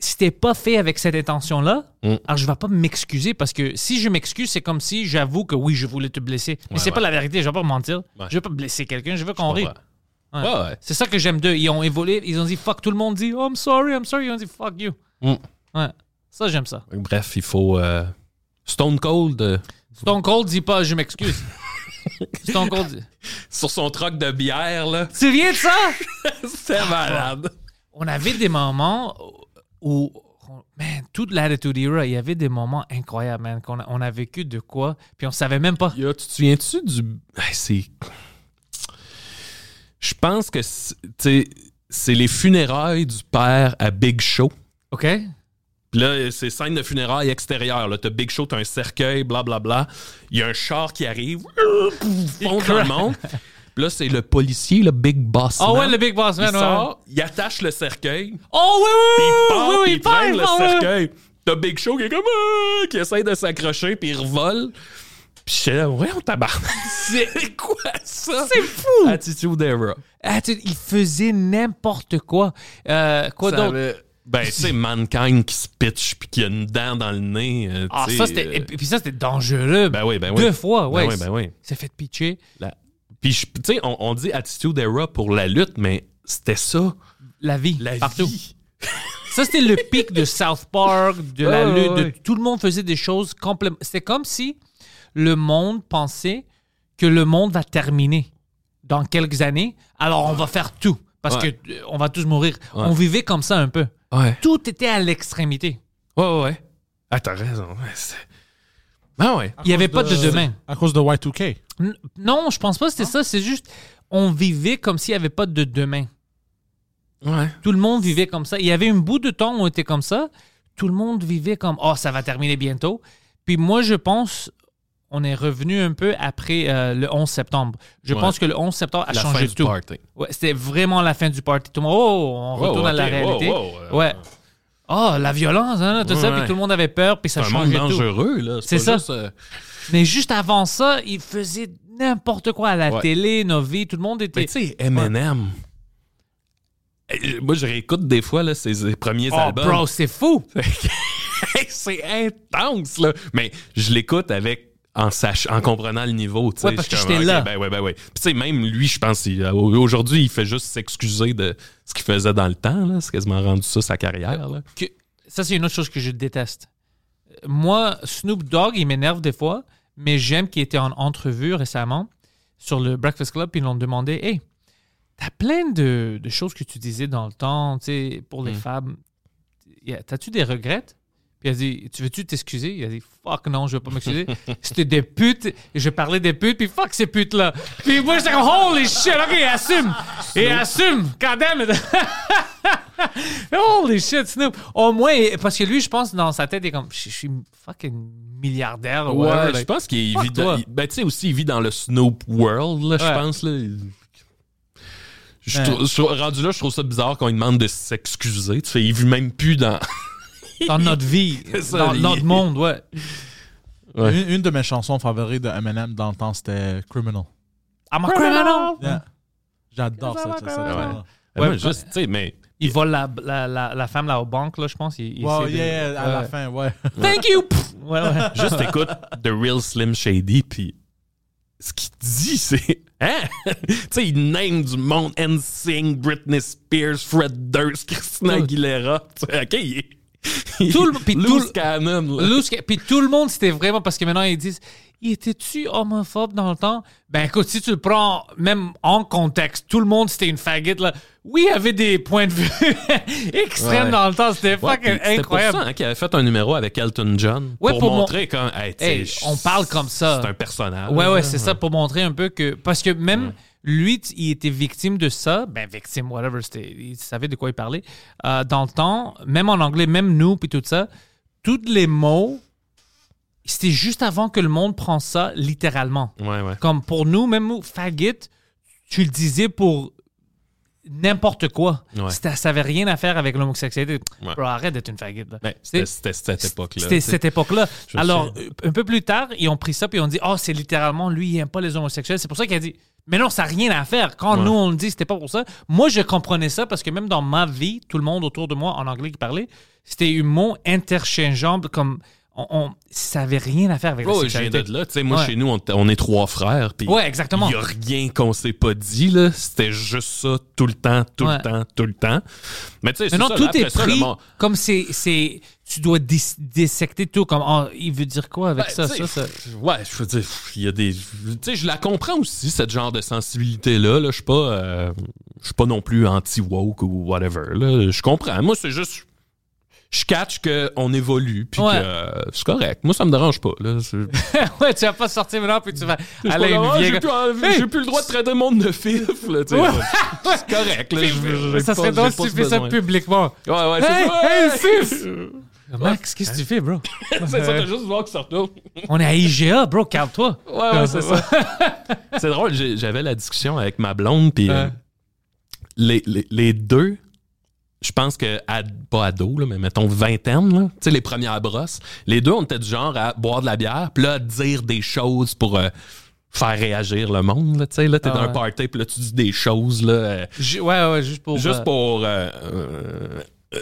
Si t'es pas fait avec cette intention-là, Mm. alors je vais pas m'excuser parce que si je m'excuse, c'est comme si j'avoue que oui, je voulais te blesser. Mais Ouais, c'est pas la vérité, je vais pas mentir. Ouais. Je veux pas blesser quelqu'un, je veux qu'on rie. Ouais. Ouais. Ouais, ouais. C'est ça que j'aime d'eux. Ils ont évolué, ils ont dit fuck, tout le monde dit oh, I'm sorry, I'm sorry. Ils ont dit fuck you. Mm. Ouais. Ça, j'aime ça. Bref, il faut. euh, Stone Cold, euh, Stone Cold dit pas je m'excuse. Stone Cold dit. sur son troc de bière, là, Tu te souviens de ça? c'était malade. On avait des moments où, man, toute l'attitude era, il y avait des moments incroyables, man, qu'on a, on a vécu de quoi, puis on savait même pas. Yo, tu te souviens-tu du. C'est. Je pense que c'est les funérailles du père à Big Show. OK? Puis là, c'est scène de funérailles extérieures. Là, t'as Big Show, t'as un cercueil, blablabla. Il y a un char qui arrive, fonce dans le monde. Puis là, c'est le policier, le Big Boss. Ah ouais, le Big Boss Il Man, ouais. sort, il attache le cercueil, Oh oui, puis il oui, part, oui, il le part, ah ouais. cercueil. T'as Big Show qui est comme Ah qui essaie de s'accrocher, puis il revole. Puis je suis là, ouais, on tabarnak. C'est quoi ça? C'est fou! Attitude Era. Ah, tu- il faisait n'importe quoi. Euh, quoi d'autre? avait- Ben, tu sais, Mankind qui se pitch puis qui a une dent dans le nez. euh, Ah, ça, c'était. euh, et puis ça, c'était dangereux. Ben oui, ben oui. Deux fois, ouais. Ben oui, ben oui. Il s'est fait pitcher. La- Puis, tu sais, on, on dit Attitude Era pour la lutte, mais c'était ça, La vie. la partout. vie. Ça, c'était le pic de South Park, de la lutte. ouais, de- tout le monde faisait des choses complètement. C'était comme si le monde pensait que le monde va terminer dans quelques années. Alors, on va faire tout. Parce Ouais. que euh, on va tous mourir. Ouais. On vivait comme ça un peu. Ouais. Tout était à l'extrémité. Ouais, ouais, ouais. Ah, t'as raison. Ouais, ah ouais. Il n'y avait pas de demain. À cause de Y2K. N- Non, je pense pas que c'était ça. C'est juste, on vivait comme s'il n'y avait pas de demain. Ouais. Tout le monde vivait comme ça. Il y avait un bout de temps où on était comme ça. Tout le monde vivait comme oh ça va terminer bientôt. Puis moi je pense on est revenu un peu après euh, le 11 septembre. Je Ouais. pense que le 11 septembre a La fin changé du tout. party. Ouais, c'était vraiment la fin du party. Tout le monde oh on Wow, retourne à la réalité. wow, wow, ouais. Oh la violence hein, tout ça puis tout le monde avait peur puis ça changeait tout. dangereux, là. C'est ça. juste, euh, Mais juste avant ça, il faisait n'importe quoi à la télé, nos vies, tout le monde était Mais tu sais. Eh, Moi, je réécoute des fois là, ses ses premiers Oh albums. bro, c'est fou. c'est intense, là. Mais je l'écoute avec en sach en comprenant le niveau, tu sais. Ouais, parce que j'étais là. Ben ouais, ben ouais. Puis tu sais, même lui, je pense, euh, aujourd'hui, il fait juste s'excuser de ce qu'il faisait dans le temps, là. C'est quasiment rendu ça sa carrière, là. que- ça, c'est une autre chose que je déteste. Moi, Snoop Dogg, il m'énerve des fois, mais j'aime qu'il était en entrevue récemment sur le Breakfast Club, puis ils l'ont demandé Hey, t'as plein de, de choses que tu disais dans le temps, tu sais, pour Mm. les femmes. Y a- T'as-tu des regrets Puis il a dit Tu veux-tu t'excuser? Il a dit Fuck, non, je veux pas m'excuser. C'était des putes, et je parlais des putes, puis fuck ces putes-là. Puis moi, j'étais comme Holy shit, ok, assume Et assume God damn it Holy shit, Snoop. Au moins, parce que lui, je pense, dans sa tête, il est comme, je suis fucking milliardaire. ou Ouais, whatever, je like. pense qu'il vit dans, il- ben tu sais aussi il vit dans le Snoop World là, Ouais. je pense là. Je Ouais. rendu là, je trouve ça bizarre qu'on lui demande de s'excuser. Tu sais, il vit même plus dans. Dans notre vie, ça, dans notre monde, ouais. Ouais. Une, une de mes chansons favorites de Eminem dans le temps, c'était Criminal. I'm a criminal. Yeah. J'adore cette, cette Ouais. chanson-là. Ouais, Ouais, juste, tu sais, mais. Il vole la, la, la, la femme là aux banques, là, je pense. Il, il Ouais, essaie de- yeah, yeah, à la Ouais. fin, ouais. Thank you! Pff. Ouais, ouais. Juste écoute The Real Slim Shady, puis ce qu'il dit, c'est. Hein? tu sais, il name du monde NSYNC, Britney Spears, Fred Durst, Christina. Aguilera. Tu sais, OK, il est. Tout le- puis tout Loose le- cannon. Loose Puis tout le monde, c'était vraiment parce que maintenant, ils disent Il était-tu homophobe dans le temps? Ben écoute, si tu le prends même en contexte, tout le monde, c'était une faggot. Là. Oui, il y avait des points de vue extrêmes Ouais. dans le temps. C'était Ouais, fucking puis C'était pour incroyable. ça hein, qu'il avait fait un numéro avec Elton John. Ouais, pour, pour mon- montrer hey, sais, Hey, on parle comme ça. C'est un personnage. Ouais, ouais, c'est ça pour montrer un peu que. Parce que même lui, il était victime de ça. Ben, victime, whatever, il savait de quoi il parlait. Euh, dans le temps, même en anglais, même nous, puis tout ça, tous les mots, c'était juste avant que le monde prenne ça littéralement. Ouais, ouais. Comme pour nous, même nous, faggot, tu le disais pour n'importe quoi. Ouais. Ça n'avait rien à faire avec l'homosexualité. Ouais. Bro, arrête d'être une faggot. Ben, C'était- cette époque-là. c'était cette époque-là. Alors, un peu plus tard, ils ont pris ça puis ils ont dit Oh, c'est littéralement lui, il n'aime pas les homosexuels. C'est pour ça qu'il a dit Mais non, ça n'a rien à faire. Quand Ouais. nous, on le dit, c'était pas pour ça. Moi, je comprenais ça parce que même dans ma vie, tout le monde autour de moi en anglais qui parlait, c'était un mot interchangeable comme. On, on- ça n'avait rien à faire avec Oh, sexualité. de là. Moi, Ouais. chez nous, on, est trois frères. Ouais, exactement. Il n'y a rien qu'on s'est pas dit, là. C'était juste ça tout le temps, tout Ouais. le temps, tout le temps. Mais tu sais, ça, tout là, est ça, pris comme c'est. c'est- Tu dois dis- dissecter tout comme. Oh, il veut dire quoi avec Ben, ça, ça, ça? Ouais, je veux dire, il y a des. Tu sais, je la comprends aussi, cette genre de sensibilité-là. Là. Je suis pas. euh, je suis pas non plus anti-woke ou whatever. Je comprends. Moi, c'est juste. Je catch qu'on évolue, puis Ouais. que euh, c'est correct. Moi, ça me dérange pas. Là. Ouais, tu vas pas sortir maintenant puis tu vas aller j'ai plus, plus le droit de traiter le monde de fif. Là. Ouais. C'est correct. Là, je- j'ai ça serait drôle si tu fais ça publiquement. Ouais, ouais, c'est Hey, ça. hey, sis! Max, qu'est-ce que tu fais, bro? c'est ça, t'as juste voir que ça retourne. On est à IGA, bro, calme-toi. Ouais, ouais, c'est ça. c'est drôle, j'avais la discussion avec ma blonde, puis euh, Ouais. les, les, les deux, je pense que, à- pas ado, là, mais mettons vingtaine, là, tu sais, les premières brosses, les deux, on était du genre à boire de la bière, puis là, à dire des choses pour euh, faire réagir le monde, là, tu sais, là, t'es Ah dans un party, puis là, tu dis des choses, là, euh, ouais, ouais, juste pour. juste euh, pour,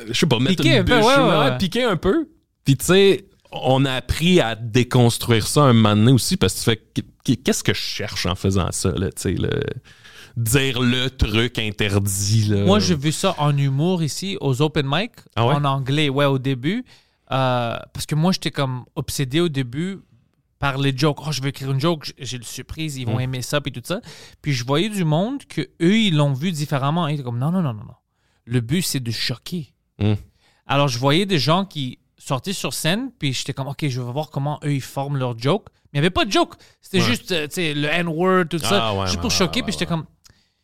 je sais pas, mettre Piquer une un peu, bûche, ouais, ouais, piquer un peu. Puis tu sais, on a appris à déconstruire ça un moment donné aussi parce que tu fais qu- qu'est-ce que je cherche en faisant ça là, tu sais le dire le truc interdit là. Moi, j'ai vu ça en humour ici, aux open mic, Ah ouais? en anglais, ouais, au début. Euh, parce que moi, j'étais comme obsédé au début par les jokes. Oh, je veux écrire une joke, j'ai le surprise, ils vont Mm. aimer ça, puis tout ça. Puis je voyais du monde que eux, ils l'ont vu différemment. Ils étaient comme, non, non, non, non, non. Le but, c'est de choquer. Mm. Alors, je voyais des gens qui sortaient sur scène, puis j'étais comme, OK, je vais voir comment eux, ils forment leur joke. Mais il n'y avait pas de joke. C'était Ouais. juste, euh, tu sais, le N-word, tout ça. Ah, ouais, juste pour ouais, choquer, puis j'étais comme,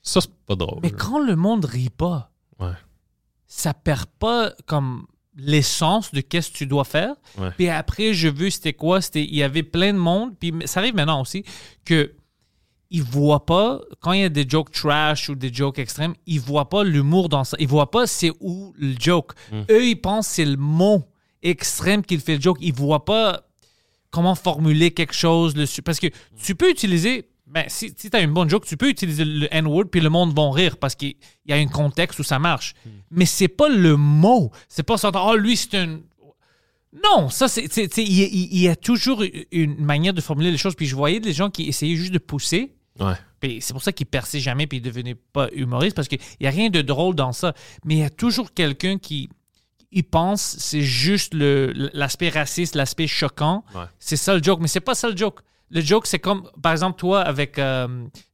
ça c'est pas drôle. mais quand le monde rit pas, Ouais. ça perd pas comme l'essence de qu'est-ce que tu dois faire. Ouais. Puis après, je vu c'était quoi, c'était il y avait plein de monde, puis ça arrive maintenant aussi que ils voient pas quand il y a des jokes trash ou des jokes extrêmes, ils voient pas l'humour dans ça. Ils voient pas c'est où le joke. Eux, ils pensent c'est le mot extrême qui fait le joke. Ils voient pas comment formuler quelque chose le parce que tu peux utiliser ben, si, si tu as une bonne joke, tu peux utiliser le N-word puis le monde va rire parce qu'il y a un contexte où ça marche. Mais c'est pas le mot. C'est pas ça. Oh, lui, c'est un. Non, ça, c'est. Il y, a- il y a toujours une manière de formuler les choses. Puis je voyais des gens qui essayaient juste de pousser. Ouais. Puis c'est pour ça qu'ils perçaient jamais puis ils devenaient pas humoristes parce qu'il n'y a rien de drôle dans ça. Mais il y a toujours quelqu'un qui il pense c'est juste l'aspect raciste, l'aspect choquant. Ouais. C'est ça le joke. Mais c'est pas ça le joke. Le joke, c'est comme, par exemple, toi, avec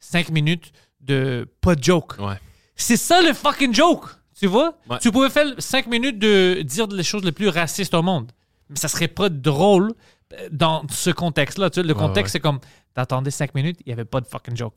5 minutes de pas de joke. Ouais. C'est ça le fucking joke. Tu vois? Ouais. Tu pouvais faire 5 minutes de dire les choses les plus racistes au monde. Mais ça serait pas drôle euh, dans ce contexte-là. Tu sais, le contexte, ouais. c'est comme, t'attendais 5 minutes, il y avait pas de fucking joke.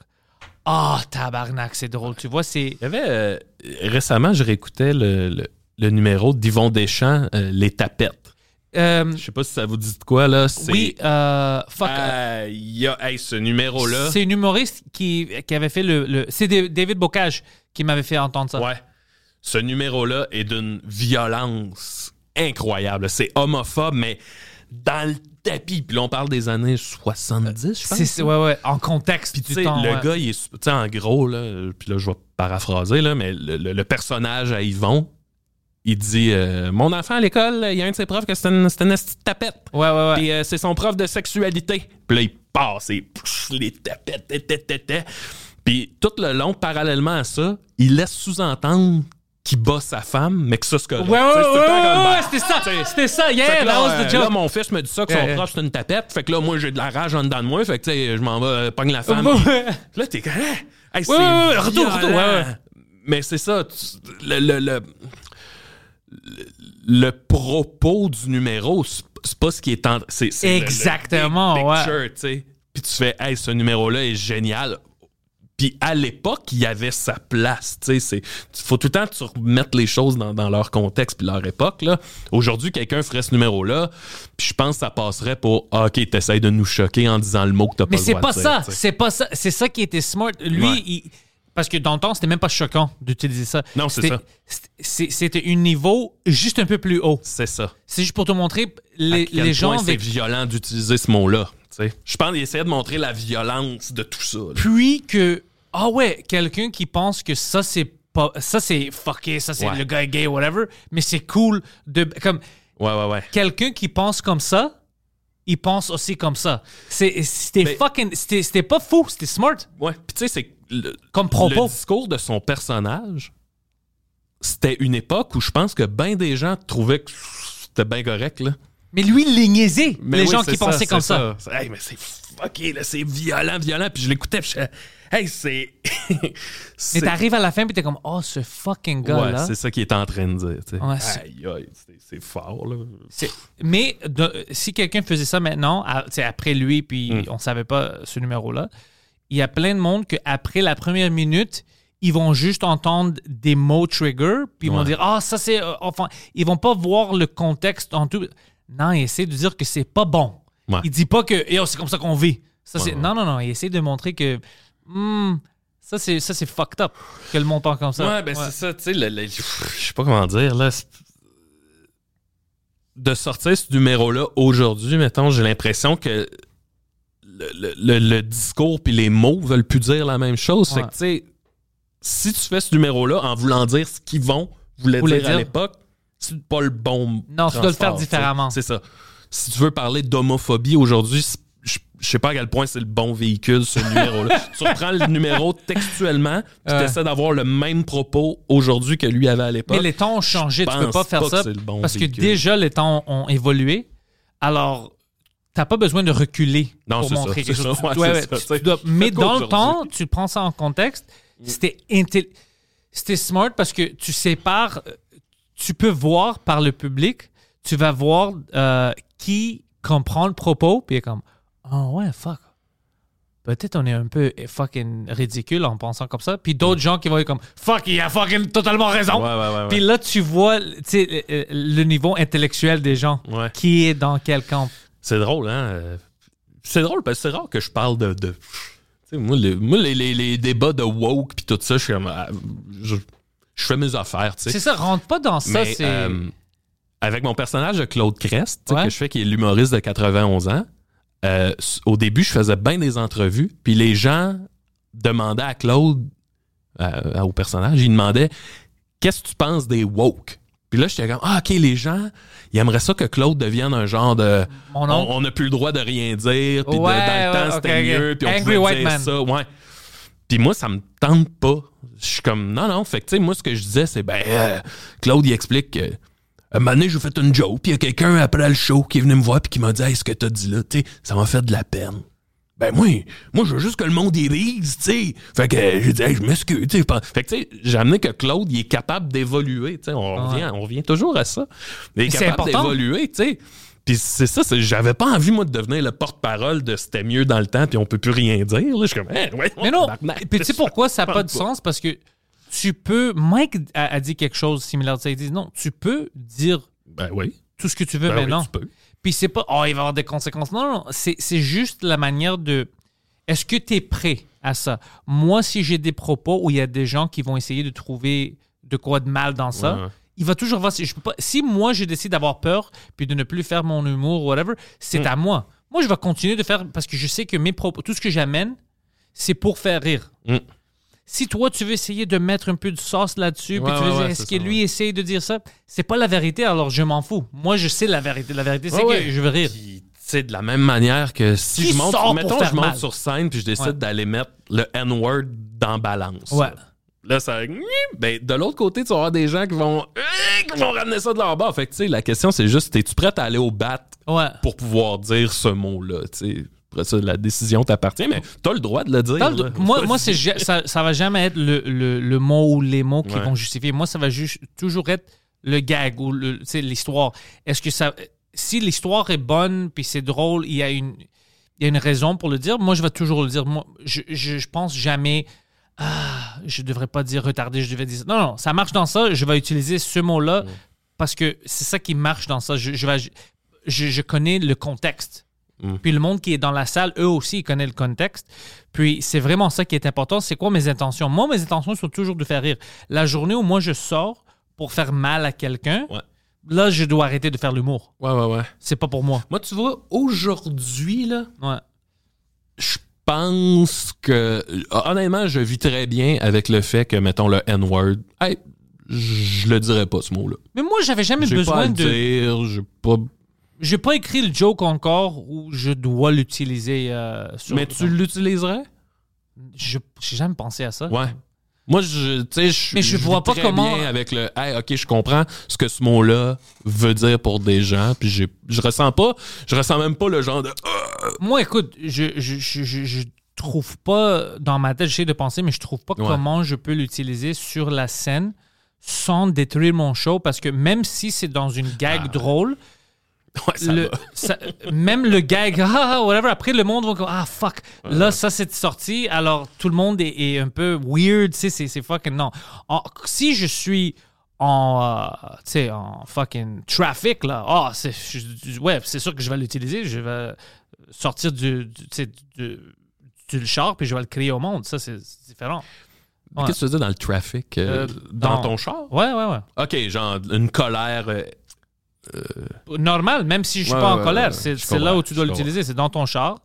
Ah, tabarnak, c'est drôle. Tu vois, c'est. Il y avait. euh, récemment, je réécoutais le, le- le numéro d'Yvon Deschamps, euh, Les Tapettes. Euh, Je sais pas si ça vous dit de quoi, là. Oui, euh, fuck. Euh, il y a, hey, ce numéro-là. C'est une humoriste qui, qui avait fait le. le- c'est Da- David Bocage qui m'avait fait entendre ça. Ouais. Ce numéro-là est d'une violence incroyable. C'est homophobe, mais dans le tapis. Puis là, on parle des années 70, je pense. C'est, c'est- ouais, ouais, en contexte Puis tu du sais, temps. le ouais. gars, il est. Tu sais, en gros, là, puis là, je vais paraphraser, là, mais le, le- le personnage à Yvon, il dit euh, Mon enfant à l'école, il y a un de ses profs que c'est une, une tapette. Ouais, ouais, ouais. Puis euh, c'est son prof de sexualité. Puis là, il passe et pff, les tapettes, té. Puis tout le long, parallèlement à ça, il laisse sous-entendre qu'il bat sa femme, mais que ça, c'est correct. Ouais, ouais, ouais, c'était ça. C'était ça. Yeah, là, euh, là, mon fils me dit ça que son prof c'est une tapette. Fait que là, moi j'ai de la rage en dedans de moi. Fait que tu sais, je m'en vais pogne la femme. Là, t'es? Hey, c'est Ouais, ouais, ouais, retour, retour. Mais c'est ça. le, le, le, le- le propos du numéro, c'est pas ce qui est en. c'est- le- le Exactement, big ouais. picture. Puis tu fais, hey, ce numéro-là est génial. Puis à l'époque, il y avait sa place. Tu sais, c'est faut tout le temps que tu remettes les choses dans, dans leur contexte puis leur époque. Là. Aujourd'hui, quelqu'un ferait ce numéro-là, puis je pense que ça passerait pour ah, OK, t'essayes de nous choquer en disant le mot que t'as pas Mais le c'est droit pas de ça. C'est pas ça. C'est ça qui était smart. Lui, Ouais. il- parce que dans le temps, c'était même pas choquant d'utiliser ça. Non, c'est ça. c'était- un niveau juste un peu plus haut. C'est ça. C'est juste pour te montrer les, à quel les gens point c'est avec violent d'utiliser ce mot-là. Je pense qu'il essayait de montrer la violence de tout ça. là. puis que ah ouais quelqu'un qui pense que ça c'est pas ça c'est fucké ça c'est Ouais. le gars gay whatever mais c'est cool de comme Ouais, ouais, ouais. quelqu'un qui pense comme ça il pense aussi comme ça c'était fucking c'était c'était pas fou c'était smart Ouais. Puis tu sais, c'est le, comme propos le discours de son personnage, c'était une époque où je pense que bien des gens trouvaient que c'était bien correct, là. mais lui il les niaisait Mais les oui, gens qui pensaient comme ça, Hey, mais c'est fucké, là, c'est violent, violent. Puis je l'écoutais, puis je Hey, c'est. mais t'arrives à la fin puis t'es comme oh ce fucking gars Ouais, là c'est ça qu'il est en train de dire. tu sais. Ouais, c'est- aïe, aïe, c'est- fort, là. Mais de- si quelqu'un faisait ça maintenant, à- après lui, puis Mm. on savait pas ce numéro-là, il y a plein de monde qu'après la première minute, ils vont juste entendre des mots trigger, puis ils vont dire Ah, ça c'est. euh, enfin, ils vont pas voir le contexte en tout. Non, il essaie de dire que c'est pas bon. Ouais. Il dit pas que Eh, oh, c'est comme ça qu'on vit. Ça, Ouais, c'est... Non, non, non. Il essaie de montrer que. hmm, ça, c'est, ça, c'est fucked up que le monde pense comme ça. Ouais, ben c'est ça, tu sais, je sais pas comment dire, là. c'est- De sortir ce numéro-là aujourd'hui, mettons, j'ai l'impression que le, le- discours puis les mots veulent plus dire la même chose. Fait Ouais. que, tu sais, si tu fais ce numéro-là en voulant dire ce qu'ils vont, voulaient Voulait dire, à l'époque, c'est pas le bon. Non, tu dois le faire tu différemment. C'est ça. Si tu veux parler d'homophobie aujourd'hui, je je sais pas à quel point c'est le bon véhicule, ce numéro-là. tu reprends le numéro textuellement, puis Ouais. tu essaies d'avoir le même propos aujourd'hui que lui avait à l'époque. Mais les temps ont changé, tu je peux pas faire pas ça que bon parce que déjà les temps ont évolué. Alors, t'as pas besoin de reculer Non, pour montrer ça, quelque chose. ça, ouais, tu- dois- mais dans le temps, tu prends ça en contexte. C'était intel- c'était smart parce que tu sépares, euh, tu peux voir par le public, tu vas voir euh, qui comprend le propos, puis il est comme, oh ouais, fuck. Peut-être on est un peu fucking ridicule en pensant comme ça. Puis d'autres gens qui vont être comme, fuck, il a fucking totalement raison. Ouais. Puis là, tu vois le niveau intellectuel des gens. Qui est dans quel camp. C'est drôle, hein? euh, C'est drôle parce que c'est rare que je parle de. de moi, le- moi, les, les- les débats de woke puis tout ça, je suis comme. ah, Je, je fais mes affaires, tu sais. C'est ça, rentre pas dans ça. C'est euh, avec mon personnage de Claude Crest, Ouais. que je fais qui est l'humoriste de 91 ans, euh, au début, je faisais bien des entrevues, puis les gens demandaient à Claude, euh, au personnage, ils demandaient Qu'est-ce que tu penses des woke Puis là, j'étais comme, ah, OK, les gens, ils aimeraient ça que Claude devienne un genre de. Mon on n'a plus le droit de rien dire. Puis de- dans le temps, ouais, c'était mieux. Puis on Angry pouvait white dire man. ça. Ouais. Puis moi, ça me tente pas. Je suis comme, non, non. Fait que, tu sais, moi, ce que je disais, c'est, ben, euh, Claude, il explique que. Un moment donné, j'ai fait une joke, puis il y a quelqu'un après le show qui est venu me voir puis qui m'a dit Hey, ce que t'as dit là, tu sais, ça m'a fait de la peine. Ben moi, moi je veux juste que le monde y rise, tu sais. Fait que euh, j'ai dit Hey, je m'excuse, tu sais. Fait que tu sais, j'ai amené que Claude, il est capable d'évoluer, tu sais. On, revient, on revient toujours à ça. Il est c'est capable important. d'évoluer, tu sais. Puis c'est ça, j'avais pas envie, moi, de devenir le porte-parole de c'était mieux dans le temps, puis on peut plus rien dire. Là, je suis comme, Hey, ouais, Mais non, puis tu sais pourquoi ça n'a pas de sens? Parce que tu peux. Mike a, a dit quelque chose similaire. Il dit non, tu peux dire Ben oui. tout ce que tu veux Ben oui, maintenant. tu peux. Puis c'est pas, oh, il va y avoir des conséquences. Non, non, c'est, c'est juste la manière de. Est-ce que tu es prêt à ça? Moi, si j'ai des propos où il y a des gens qui vont essayer de trouver de quoi de mal dans ça, Ouais. il va toujours voir si je peux pas. Si moi, je décide d'avoir peur puis de ne plus faire mon humour, whatever, c'est Hmm. à moi. Moi, je vais continuer de faire parce que je sais que mes propos, tout ce que j'amène, c'est pour faire rire. Mm. Si toi, tu veux essayer de mettre un peu de sauce là-dessus, puis tu veux ouais, dire, est-ce c'est que ça, lui ouais. essaye de dire ça? C'est pas la vérité, alors je m'en fous. Moi, je sais la vérité. La vérité, c'est que je veux rire. Puis, tu sais, de la même manière que si Qui je monte, mettons, je monte mal? sur scène puis je décide d'aller mettre le N-word dans balance. Ouais. Là, ça. Ben, de l'autre côté, tu vas avoir des gens qui vont, qui vont ramener ça de leur bord. Fait que, tu sais, la question, c'est juste, es-tu prête à aller au bat pour pouvoir dire ce mot-là? Tu sais, après ça, la décision t'appartient, mais t'as le droit de le dire. T'as le- là. moi, moi c'est, ça, ça va jamais être le, le, le mot ou les mots qui Ouais. vont justifier. Moi, ça va juste toujours être le gag ou l'histoire. Est-ce que ça. Si l'histoire est bonne puis c'est drôle, il y a une. Il y a une raison pour le dire. Moi, je vais toujours le dire. Moi, je, je, je pense jamais. Ah, je devrais pas dire retardé, je devais dire. Non, non, ça marche dans ça. Je vais utiliser ce mot-là parce que c'est ça qui marche dans ça. Je, je, vais, je, je connais le contexte. Mm. Puis le monde qui est dans la salle, eux aussi, ils connaissent le contexte. Puis c'est vraiment ça qui est important. C'est quoi mes intentions? Moi, mes intentions sont toujours de faire rire. La journée où moi je sors pour faire mal à quelqu'un, Ouais. là, je dois arrêter de faire l'humour. Ouais, ouais, ouais. C'est pas pour moi. Moi, tu vois, aujourd'hui, là, Ouais. je pense que honnêtement, je vis très bien avec le fait que mettons le N-word. Hey, je le dirais pas ce mot-là. Mais moi, j'avais jamais J'ai pas à besoin de. dire, j'ai pas. J'ai pas écrit le joke encore où je dois l'utiliser. euh, sur- Mais tu l'utiliserais? Je j'ai jamais pensé à ça. Ouais. Moi, je, tu sais, je, Mais je vis vois pas très comment- bien avec le. Hey, ok, je comprends ce que ce mot-là veut dire pour des gens, puis j'ai- je ressens pas, je ressens même pas le genre de. Ah! Moi, écoute, je, je, je, je- je trouve pas dans ma tête, j'essaie de penser, mais je trouve pas Ouais. comment je peux l'utiliser sur la scène sans détruire mon show parce que même si c'est dans une gag drôle, Ouais, ça le- va. ça- même le gag, ah, ah, whatever, après le monde va comme, ah fuck, là ça c'est sorti, alors tout le monde est, est un peu weird, tu sais, c'est fucking non. En- si je suis en, euh, tu sais, en fucking traffic, là, ah, c'est, ouais, c'est sûr que je vais l'utiliser, je vais sortir du, du, du, du char puis je vais le crier au monde, ça c'est c'est différent. Ouais. Qu'est-ce que tu veux dire dans le trafic euh, Euh, Dans dans- ton char? Ouais, ouais, ouais. Ok, genre une colère. Euh, Normal, même si je suis Ouais, pas en ouais, colère, ouais, c'est je là où tu dois je l'utiliser, c'est dans ton char,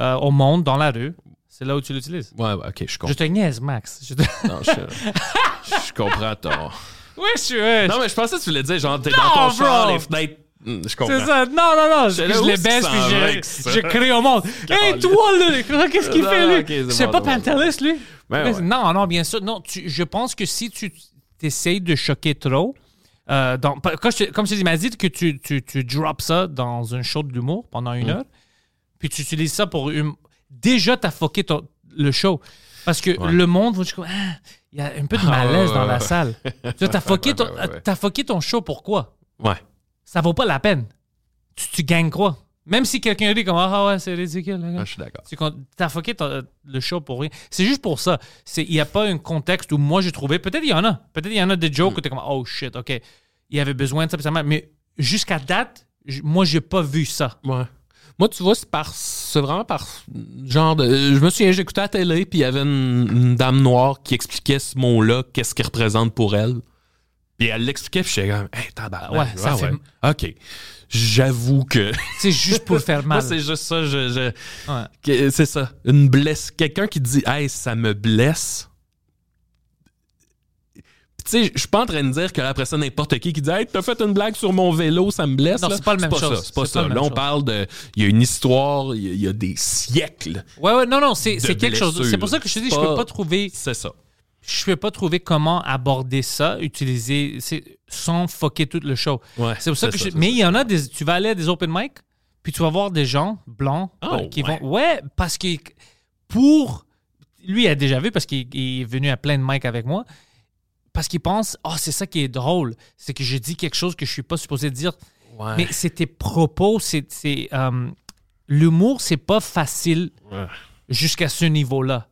euh, au monde, dans la rue, c'est là où tu l'utilises. Ouais, ouais, ok, je Je comprends. te niaise, Max. Je te- Non, je, je comprends ton. Ouais, je suis. Non, mais je pensais que tu voulais dire, genre, t'es dans ton char, les fenêtres. Hmm, Je comprends. C'est ça. Non, non, non. Je, je les baisse puis je, je crie au monde. Hey, toi, là, qu'est-ce qu'il fait, lui? c'est pas. Pantelis, lui? Ben ouais. Non, non, bien sûr. Non, tu- je pense que si tu essayes de choquer trop, euh, dans- quand je te- comme je dit, il m'a dit que tu, tu, tu drops ça dans un show d'humour pendant une Mm. heure, puis tu utilises ça pour une. Déjà, t'as fucké ton- le show. Parce que Ouais. le monde Ah, il y a un peu de Ah, malaise ouais, dans ouais, la salle. Tu T'as fucké, ton- ton show, pourquoi? Ouais. Ça vaut pas la peine. Tu, tu gagnes quoi? Même si quelqu'un dit comme Ah ouais, c'est ridicule. le gars. Ah, je suis d'accord. Tu t'as fucké le show pour rien. C'est juste pour ça. Il n'y a pas un contexte où moi j'ai trouvé. Peut-être il y en a. Peut-être il y en a des jokes Mm. où t'es comme Oh shit, ok. Il y avait besoin de ça. Mais jusqu'à date, moi j'ai pas vu ça. Ouais. Moi, tu vois, c'est par. C'est vraiment par. Genre de. Je me souviens, j'écoutais à la télé, puis il y avait une, une dame noire qui expliquait ce mot-là, qu'est-ce qu'il représente pour elle. Puis elle l'expliquait, puis j'étais comme, hey, tabarnak. Ouais, ça fait- OK. J'avoue que. C'est juste pour le faire Moi, mal. c'est juste ça. Je, Ouais. C'est ça. Une blesse. Quelqu'un qui dit, hey, ça me blesse. Tu sais, je suis pas en train de dire que après ça, n'importe qui qui dit Hey, t'as fait une blague sur mon vélo, ça me blesse. Non, c'est pas la même chose. Ça, c'est pas ça. pas Là, on chose. parle de. Il y a une histoire, il y a, il y a des siècles. Ouais, ouais, non, non, c'est quelque chose. C'est pour ça que je te dis, je peux pas- pas trouver. C'est ça. Je peux pas trouver comment aborder ça, utiliser, sans fucker tout le show. Ouais, c'est pour ça que je- Mais il y en a des. Tu vas aller à des open mic, puis tu vas voir des gens blancs Oh, euh, qui ouais. vont. Ouais, parce que pour. Lui, il a déjà vu parce qu'il il est venu à plein de mic avec moi. Parce qu'il pense, oh, c'est ça qui est drôle. C'est que j'ai dit quelque chose que je suis pas supposé dire. Ouais. Mais c'est tes propos, c'est. c'est, euh, L'humour, c'est pas facile jusqu'à ce niveau-là.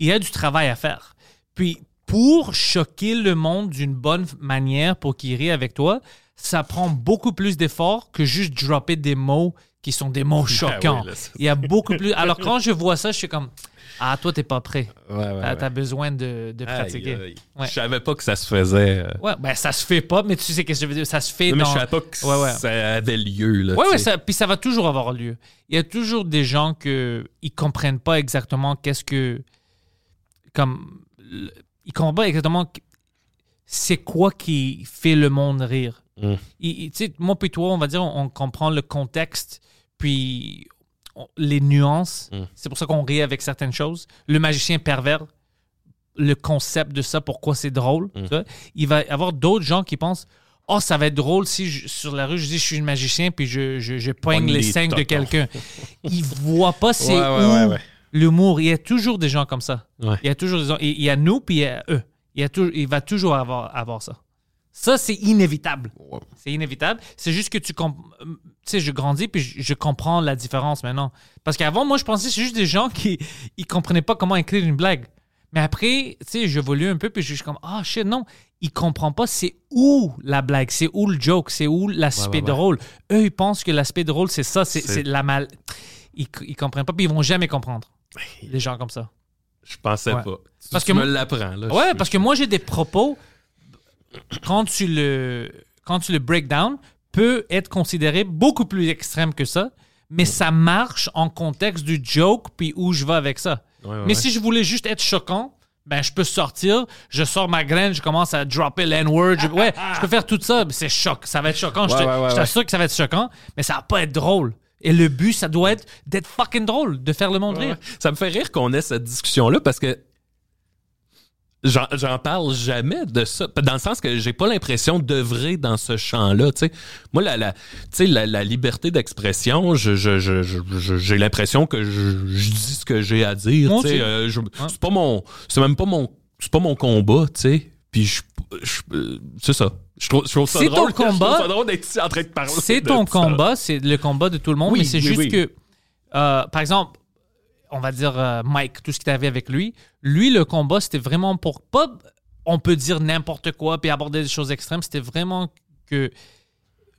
Il y a du travail à faire. Puis, pour choquer le monde d'une bonne manière pour qu'il rie avec toi, ça prend beaucoup plus d'efforts que juste dropper des mots qui sont des mots choquants. oui, là, c'est- Il y a beaucoup plus. Alors, quand je vois ça, je suis comme Ah, toi, t'es pas prêt. Ouais, ouais, T'as ouais. besoin de, de pratiquer. Je savais pas que ça se faisait. euh. Ouais, ben ça se fait pas, mais tu sais ce que je veux dire. Ça se fait Non, mais dans. je savais pas que ça avait lieu. Là, Ouais, ça, puis ça va toujours avoir lieu. Il y a toujours des gens que ils comprennent pas exactement qu'est-ce que comme le- ils comprennent pas exactement c'est quoi qui fait le monde rire. Mm. Il- il- sais, moi puis toi, on va dire, on, on comprend le contexte, puis on- les nuances. Mm. C'est pour ça qu'on rit avec certaines choses. Le magicien pervers, le concept de ça, pourquoi c'est drôle. Mm. tu vois. Il va y avoir d'autres gens qui pensent Oh, ça va être drôle si je- sur la rue je dis je suis un magicien puis je, je, je poigne les seins de quelqu'un. Ils voient pas c'est Ouais, ouais, où ouais, ouais. L'humour. Il y a toujours des gens comme ça. Ouais. Il y a toujours des gens. Il y a nous puis il y a eux. Il, y a tou- il va toujours avoir, avoir ça. Ça, c'est inévitable. C'est inévitable. C'est juste que tu comp- euh, tu sais, je grandis puis je, je comprends la différence maintenant. Parce qu'avant, moi, je pensais que c'est juste des gens qui ils comprenaient pas comment écrire une blague. Mais après, tu sais, j'évolue un peu puis je suis comme ah shit non, ils comprennent pas c'est où la blague, c'est où le joke, c'est où l'aspect Ouais, drôle. Eux, ils pensent que l'aspect drôle c'est ça, c'est la mal. Ils, ils comprennent pas puis ils vont jamais comprendre. Les gens comme ça. Je pensais Ouais. pas. Tu, Parce tu que me moi- l'apprends. là. Ouais, Je- parce que moi, j'ai des propos, quand tu le, quand tu le break down, peut être considéré beaucoup plus extrême que ça, mais ça marche en contexte du joke, puis où je vais avec ça. Ouais, mais si je voulais juste être choquant, ben je peux sortir, je sors ma graine, je commence à dropper l'N-word. je- Ouais, je peux faire tout ça, mais c'est choc. Ça va être choquant. je t'assure que ça va être choquant, mais ça va pas être drôle. Et le but, ça doit être d'être fucking drôle, de faire le monde rire. Ça me fait rire qu'on ait cette discussion-là parce que j'en parle jamais de ça. Dans le sens que j'ai pas l'impression d'œuvrer dans ce champ-là. Moi, la, la, liberté d'expression, je- je- je- je- je- j'ai l'impression que je, dis ce que j'ai à dire. Euh, C'est pas mon. C'est même pas mon. C'est pas mon combat, tu sais. Puis je. je- euh, c'est ça. Je trouve, je trouve ça C'est ton. Je combat. ça drôle d'être ici en train de parler. C'est de ton ça. combat, c'est le combat de tout le monde, Oui, mais c'est oui, juste oui. que, euh, par exemple, on va dire euh, Mike, tout ce qu'il avait avec lui, lui, le combat, c'était vraiment pour pas, on peut dire n'importe quoi puis aborder des choses extrêmes, c'était vraiment que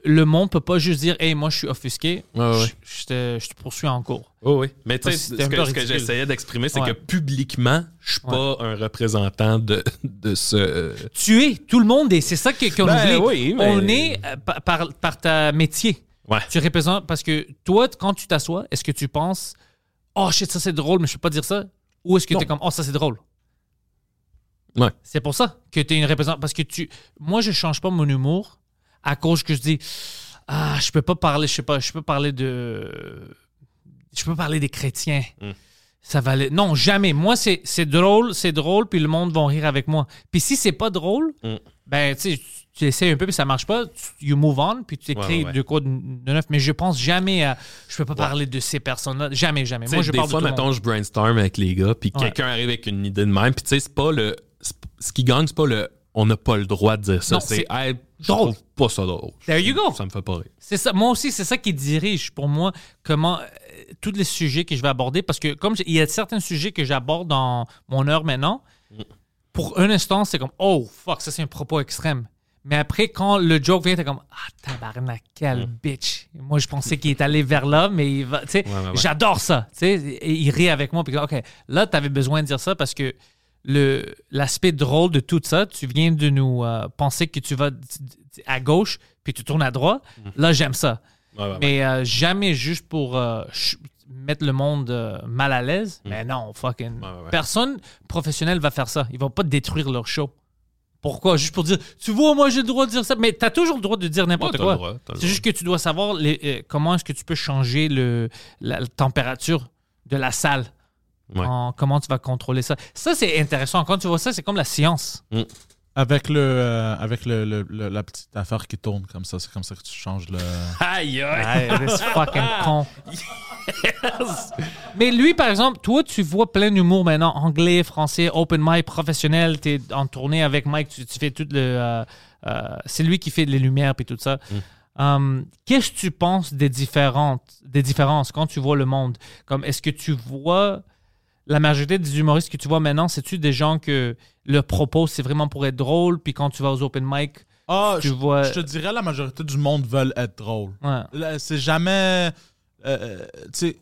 le monde peut pas juste dire, hey, moi, je suis offusqué, ouais. Je, je te, je te poursuis en cours. Oui, oui. Mais tu sais, Parce que ce que, ce j'essayais d'exprimer, c'est Ouais. que publiquement, je suis pas un représentant de, de ce. Tu es, tout le monde est, c'est ça que- qu'on Ben oui, mais- On est euh, par, par, par ta métier. Ouais. Tu représentes parce que toi, quand tu t'assois, est-ce que tu penses Oh shit, ça c'est drôle, mais je peux pas dire ça Ou est-ce que tu es comme Oh, ça c'est drôle Ouais. C'est pour ça que tu es une représentante. Parce que tu. Moi, je change pas mon humour à cause que je dis Ah, je peux pas parler, je sais pas, je peux parler de. Je peux parler des chrétiens. Mm. Ça va aller. Non, jamais. Moi, c'est c'est drôle, c'est drôle, puis le monde va rire avec moi. Puis si c'est pas drôle, Mm. ben, tu sais, tu essaies un peu, puis ça marche pas, tu you move on, puis tu écris Ouais, ouais. de quoi de, neuf. Mais je pense jamais à. Je peux pas parler de ces personnes-là. Jamais, jamais. Moi, je des parle fois, de tout mettons, monde. je brainstorm avec les gars, puis quelqu'un arrive avec une idée de même, puis tu sais, c'est pas le. c'est- Ce qui gagne, c'est pas le. On n'a pas le droit de dire ça. C'est. Hey, je drôle. trouve pas ça drôle. There you go. Ça me fait pas rire. C'est ça. Moi aussi, c'est ça qui dirige pour moi comment euh, tous les sujets que je vais aborder. Parce que comme il y a certains sujets que j'aborde dans mon heure maintenant, pour un instant, c'est comme oh fuck, ça c'est un propos extrême. Mais après, quand le joke vient, t'es comme ah tabarnak, quel bitch. Moi, je pensais qu'il est allé vers là, mais il va. Ouais, ouais. j'adore ça. Et il rit avec moi. Puis ok, là, t'avais besoin de dire ça parce que l'aspect drôle de tout ça, tu viens de nous euh, penser que tu vas à gauche puis tu tournes à droite. Là, j'aime ça. Ouais, ouais, ouais. Mais euh, jamais juste pour euh, mettre le monde mal à l'aise. Mais non, fucking. Personne professionnel va faire ça. Ils vont pas détruire leur show Pourquoi? Juste pour dire, tu vois, moi j'ai le droit de dire ça. Mais tu as toujours le droit de dire n'importe quoi. C'est juste que tu dois savoir les- comment est-ce que tu peux changer le, la, la température de la salle. Ouais. En- comment tu vas contrôler ça. Ça, c'est intéressant. Quand tu vois ça, c'est comme la science. Avec, le, euh, avec le, le- le- la petite affaire qui tourne comme ça, c'est comme ça que tu changes le. Aïe, aïe. This fucking con. Mais lui, par exemple, toi, tu vois plein d'humour maintenant, anglais, français, open mic, professionnel. Tu es en tournée avec Mike, tu, tu fais tout le. euh, euh, c'est lui qui fait les lumières et tout ça. Um, Qu'est-ce que tu penses des différentes, des différences quand tu vois le monde? Comme est-ce que tu vois la majorité des humoristes que tu vois maintenant, c'est-tu des gens que le propos c'est vraiment pour être drôle, puis quand tu vas aux open mic, Ah, tu je, vois. je te dirais la majorité du monde veulent être drôle. Ouais. C'est jamais. euh, tu sais.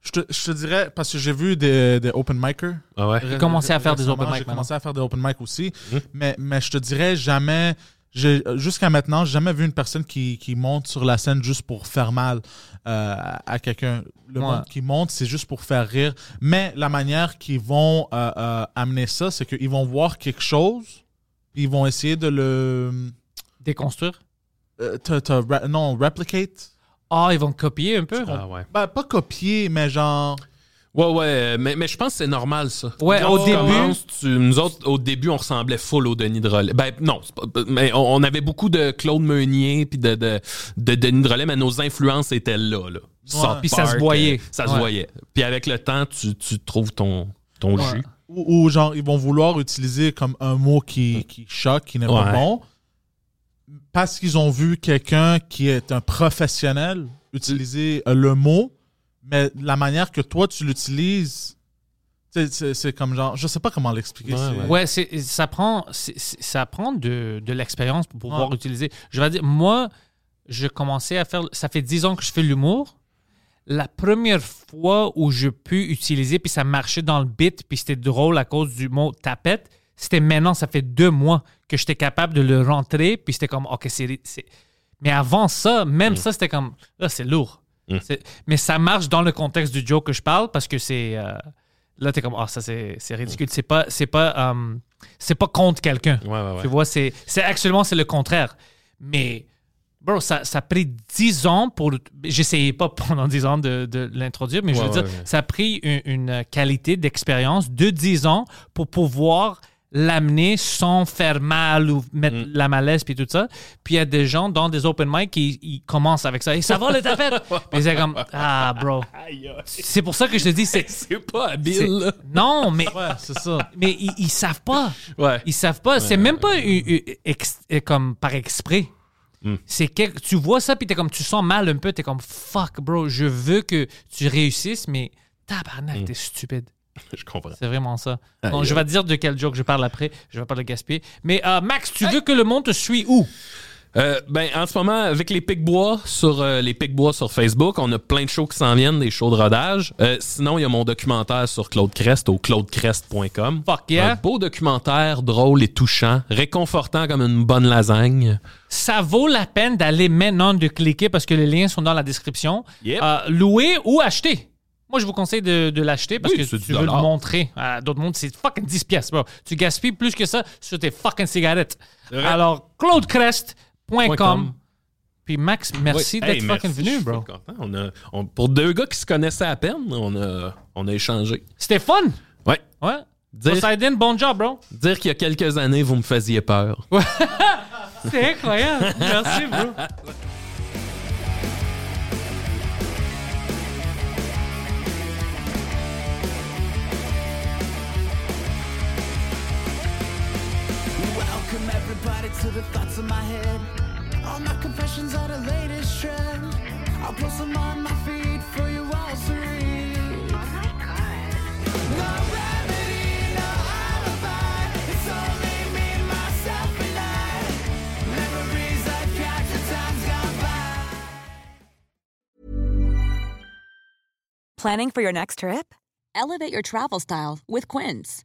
Je te, je te dirais, parce que j'ai vu des, des open micers. Ah ouais? J'ai commencé à faire des open mic J'ai commencé à faire des open mic aussi. Mais, mais je te dirais jamais. J'ai- Jusqu'à maintenant, j'ai jamais vu une personne qui, qui monte sur la scène juste pour faire mal euh, à quelqu'un. Le Ouais. monde qui monte, c'est juste pour faire rire. Mais la manière qu'ils vont euh, euh, amener ça, c'est qu'ils vont voir quelque chose, ils vont essayer de le. Déconstruire? euh, te- te ra- non, replicate. Ah, ils vont copier un peu. Ah ouais. Ben, pas copier, mais genre. Ouais, ouais, mais, mais je pense que c'est normal, ça. Ouais, Quand au tu début- commences, tu- nous autres, au début, on ressemblait full au Denis de Relais. Ben, non, c'est pas- mais on, on avait beaucoup de Claude Meunier puis de, de, de Denis de Relais, mais nos influences étaient là, là. South Puis ça se voyait. euh, Ça se Ouais. voyait. Puis avec le temps, tu, tu trouves ton, ton Ouais. jus. Ou, ou genre, ils vont vouloir utiliser comme un mot qui, qui choque, qui n'est pas bon. Parce qu'ils ont vu quelqu'un qui est un professionnel utiliser euh, le mot, mais la manière que toi tu l'utilises, c'est c'est comme genre. Je sais pas comment l'expliquer. Ouais, c'est- ouais. Ça prend, ça prend de, de l'expérience pour pouvoir Ouais. utiliser. Je vais dire, moi, je commençais à faire. Ça fait 10 ans que je fais l'humour. La première fois où je peux utiliser, puis ça marchait dans le beat, puis c'était drôle à cause du mot tapette, c'était maintenant, ça fait deux mois que j'étais capable de le rentrer, puis c'était comme, OK, c'est. c'est- Mais avant ça, même ça, c'était comme, là, c'est lourd. Mm. Mais ça marche dans le contexte du joke que je parle parce que c'est. euh, Là, t'es comme, ah, ça, c'est c'est ridicule. C'est pas, c'est pas, euh, c'est pas contre quelqu'un. Ouais, ouais, ouais. Tu vois, c'est, actuellement, c'est le contraire. Mais, bro, ça, ça a pris 10 ans pour. J'essayais pas pendant 10 ans de, de l'introduire, mais je veux dire, ça a pris une, une qualité d'expérience de 10 ans pour pouvoir l'amener sans faire mal ou mettre Mm. la malaise puis tout ça. Puis il y a des gens dans des open mic qui ils commencent avec ça. Et ça va les tapettes! Puis c'est comme, ah, bro. C'est pour ça que je te dis, c'est. C'est pas habile. Non, mais Ouais, c'est ça. mais ils, ils savent pas. Ouais. Ils savent pas. c'est même pas eu- eu- ex- comme par exprès. Hmm. C'est que tu vois ça puis t'es comme tu sens mal un peu. T'es comme fuck bro. Je veux que tu réussisses, mais tabarnak t'es stupide. Je comprends. C'est vraiment ça. Je vais te dire de quel joke je parle après. Je vais pas le gaspiller. Mais euh, Max, tu veux que le monde te suit où? Euh, ben, en ce moment, avec les Pics-Bois sur euh, les Pics-Bois sur Facebook, on a plein de shows qui s'en viennent, des shows de rodage. Euh, sinon, il y a mon documentaire sur Claude Crest au claudecrest.com. Fuck yeah. Un beau documentaire, drôle et touchant, réconfortant comme une bonne lasagne. Ça vaut la peine d'aller maintenant de cliquer parce que les liens sont dans la description. Yep. Euh, louer ou acheter? Moi, je vous conseille de, de l'acheter parce Oui, que tu veux le montrer à d'autres mondes. C'est fucking 10 pièces, bro. Tu gaspilles plus que ça sur tes fucking cigarettes. Alors, claudecrest.com. com. Puis Max, merci Oui. d'être Hey, fucking merci, venu, je suis bro. content. On a, on- pour deux gars qui se connaissaient à peine, on a, on a échangé. C'était fun. Ouais. Ouais. Dire- Poseidon, bon job, bro. Dire qu'il y a quelques années, vous me faisiez peur. C'est incroyable. merci, bro. to the thoughts in my head. All my confessions are the latest trend. I'll post them on my feed for you all to read. Oh no remedy, no alibi. It's only me, myself, and I. Memories I've captured, times gone by. Planning for your next trip? Elevate your travel style with Quince.